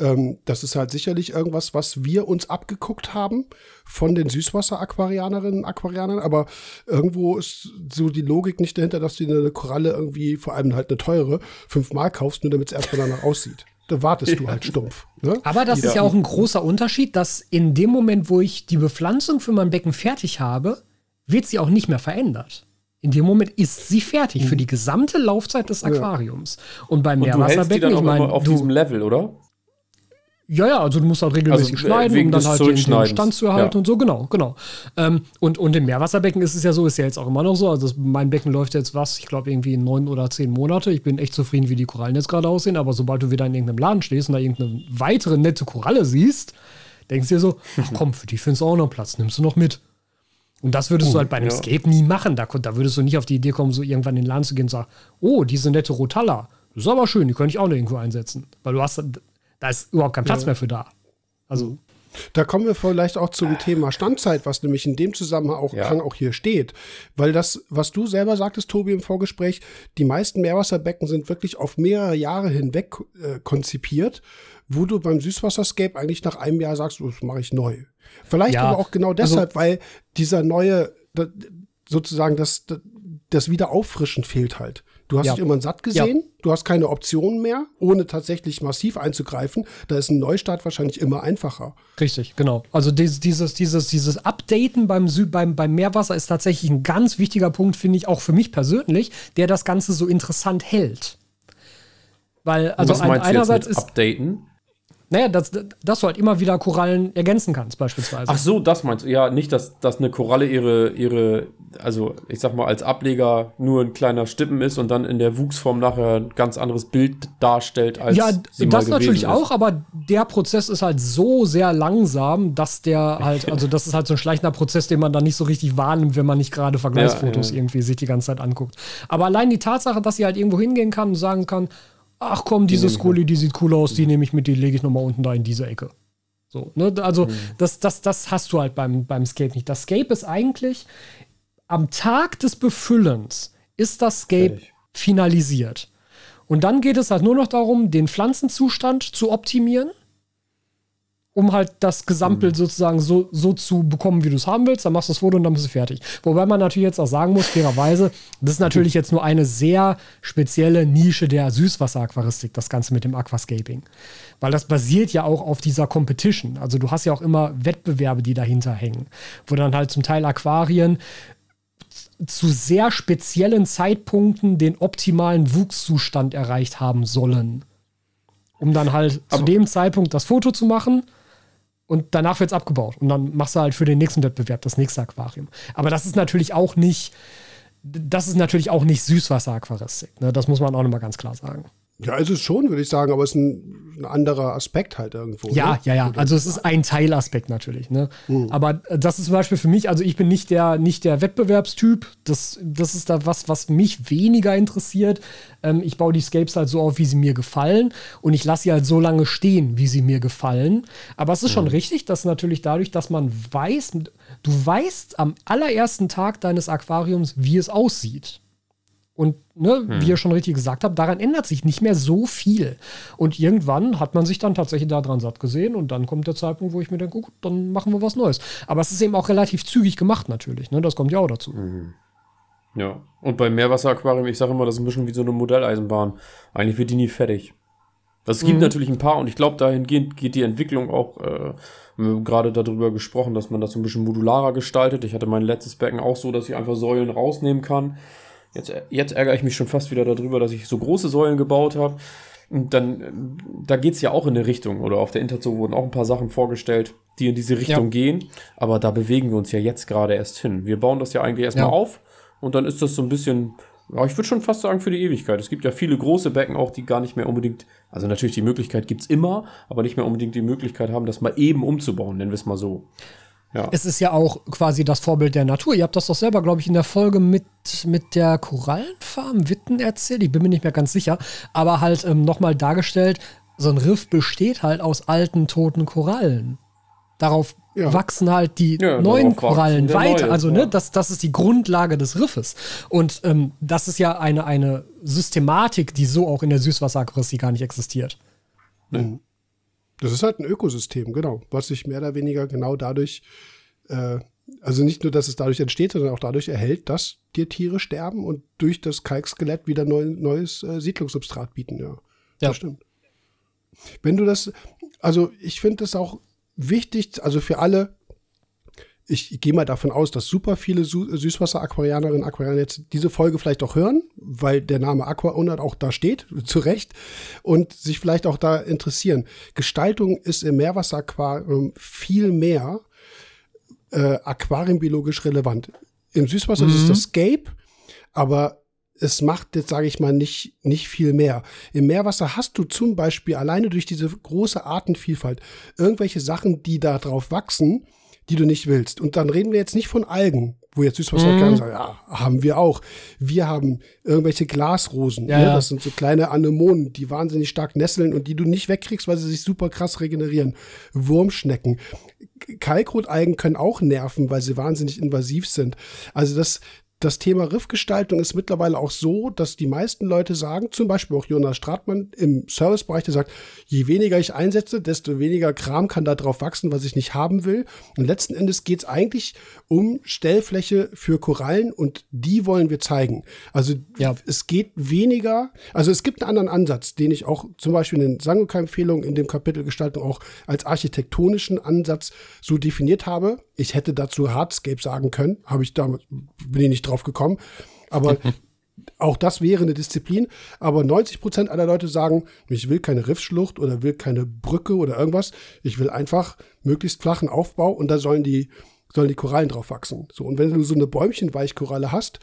Ähm, das ist halt sicherlich irgendwas, was wir uns abgeguckt haben von den Süßwasser-Aquarianerinnen und Aquarianern, aber irgendwo ist so die Logik nicht dahinter, dass du eine Koralle irgendwie, vor allem halt eine teure, fünfmal kaufst, nur damit es erstmal danach aussieht. Da wartest du halt (laughs) stumpf. Ne? Aber das Die ist ja auch ein großer Unterschied, dass in dem Moment, wo ich die Bepflanzung für mein Becken fertig habe, wird sie auch nicht mehr verändert. In dem Moment ist sie fertig für die gesamte Laufzeit des Aquariums. Und beim Und die Meerwasserbecken, ich meine, auf du, diesem Level, oder? Ja, ja, also du musst halt regelmäßig Also, äh, schneiden, um dann halt den, den. Stand zu erhalten Ja. und so, genau, genau. Ähm, und, und im Meerwasserbecken ist es ja so, ist ja jetzt auch immer noch so, also das, mein Becken läuft jetzt was, ich glaube irgendwie neun oder zehn Monate. Ich bin echt zufrieden, wie die Korallen jetzt gerade aussehen, aber sobald du wieder in irgendeinem Laden stehst und da irgendeine weitere nette Koralle siehst, denkst du dir so, ach komm, für die findest du auch noch Platz, nimmst du noch mit. Und das würdest du halt bei einem ja. Escape nie machen. Da, da würdest du nicht auf die Idee kommen, so irgendwann in den Laden zu gehen und sagen, oh, diese nette Rotalla, das ist aber schön, die könnte ich auch noch irgendwo einsetzen. Weil du hast, da ist überhaupt kein Platz mehr für da. Also, Da kommen wir vielleicht auch zum Thema Standzeit, was nämlich in dem Zusammenhang auch, Ja. Auch hier steht. Weil das, was du selber sagtest, Tobi, im Vorgespräch, die meisten Meerwasserbecken sind wirklich auf mehrere Jahre hinweg äh, konzipiert, wo du beim Süßwasserscape eigentlich nach einem Jahr sagst, oh, das mache ich neu. Vielleicht Ja, aber auch genau also- deshalb, weil dieser neue, da, sozusagen das, das Wiederauffrischen fehlt halt. Du hast Ja. dich irgendwann satt gesehen, du hast keine Optionen mehr, ohne tatsächlich massiv einzugreifen. Da ist ein Neustart wahrscheinlich immer einfacher. Richtig, genau. Also dieses, dieses, dieses, dieses Updaten beim, Sü beim, beim Meerwasser ist tatsächlich ein ganz wichtiger Punkt, finde ich, auch für mich persönlich, der das Ganze so interessant hält. Weil, also Was ein, meinst du jetzt einerseits mit ist, Updaten? Naja, dass, dass du halt immer wieder Korallen ergänzen kannst, beispielsweise. Ach so, das meinst du. Ja, nicht, dass, dass eine Koralle ihre, ihre, also ich sag mal, als Ableger nur ein kleiner Stippen ist und dann in der Wuchsform nachher ein ganz anderes Bild darstellt, als ja, sie mal das natürlich ist. auch, aber der Prozess ist halt so sehr langsam, dass der halt, (laughs) also das ist halt so ein schleichender Prozess, den man dann nicht so richtig wahrnimmt, wenn man nicht gerade Vergleichsfotos Ja, ja. irgendwie sich die ganze Zeit anguckt. Aber allein die Tatsache, dass sie halt irgendwo hingehen kann und sagen kann, ach komm, diese Scully, die sieht cool aus, die nehme ich mit, die lege ich nochmal unten da in diese Ecke. So, ne? Also, Mhm. das, das, das hast du halt beim, beim Scape nicht. Das Scape ist eigentlich am Tag des Befüllens ist das Scape Fertig. finalisiert. Und dann geht es halt nur noch darum, den Pflanzenzustand zu optimieren, um halt das Gesamtbild sozusagen so, so zu bekommen, wie du es haben willst. Dann machst du das Foto und dann bist du fertig. Wobei man natürlich jetzt auch sagen muss, fairerweise, das ist natürlich jetzt nur eine sehr spezielle Nische der Süßwasseraquaristik, das Ganze mit dem Aquascaping. Weil das basiert ja auch auf dieser Competition. Also du hast ja auch immer Wettbewerbe, die dahinter hängen, wo dann halt zum Teil Aquarien zu sehr speziellen Zeitpunkten den optimalen Wuchszustand erreicht haben sollen. Um dann halt zu Aber- dem Zeitpunkt das Foto zu machen und danach wird es abgebaut. Und dann machst du halt für den nächsten Wettbewerb das nächste Aquarium. Aber das ist natürlich auch nicht, das ist natürlich auch nicht Süßwasseraquaristik. Ne? Das muss man auch nochmal ganz klar sagen. Ja, ist es schon, würde ich sagen, aber es ist ein, ein anderer Aspekt halt irgendwo. Ja, ne? ja, ja. Also es ist ein Teilaspekt natürlich. Ne? Aber äh, das ist zum Beispiel für mich, also ich bin nicht der, nicht der Wettbewerbstyp. Das, das ist da was, was mich weniger interessiert. Ähm, ich baue die Scapes halt so auf, wie sie mir gefallen. Und ich lasse sie halt so lange stehen, wie sie mir gefallen. Aber es ist schon richtig, dass natürlich dadurch, dass man weiß, du weißt am allerersten Tag deines Aquariums, wie es aussieht. Und ne, wie ihr schon richtig gesagt habt, daran ändert sich nicht mehr so viel. Und irgendwann hat man sich dann tatsächlich daran satt gesehen und dann kommt der Zeitpunkt, wo ich mir denke, gut, dann machen wir was Neues. Aber es ist eben auch relativ zügig gemacht natürlich. Ne? Das kommt ja auch dazu. Ja. Und beim Meerwasseraquarium, ich sage immer, das ist ein bisschen wie so eine Modelleisenbahn. Eigentlich wird die nie fertig. Das Mhm. gibt natürlich ein paar und ich glaube, dahingehend geht die Entwicklung auch, äh, wir haben gerade darüber gesprochen, dass man das so ein bisschen modularer gestaltet. Ich hatte mein letztes Becken auch so, dass ich einfach Säulen rausnehmen kann. Jetzt, jetzt ärgere ich mich schon fast wieder darüber, dass ich so große Säulen gebaut habe. Und dann, ähm, da geht es ja auch in eine Richtung. Oder auf der Interzoo wurden auch ein paar Sachen vorgestellt, die in diese Richtung Ja. gehen. Aber da bewegen wir uns ja jetzt gerade erst hin. Wir bauen das ja eigentlich erstmal Ja. auf und dann ist das so ein bisschen, ja, ich würde schon fast sagen, für die Ewigkeit. Es gibt ja viele große Becken auch, die gar nicht mehr unbedingt, also natürlich die Möglichkeit gibt es immer, aber nicht mehr unbedingt die Möglichkeit haben, das mal eben umzubauen, nennen wir es mal so. Ja. Es ist ja auch quasi das Vorbild der Natur. Ihr habt das doch selber, glaube ich, in der Folge mit, mit der Korallenfarm Witten erzählt. Ich bin mir nicht mehr ganz sicher. Aber halt ähm, nochmal dargestellt, so ein Riff besteht halt aus alten, toten Korallen. Darauf Ja. wachsen halt die Ja, neuen Korallen weiter. neue, also, ja. ne, das, das ist die Grundlage des Riffes. Und ähm, das ist ja eine, eine Systematik, die so auch in der Süßwasseraquaristik gar nicht existiert. Das ist halt ein Ökosystem, genau, was sich mehr oder weniger genau dadurch, äh, also nicht nur, dass es dadurch entsteht, sondern auch dadurch erhält, dass dir Tiere sterben und durch das Kalkskelett wieder neu, neues äh, Siedlungssubstrat bieten. Ja, ja, das stimmt. Wenn du das, also ich finde das auch wichtig, also für alle, ich gehe mal davon aus, dass super viele Süßwasser-Aquarianerinnen und Aquarianer jetzt diese Folge vielleicht auch hören, weil der Name Aquaonat auch da steht, (laughs) zu Recht, und sich vielleicht auch da interessieren. Gestaltung ist im Meerwasseraquarium viel mehr äh, aquariumbiologisch relevant. Im Süßwasser mhm. ist es mhm. das Scape, aber es macht jetzt, sage ich mal, nicht, nicht viel mehr. Im Meerwasser hast du zum Beispiel alleine durch diese große Artenvielfalt irgendwelche Sachen, die da drauf wachsen, die du nicht willst. Und dann reden wir jetzt nicht von Algen, wo jetzt Süßwasser mhm. sagen, ja, haben wir auch. Wir haben irgendwelche Glasrosen. Ja, ne? Das sind so kleine Anemonen, die wahnsinnig stark nesseln und die du nicht wegkriegst, weil sie sich super krass regenerieren. Wurmschnecken. Kalkrotalgen können auch nerven, weil sie wahnsinnig invasiv sind. Also das, das Thema Riffgestaltung ist mittlerweile auch so, dass die meisten Leute sagen, zum Beispiel auch Jonas Stratmann im Servicebereich, der sagt, je weniger ich einsetze, desto weniger Kram kann da drauf wachsen, was ich nicht haben will. Und letzten Endes geht es eigentlich um Stellfläche für Korallen und die wollen wir zeigen. Also ja. es geht weniger, also es gibt einen anderen Ansatz, den ich auch zum Beispiel in den Sangoka-Empfehlungen in dem Kapitel Gestaltung auch als architektonischen Ansatz so definiert habe. Ich hätte dazu Hardscape sagen können, habe ich damals, bin ich nicht drauf drauf gekommen. Aber (laughs) auch das wäre eine Disziplin. Aber 90 Prozent aller Leute sagen, ich will keine Riffschlucht oder will keine Brücke oder irgendwas. Ich will einfach möglichst flachen Aufbau und da sollen die, sollen die Korallen drauf wachsen. So, und wenn du so eine Bäumchenweichkoralle hast,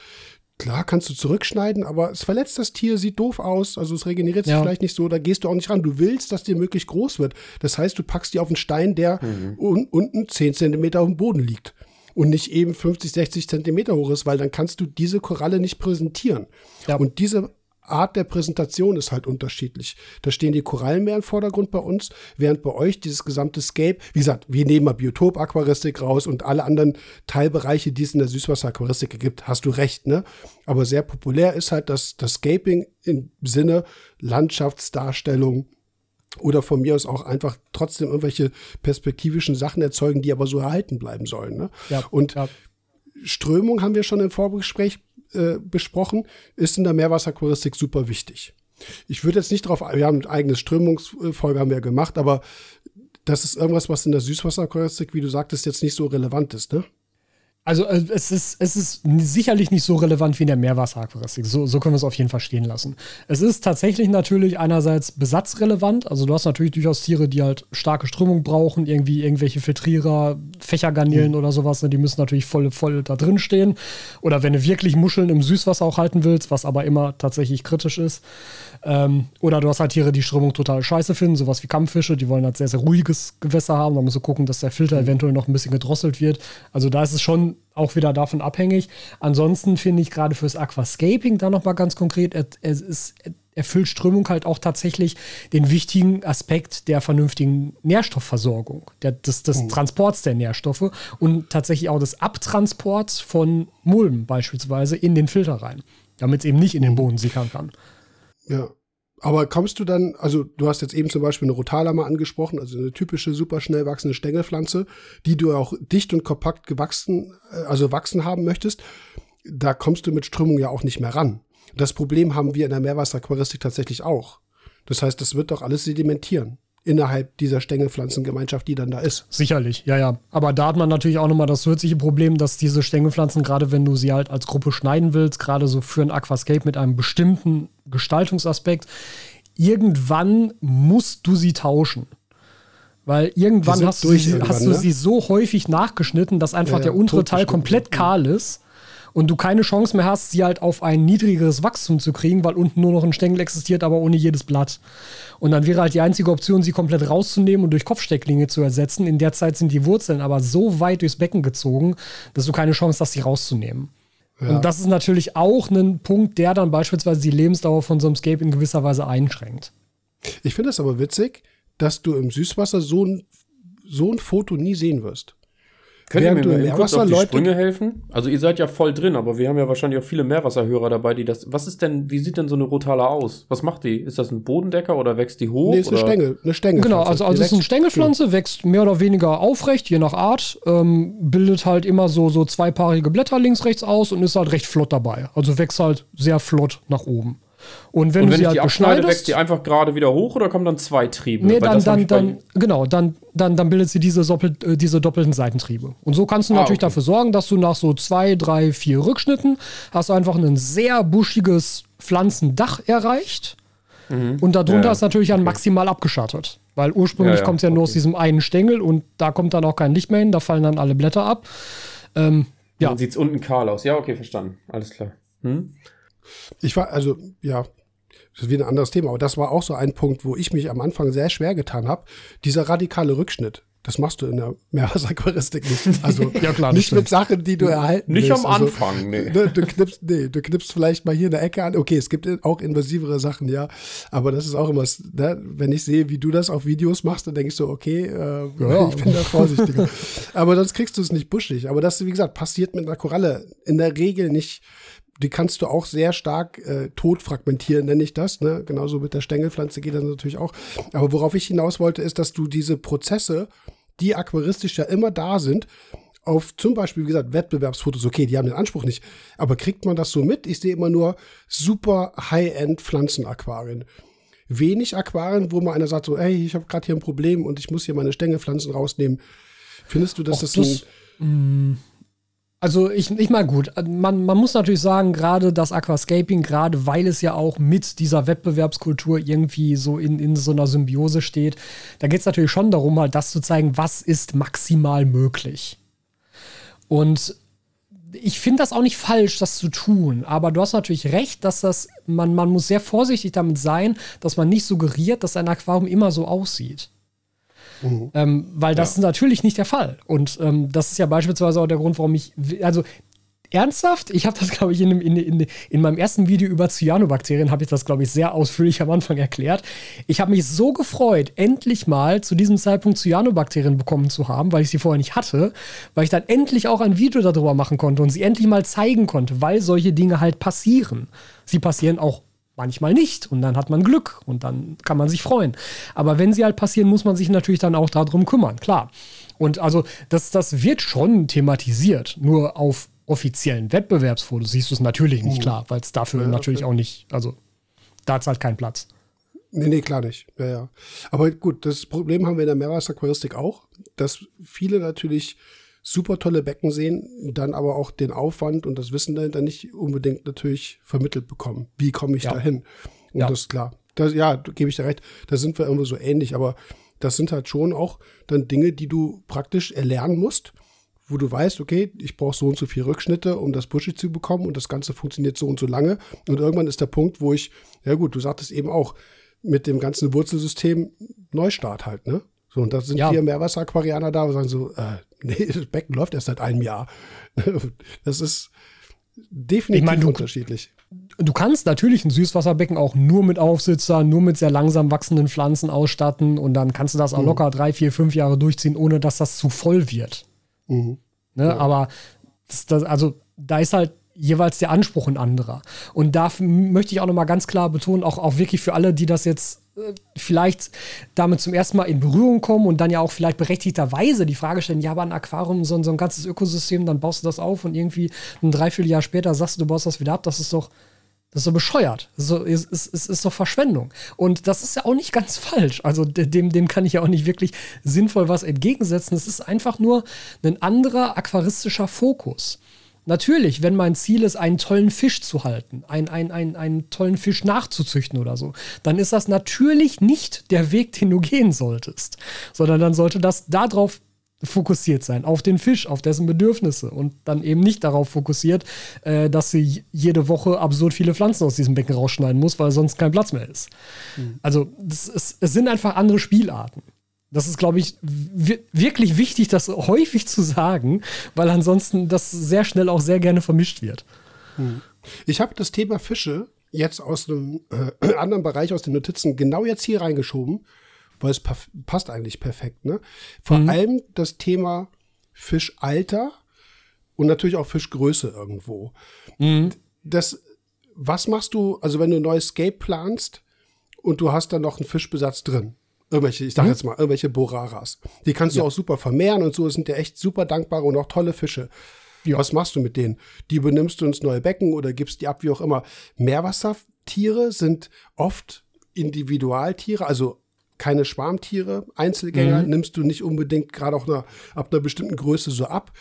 klar kannst du zurückschneiden, aber es verletzt das Tier, sieht doof aus, also es regeneriert sich ja. vielleicht nicht so, da gehst du auch nicht ran. Du willst, dass dir möglichst groß wird. Das heißt, du packst die auf einen Stein, der mhm. un unten 10 Zentimeter auf dem Boden liegt und nicht eben 50, 60 Zentimeter hoch ist, weil dann kannst du diese Koralle nicht präsentieren. Ja. Und diese Art der Präsentation ist halt unterschiedlich. Da stehen die Korallen mehr im Vordergrund bei uns, während bei euch dieses gesamte Scape, wie gesagt, wir nehmen mal Biotop-Aquaristik raus und alle anderen Teilbereiche, die es in der Süßwasser-Aquaristik gibt, hast du recht, ne? Aber sehr populär ist halt das, das Scaping im Sinne Landschaftsdarstellung, oder von mir aus auch einfach trotzdem irgendwelche perspektivischen Sachen erzeugen, die aber so erhalten bleiben sollen. Ne? Ja, und ja. Strömung haben wir schon im Vorgespräch äh, besprochen, ist in der Meerwasseraquaristik super wichtig. Ich würde jetzt nicht darauf, wir haben eine eigene Strömungsfolge haben wir gemacht, aber das ist irgendwas, was in der Süßwasseraquaristik, wie du sagtest, jetzt nicht so relevant ist, ne? Also äh, es ist, es ist sicherlich nicht so relevant wie in der Meerwasseraquaristik. So, so können wir es auf jeden Fall stehen lassen. Es ist tatsächlich natürlich einerseits besatzrelevant. Also du hast natürlich durchaus Tiere, die halt starke Strömung brauchen, irgendwie irgendwelche Filtrierer, Fächergarnelen mhm. oder sowas. Ne, die müssen natürlich voll, voll da drin stehen. Oder wenn du wirklich Muscheln im Süßwasser auch halten willst, was aber immer tatsächlich kritisch ist. Ähm, oder du hast halt Tiere, die Strömung total scheiße finden, sowas wie Kampffische, die wollen halt sehr, sehr ruhiges Gewässer haben. Da musst du gucken, dass der Filter mhm. eventuell noch ein bisschen gedrosselt wird. Also da ist es schon auch wieder davon abhängig. Ansonsten finde ich gerade fürs Aquascaping da nochmal ganz konkret, es ist, erfüllt Strömung halt auch tatsächlich den wichtigen Aspekt der vernünftigen Nährstoffversorgung, der, des, des mhm. Transports der Nährstoffe und tatsächlich auch des Abtransports von Mulden beispielsweise in den Filter rein, damit es eben nicht in den Boden sickern kann. Ja. Aber kommst du dann, also du hast jetzt eben zum Beispiel eine Rotala angesprochen, also eine typische super schnell wachsende Stängelpflanze, die du auch dicht und kompakt gewachsen, äh, also wachsen haben möchtest. Da kommst du mit Strömung ja auch nicht mehr ran. Das Problem haben wir in der Meerwasseraquaristik tatsächlich auch. Das heißt, das wird doch alles sedimentieren innerhalb dieser Stängelpflanzengemeinschaft, die dann da ist. Sicherlich, ja, ja. Aber da hat man natürlich auch nochmal das zusätzliche Problem, dass diese Stängelpflanzen, gerade wenn du sie halt als Gruppe schneiden willst, gerade so für ein Aquascape mit einem bestimmten Gestaltungsaspekt, irgendwann musst du sie tauschen. Weil irgendwann hast, du sie, hast du ne? sie so häufig nachgeschnitten, dass einfach ja, ja, der untere Teil komplett kahl ist und du keine Chance mehr hast, sie halt auf ein niedrigeres Wachstum zu kriegen, weil unten nur noch ein Stängel existiert, aber ohne jedes Blatt. Und dann wäre halt die einzige Option, sie komplett rauszunehmen und durch Kopfstecklinge zu ersetzen. In der Zeit sind die Wurzeln aber so weit durchs Becken gezogen, dass du keine Chance hast, sie rauszunehmen. Ja. Und das ist natürlich auch ein Punkt, der dann beispielsweise die Lebensdauer von so einem Scape in gewisser Weise einschränkt. Ich finde es aber witzig, dass du im Süßwasser so ein, so ein Foto nie sehen wirst. Könnt ihr mir mal im kurz auf die Leute- Sprünge helfen? Also ihr seid ja voll drin, aber wir haben ja wahrscheinlich auch viele Meerwasserhörer dabei, die das. Was ist denn, wie sieht denn so eine Rotala aus? Was macht die? Ist das ein Bodendecker oder wächst die hoch? Nee, ist eine oder? Stängel, eine Stängel. Genau, also, also es ist eine Stängelpflanze, wächst mehr oder weniger aufrecht, je nach Art, ähm, bildet halt immer so, so zweipaarige Blätter links, rechts aus und ist halt recht flott dabei. Also wächst halt sehr flott nach oben. Und wenn Und du wenn sie ich halt die abschneide, wächst die einfach gerade wieder hoch oder kommen dann zwei Triebe? nee, dann, dann, dann, genau, dann, dann, dann bildet sie diese, doppelt, äh, diese doppelten Seitentriebe. Und so kannst du Ah, natürlich okay. dafür sorgen, dass du nach so zwei, drei, vier Rückschnitten hast du einfach ein sehr buschiges Pflanzendach erreicht. Und darunter Mhm. Ja, ist natürlich dann maximal abgeschattet. Weil ursprünglich Ja, ja, kommt es ja nur aus okay. diesem einen Stängel und da kommt dann auch kein Licht mehr hin, da fallen dann alle Blätter ab. Ähm, ja, Dann sieht es unten kahl aus. Ja, okay, verstanden. Alles klar. Hm? Ich war, also, ja, das ist wieder ein anderes Thema, aber das war auch so ein Punkt, wo ich mich am Anfang sehr schwer getan habe. Dieser radikale Rückschnitt. Das machst du in der Meerwasseraquaristik nicht. Also (laughs) Ja, klar, nicht mit stimmt. Sachen, die du erhalten Nicht willst. am Also, Anfang, nee. (laughs) Ne, du knippst, nee, du knippst vielleicht mal hier in der Ecke an. Okay, es gibt auch invasivere Sachen, ja. Aber das ist auch immer, ne, wenn ich sehe, wie du das auf Videos machst, dann denke ich so, okay, äh, Ja. ich bin da vorsichtiger. (laughs) aber sonst kriegst du es nicht buschig. Aber das, wie gesagt, passiert mit einer Koralle in der Regel nicht. Die kannst du auch sehr stark äh, tot fragmentieren, nenne ich das. Ne? Genauso mit der Stängelpflanze geht das natürlich auch. Aber worauf ich hinaus wollte, ist, dass du diese Prozesse, die aquaristisch ja immer da sind, auf zum Beispiel, wie gesagt, Wettbewerbsfotos, okay, die haben den Anspruch nicht, aber kriegt man das so mit? Ich sehe immer nur super High-End Pflanzenaquarien. Wenig Aquarien, wo mal einer sagt so, hey, ich habe gerade hier ein Problem und ich muss hier meine Stängelpflanzen rausnehmen. Findest du, dass Auch das, das- ein, Also ich, ich mal gut, man, man muss natürlich sagen, gerade das Aquascaping, gerade weil es ja auch mit dieser Wettbewerbskultur irgendwie so in, in so einer Symbiose steht, da geht es natürlich schon darum, halt das zu zeigen, was ist maximal möglich. Und ich finde das auch nicht falsch, das zu tun, aber du hast natürlich recht, dass das, man, man muss sehr vorsichtig damit sein, dass man nicht suggeriert, dass ein Aquarium immer so aussieht. Ähm, weil das ist natürlich nicht der Fall. Und ähm, das ist ja beispielsweise auch der Grund, warum ich, also ernsthaft, ich habe das, (laughs) glaube ich, in, dem- in, in, in meinem ersten Video über Cyanobakterien habe ich das, glaube ich, sehr ausführlich am Anfang erklärt. Ich habe mich so gefreut, endlich mal zu diesem Zeitpunkt Cyanobakterien bekommen zu haben, weil ich sie vorher nicht hatte, weil ich dann endlich auch ein Video darüber machen konnte und sie endlich mal zeigen konnte, weil solche Dinge halt passieren. Sie passieren auch manchmal nicht und dann hat man Glück und dann kann man sich freuen. Aber wenn sie halt passieren, muss man sich natürlich dann auch darum kümmern, klar. Und also das, das wird schon thematisiert, nur auf offiziellen Wettbewerbsfotos siehst du es natürlich nicht, klar, weil es dafür Ja, natürlich auch nicht, also da hat es halt keinen Platz. Nee, nee, klar nicht. Ja, ja. Aber gut, das Problem haben wir in der Meerwasseraquaristik auch, dass viele natürlich super tolle Becken sehen, dann aber auch den Aufwand und das Wissen dahinter nicht unbedingt natürlich vermittelt bekommen. Wie komme ich Ja. da hin? Und Ja. das ist klar. Das, ja, gebe ich dir recht, da sind wir irgendwo so ähnlich, aber das sind halt schon auch dann Dinge, die du praktisch erlernen musst, wo du weißt, okay, ich brauche so und so viele Rückschnitte, um das Buschig zu bekommen und das Ganze funktioniert so und so lange. Und irgendwann ist der Punkt, wo ich, ja gut, du sagtest eben auch, mit dem ganzen Wurzelsystem Neustart halt, ne? So, und da sind Ja. Meerwasseraquarianer da und sagen so, äh, nee, das Becken läuft erst seit einem Jahr. (laughs) Das ist definitiv Ich meine, du- unterschiedlich. Du kannst natürlich ein Süßwasserbecken auch nur mit Aufsitzer, nur mit sehr langsam wachsenden Pflanzen ausstatten und dann kannst du das auch locker drei, vier, fünf Jahre durchziehen, ohne dass das zu voll wird. Mhm. Ne? Aber das, das, also da ist halt jeweils der Anspruch ein anderer. Und da möchte ich auch nochmal ganz klar betonen, auch, auch wirklich für alle, die das jetzt äh, vielleicht damit zum ersten Mal in Berührung kommen und dann ja auch vielleicht berechtigterweise die Frage stellen, ja, aber ein Aquarium, so, ein- so ein ganzes Ökosystem, dann baust du das auf und irgendwie ein Dreivierteljahr später sagst du, du baust das wieder ab, das ist doch, das ist doch bescheuert. So, ist, ist, ist, ist doch Verschwendung. Und das ist ja auch nicht ganz falsch. Also de- dem, dem kann ich ja auch nicht wirklich sinnvoll was entgegensetzen. Es ist einfach nur ein anderer aquaristischer Fokus. Natürlich, wenn mein Ziel ist, einen tollen Fisch zu halten, einen, einen, einen, einen tollen Fisch nachzuzüchten oder so, dann ist das natürlich nicht der Weg, den du gehen solltest, sondern dann sollte das darauf fokussiert sein, auf den Fisch, auf dessen Bedürfnisse und dann eben nicht darauf fokussiert, äh, dass sie jede Woche absurd viele Pflanzen aus diesem Becken rausschneiden muss, weil sonst kein Platz mehr ist. Also das ist, es sind einfach andere Spielarten. Das ist, glaube ich, wi- wirklich wichtig, das häufig zu sagen, weil ansonsten das sehr schnell auch sehr gerne vermischt wird. Ich habe das Thema Fische jetzt aus einem äh, (clears throat) anderen Bereich aus den Notizen genau jetzt hier reingeschoben, weil es passt eigentlich perfekt. Ne? Vor allem das Thema Fischalter und natürlich auch Fischgröße irgendwo. Mhm. Das, was machst du, also wenn du ein neues Scape planst und du hast da noch einen Fischbesatz drin? Irgendwelche, ich sag Mhm. jetzt mal, irgendwelche Boraras. Die kannst du auch super vermehren und so, sind ja echt super dankbare und auch tolle Fische. Ja. Was machst du mit denen? Die benimmst du ins neue Becken oder gibst die ab, wie auch immer. Meerwassertiere sind oft Individualtiere, also keine Schwarmtiere, Einzelgänger Mhm. nimmst du nicht unbedingt gerade auch einer, ab einer bestimmten Größe so ab.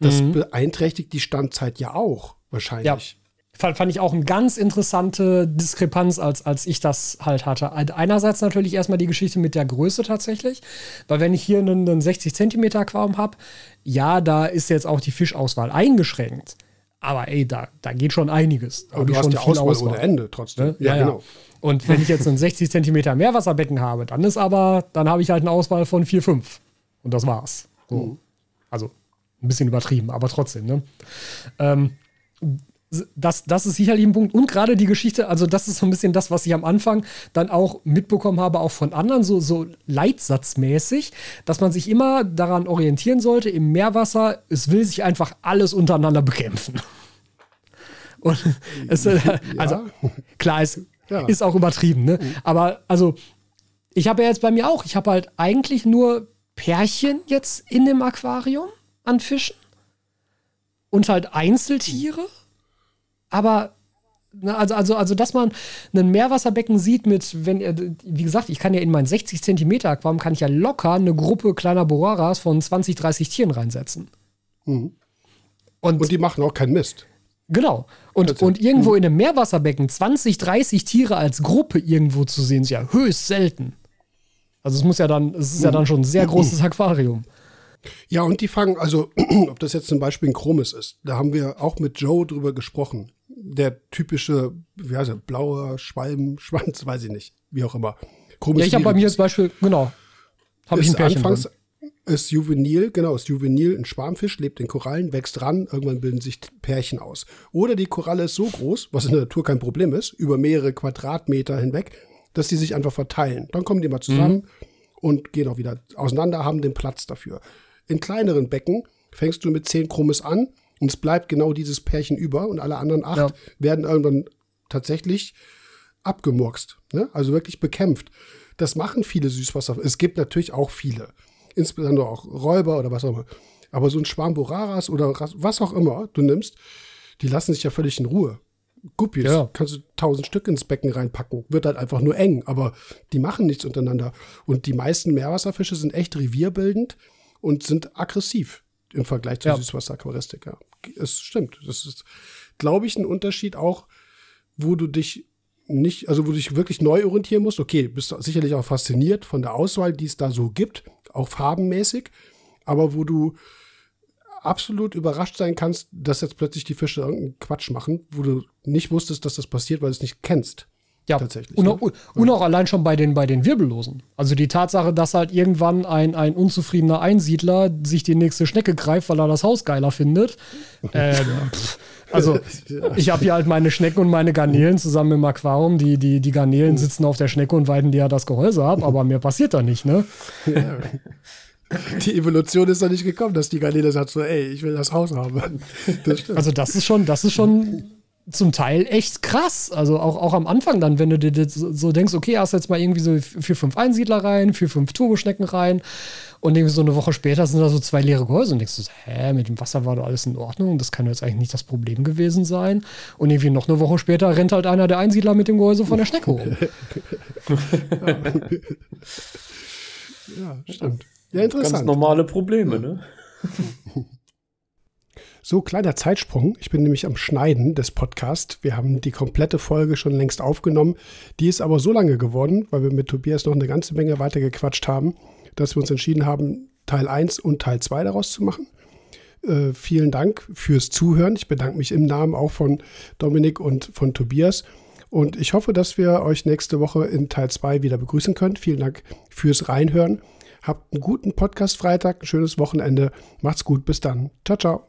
Das Mhm. beeinträchtigt die Standzeit ja auch wahrscheinlich. Fand, fand ich auch eine ganz interessante Diskrepanz, als, als ich das halt hatte. Einerseits natürlich erstmal die Geschichte mit der Größe tatsächlich, weil wenn ich hier einen, einen 60 Zentimeter Aquarium habe, ja, da ist jetzt auch die Fischauswahl eingeschränkt. Aber ey, da, da geht schon einiges. Aber du hast ja viel Auswahl, Auswahl. ohne Ende trotzdem. Ne? Ja, ja. Und wenn ich jetzt ein 60 Zentimeter Meerwasserbecken habe, dann ist aber, dann habe ich halt eine Auswahl von 4, 5. Und das war's. So. Mhm. Also ein bisschen übertrieben, aber trotzdem, ne? Ähm, das, das ist sicherlich ein Punkt. Und gerade die Geschichte, also das ist so ein bisschen das, was ich am Anfang dann auch mitbekommen habe, auch von anderen, so, so leitsatzmäßig, dass man sich immer daran orientieren sollte, im Meerwasser, es will sich einfach alles untereinander bekämpfen. (laughs) Und es, äh, also klar, es Ja. ist auch übertrieben, ne? Aber also, ich habe ja jetzt bei mir auch, ich habe halt eigentlich nur Pärchen jetzt in dem Aquarium an Fischen und halt Einzeltiere. Aber, ne, also, also, also, dass man ein Meerwasserbecken sieht mit, wenn, er- wie gesagt, ich kann ja in mein 60 Zentimeter Aquarium, kann ich ja locker eine Gruppe kleiner Boraras von 20, 30 Tieren reinsetzen. Mhm. Und, Und die machen auch keinen Mist. genau. Und, und irgendwo in einem Meerwasserbecken 20, 30 Tiere als Gruppe irgendwo zu sehen, ist ja höchst selten. Also es muss ja dann, es ist ja dann schon ein sehr großes Aquarium. Ja, und die fangen, also, (clears throat) ob das jetzt zum Beispiel ein Chromis ist, da haben wir auch mit Joe drüber gesprochen. Der typische, wie heißt er, blauer Schwalbenschwanz, (laughs) weiß ich nicht, wie auch immer. Chromis Ja, ich habe bei mir zum Beispiel, genau, habe ich ein ist Pärchen anfangs, drin. ist juvenil, genau, ist juvenil, ein Schwarmfisch, lebt in Korallen, wächst ran, irgendwann bilden sich Pärchen aus. Oder die Koralle ist so groß, was in der Natur kein Problem ist, über mehrere Quadratmeter hinweg, dass die sich einfach verteilen. Dann kommen die mal zusammen Mhm. und gehen auch wieder auseinander, haben den Platz dafür. In kleineren Becken fängst du mit zehn Chromis an und es bleibt genau dieses Pärchen über und alle anderen acht Ja. werden irgendwann tatsächlich abgemurkst, ne? also wirklich bekämpft. Das machen viele Süßwasser. Es gibt natürlich auch viele, insbesondere auch Räuber oder was auch immer. Aber so ein Schwarm Boraras oder was auch immer du nimmst, die lassen sich ja völlig in Ruhe. Guppies Ja. kannst du tausend Stück ins Becken reinpacken. Wird halt einfach nur eng, aber die machen nichts untereinander. Und die meisten Meerwasserfische sind echt revierbildend und sind aggressiv im Vergleich zur Ja. Süßwasseraquaristik. Ja. Es stimmt. Das ist, glaube ich, ein Unterschied auch, wo du dich nicht, also wo du dich wirklich neu orientieren musst. Okay, bist du sicherlich auch fasziniert von der Auswahl, die es da so gibt, auch farbenmäßig, aber wo du absolut überrascht sein kannst, dass jetzt plötzlich die Fische irgendeinen Quatsch machen, wo du nicht wusstest, dass das passiert, weil du es nicht kennst. Ja, tatsächlich, Und, ne? auch, und auch allein schon bei den, bei den Wirbellosen. Also die Tatsache, dass halt irgendwann ein, ein unzufriedener Einsiedler sich die nächste Schnecke greift, weil er das Haus geiler findet. (laughs) Ähm, pff, also ich habe hier halt meine Schnecken und meine Garnelen zusammen im Aquarium. Die, die, die Garnelen sitzen auf der Schnecke und weiden dir ja das Gehäuse ab, aber mehr passiert da nicht, ne? Die Evolution ist doch nicht gekommen, dass die Garnele sagt so, ey, ich will das Haus haben. Das. Also das ist schon, das ist schon zum Teil echt krass. Also auch, auch am Anfang dann, wenn du dir das so so denkst, okay, hast jetzt mal irgendwie so vier, fünf Einsiedler rein, vier, fünf Turboschnecken rein und irgendwie so eine Woche später sind da so zwei leere Gehäuse und denkst du, so, hä, mit dem Wasser war doch alles in Ordnung, das kann jetzt eigentlich nicht das Problem gewesen sein. Und irgendwie noch eine Woche später rennt halt einer der Einsiedler mit dem Gehäuse von der Schnecke rum. (laughs) ja, stimmt. Ja, Ganz interessant. normale Probleme, ne? (laughs) So, kleiner Zeitsprung. Ich bin nämlich am Schneiden des Podcasts. Wir haben die komplette Folge schon längst aufgenommen. Die ist aber so lange geworden, weil wir mit Tobias noch eine ganze Menge weiter gequatscht haben, dass wir uns entschieden haben, Teil 1 und Teil 2 daraus zu machen. Äh, vielen Dank fürs Zuhören. Ich bedanke mich im Namen auch von Dominik und von Tobias. Und ich hoffe, dass wir euch nächste Woche in Teil 2 wieder begrüßen können. Vielen Dank fürs Reinhören. Habt einen guten Podcast-Freitag, ein schönes Wochenende. Macht's gut. Bis dann. Ciao, ciao.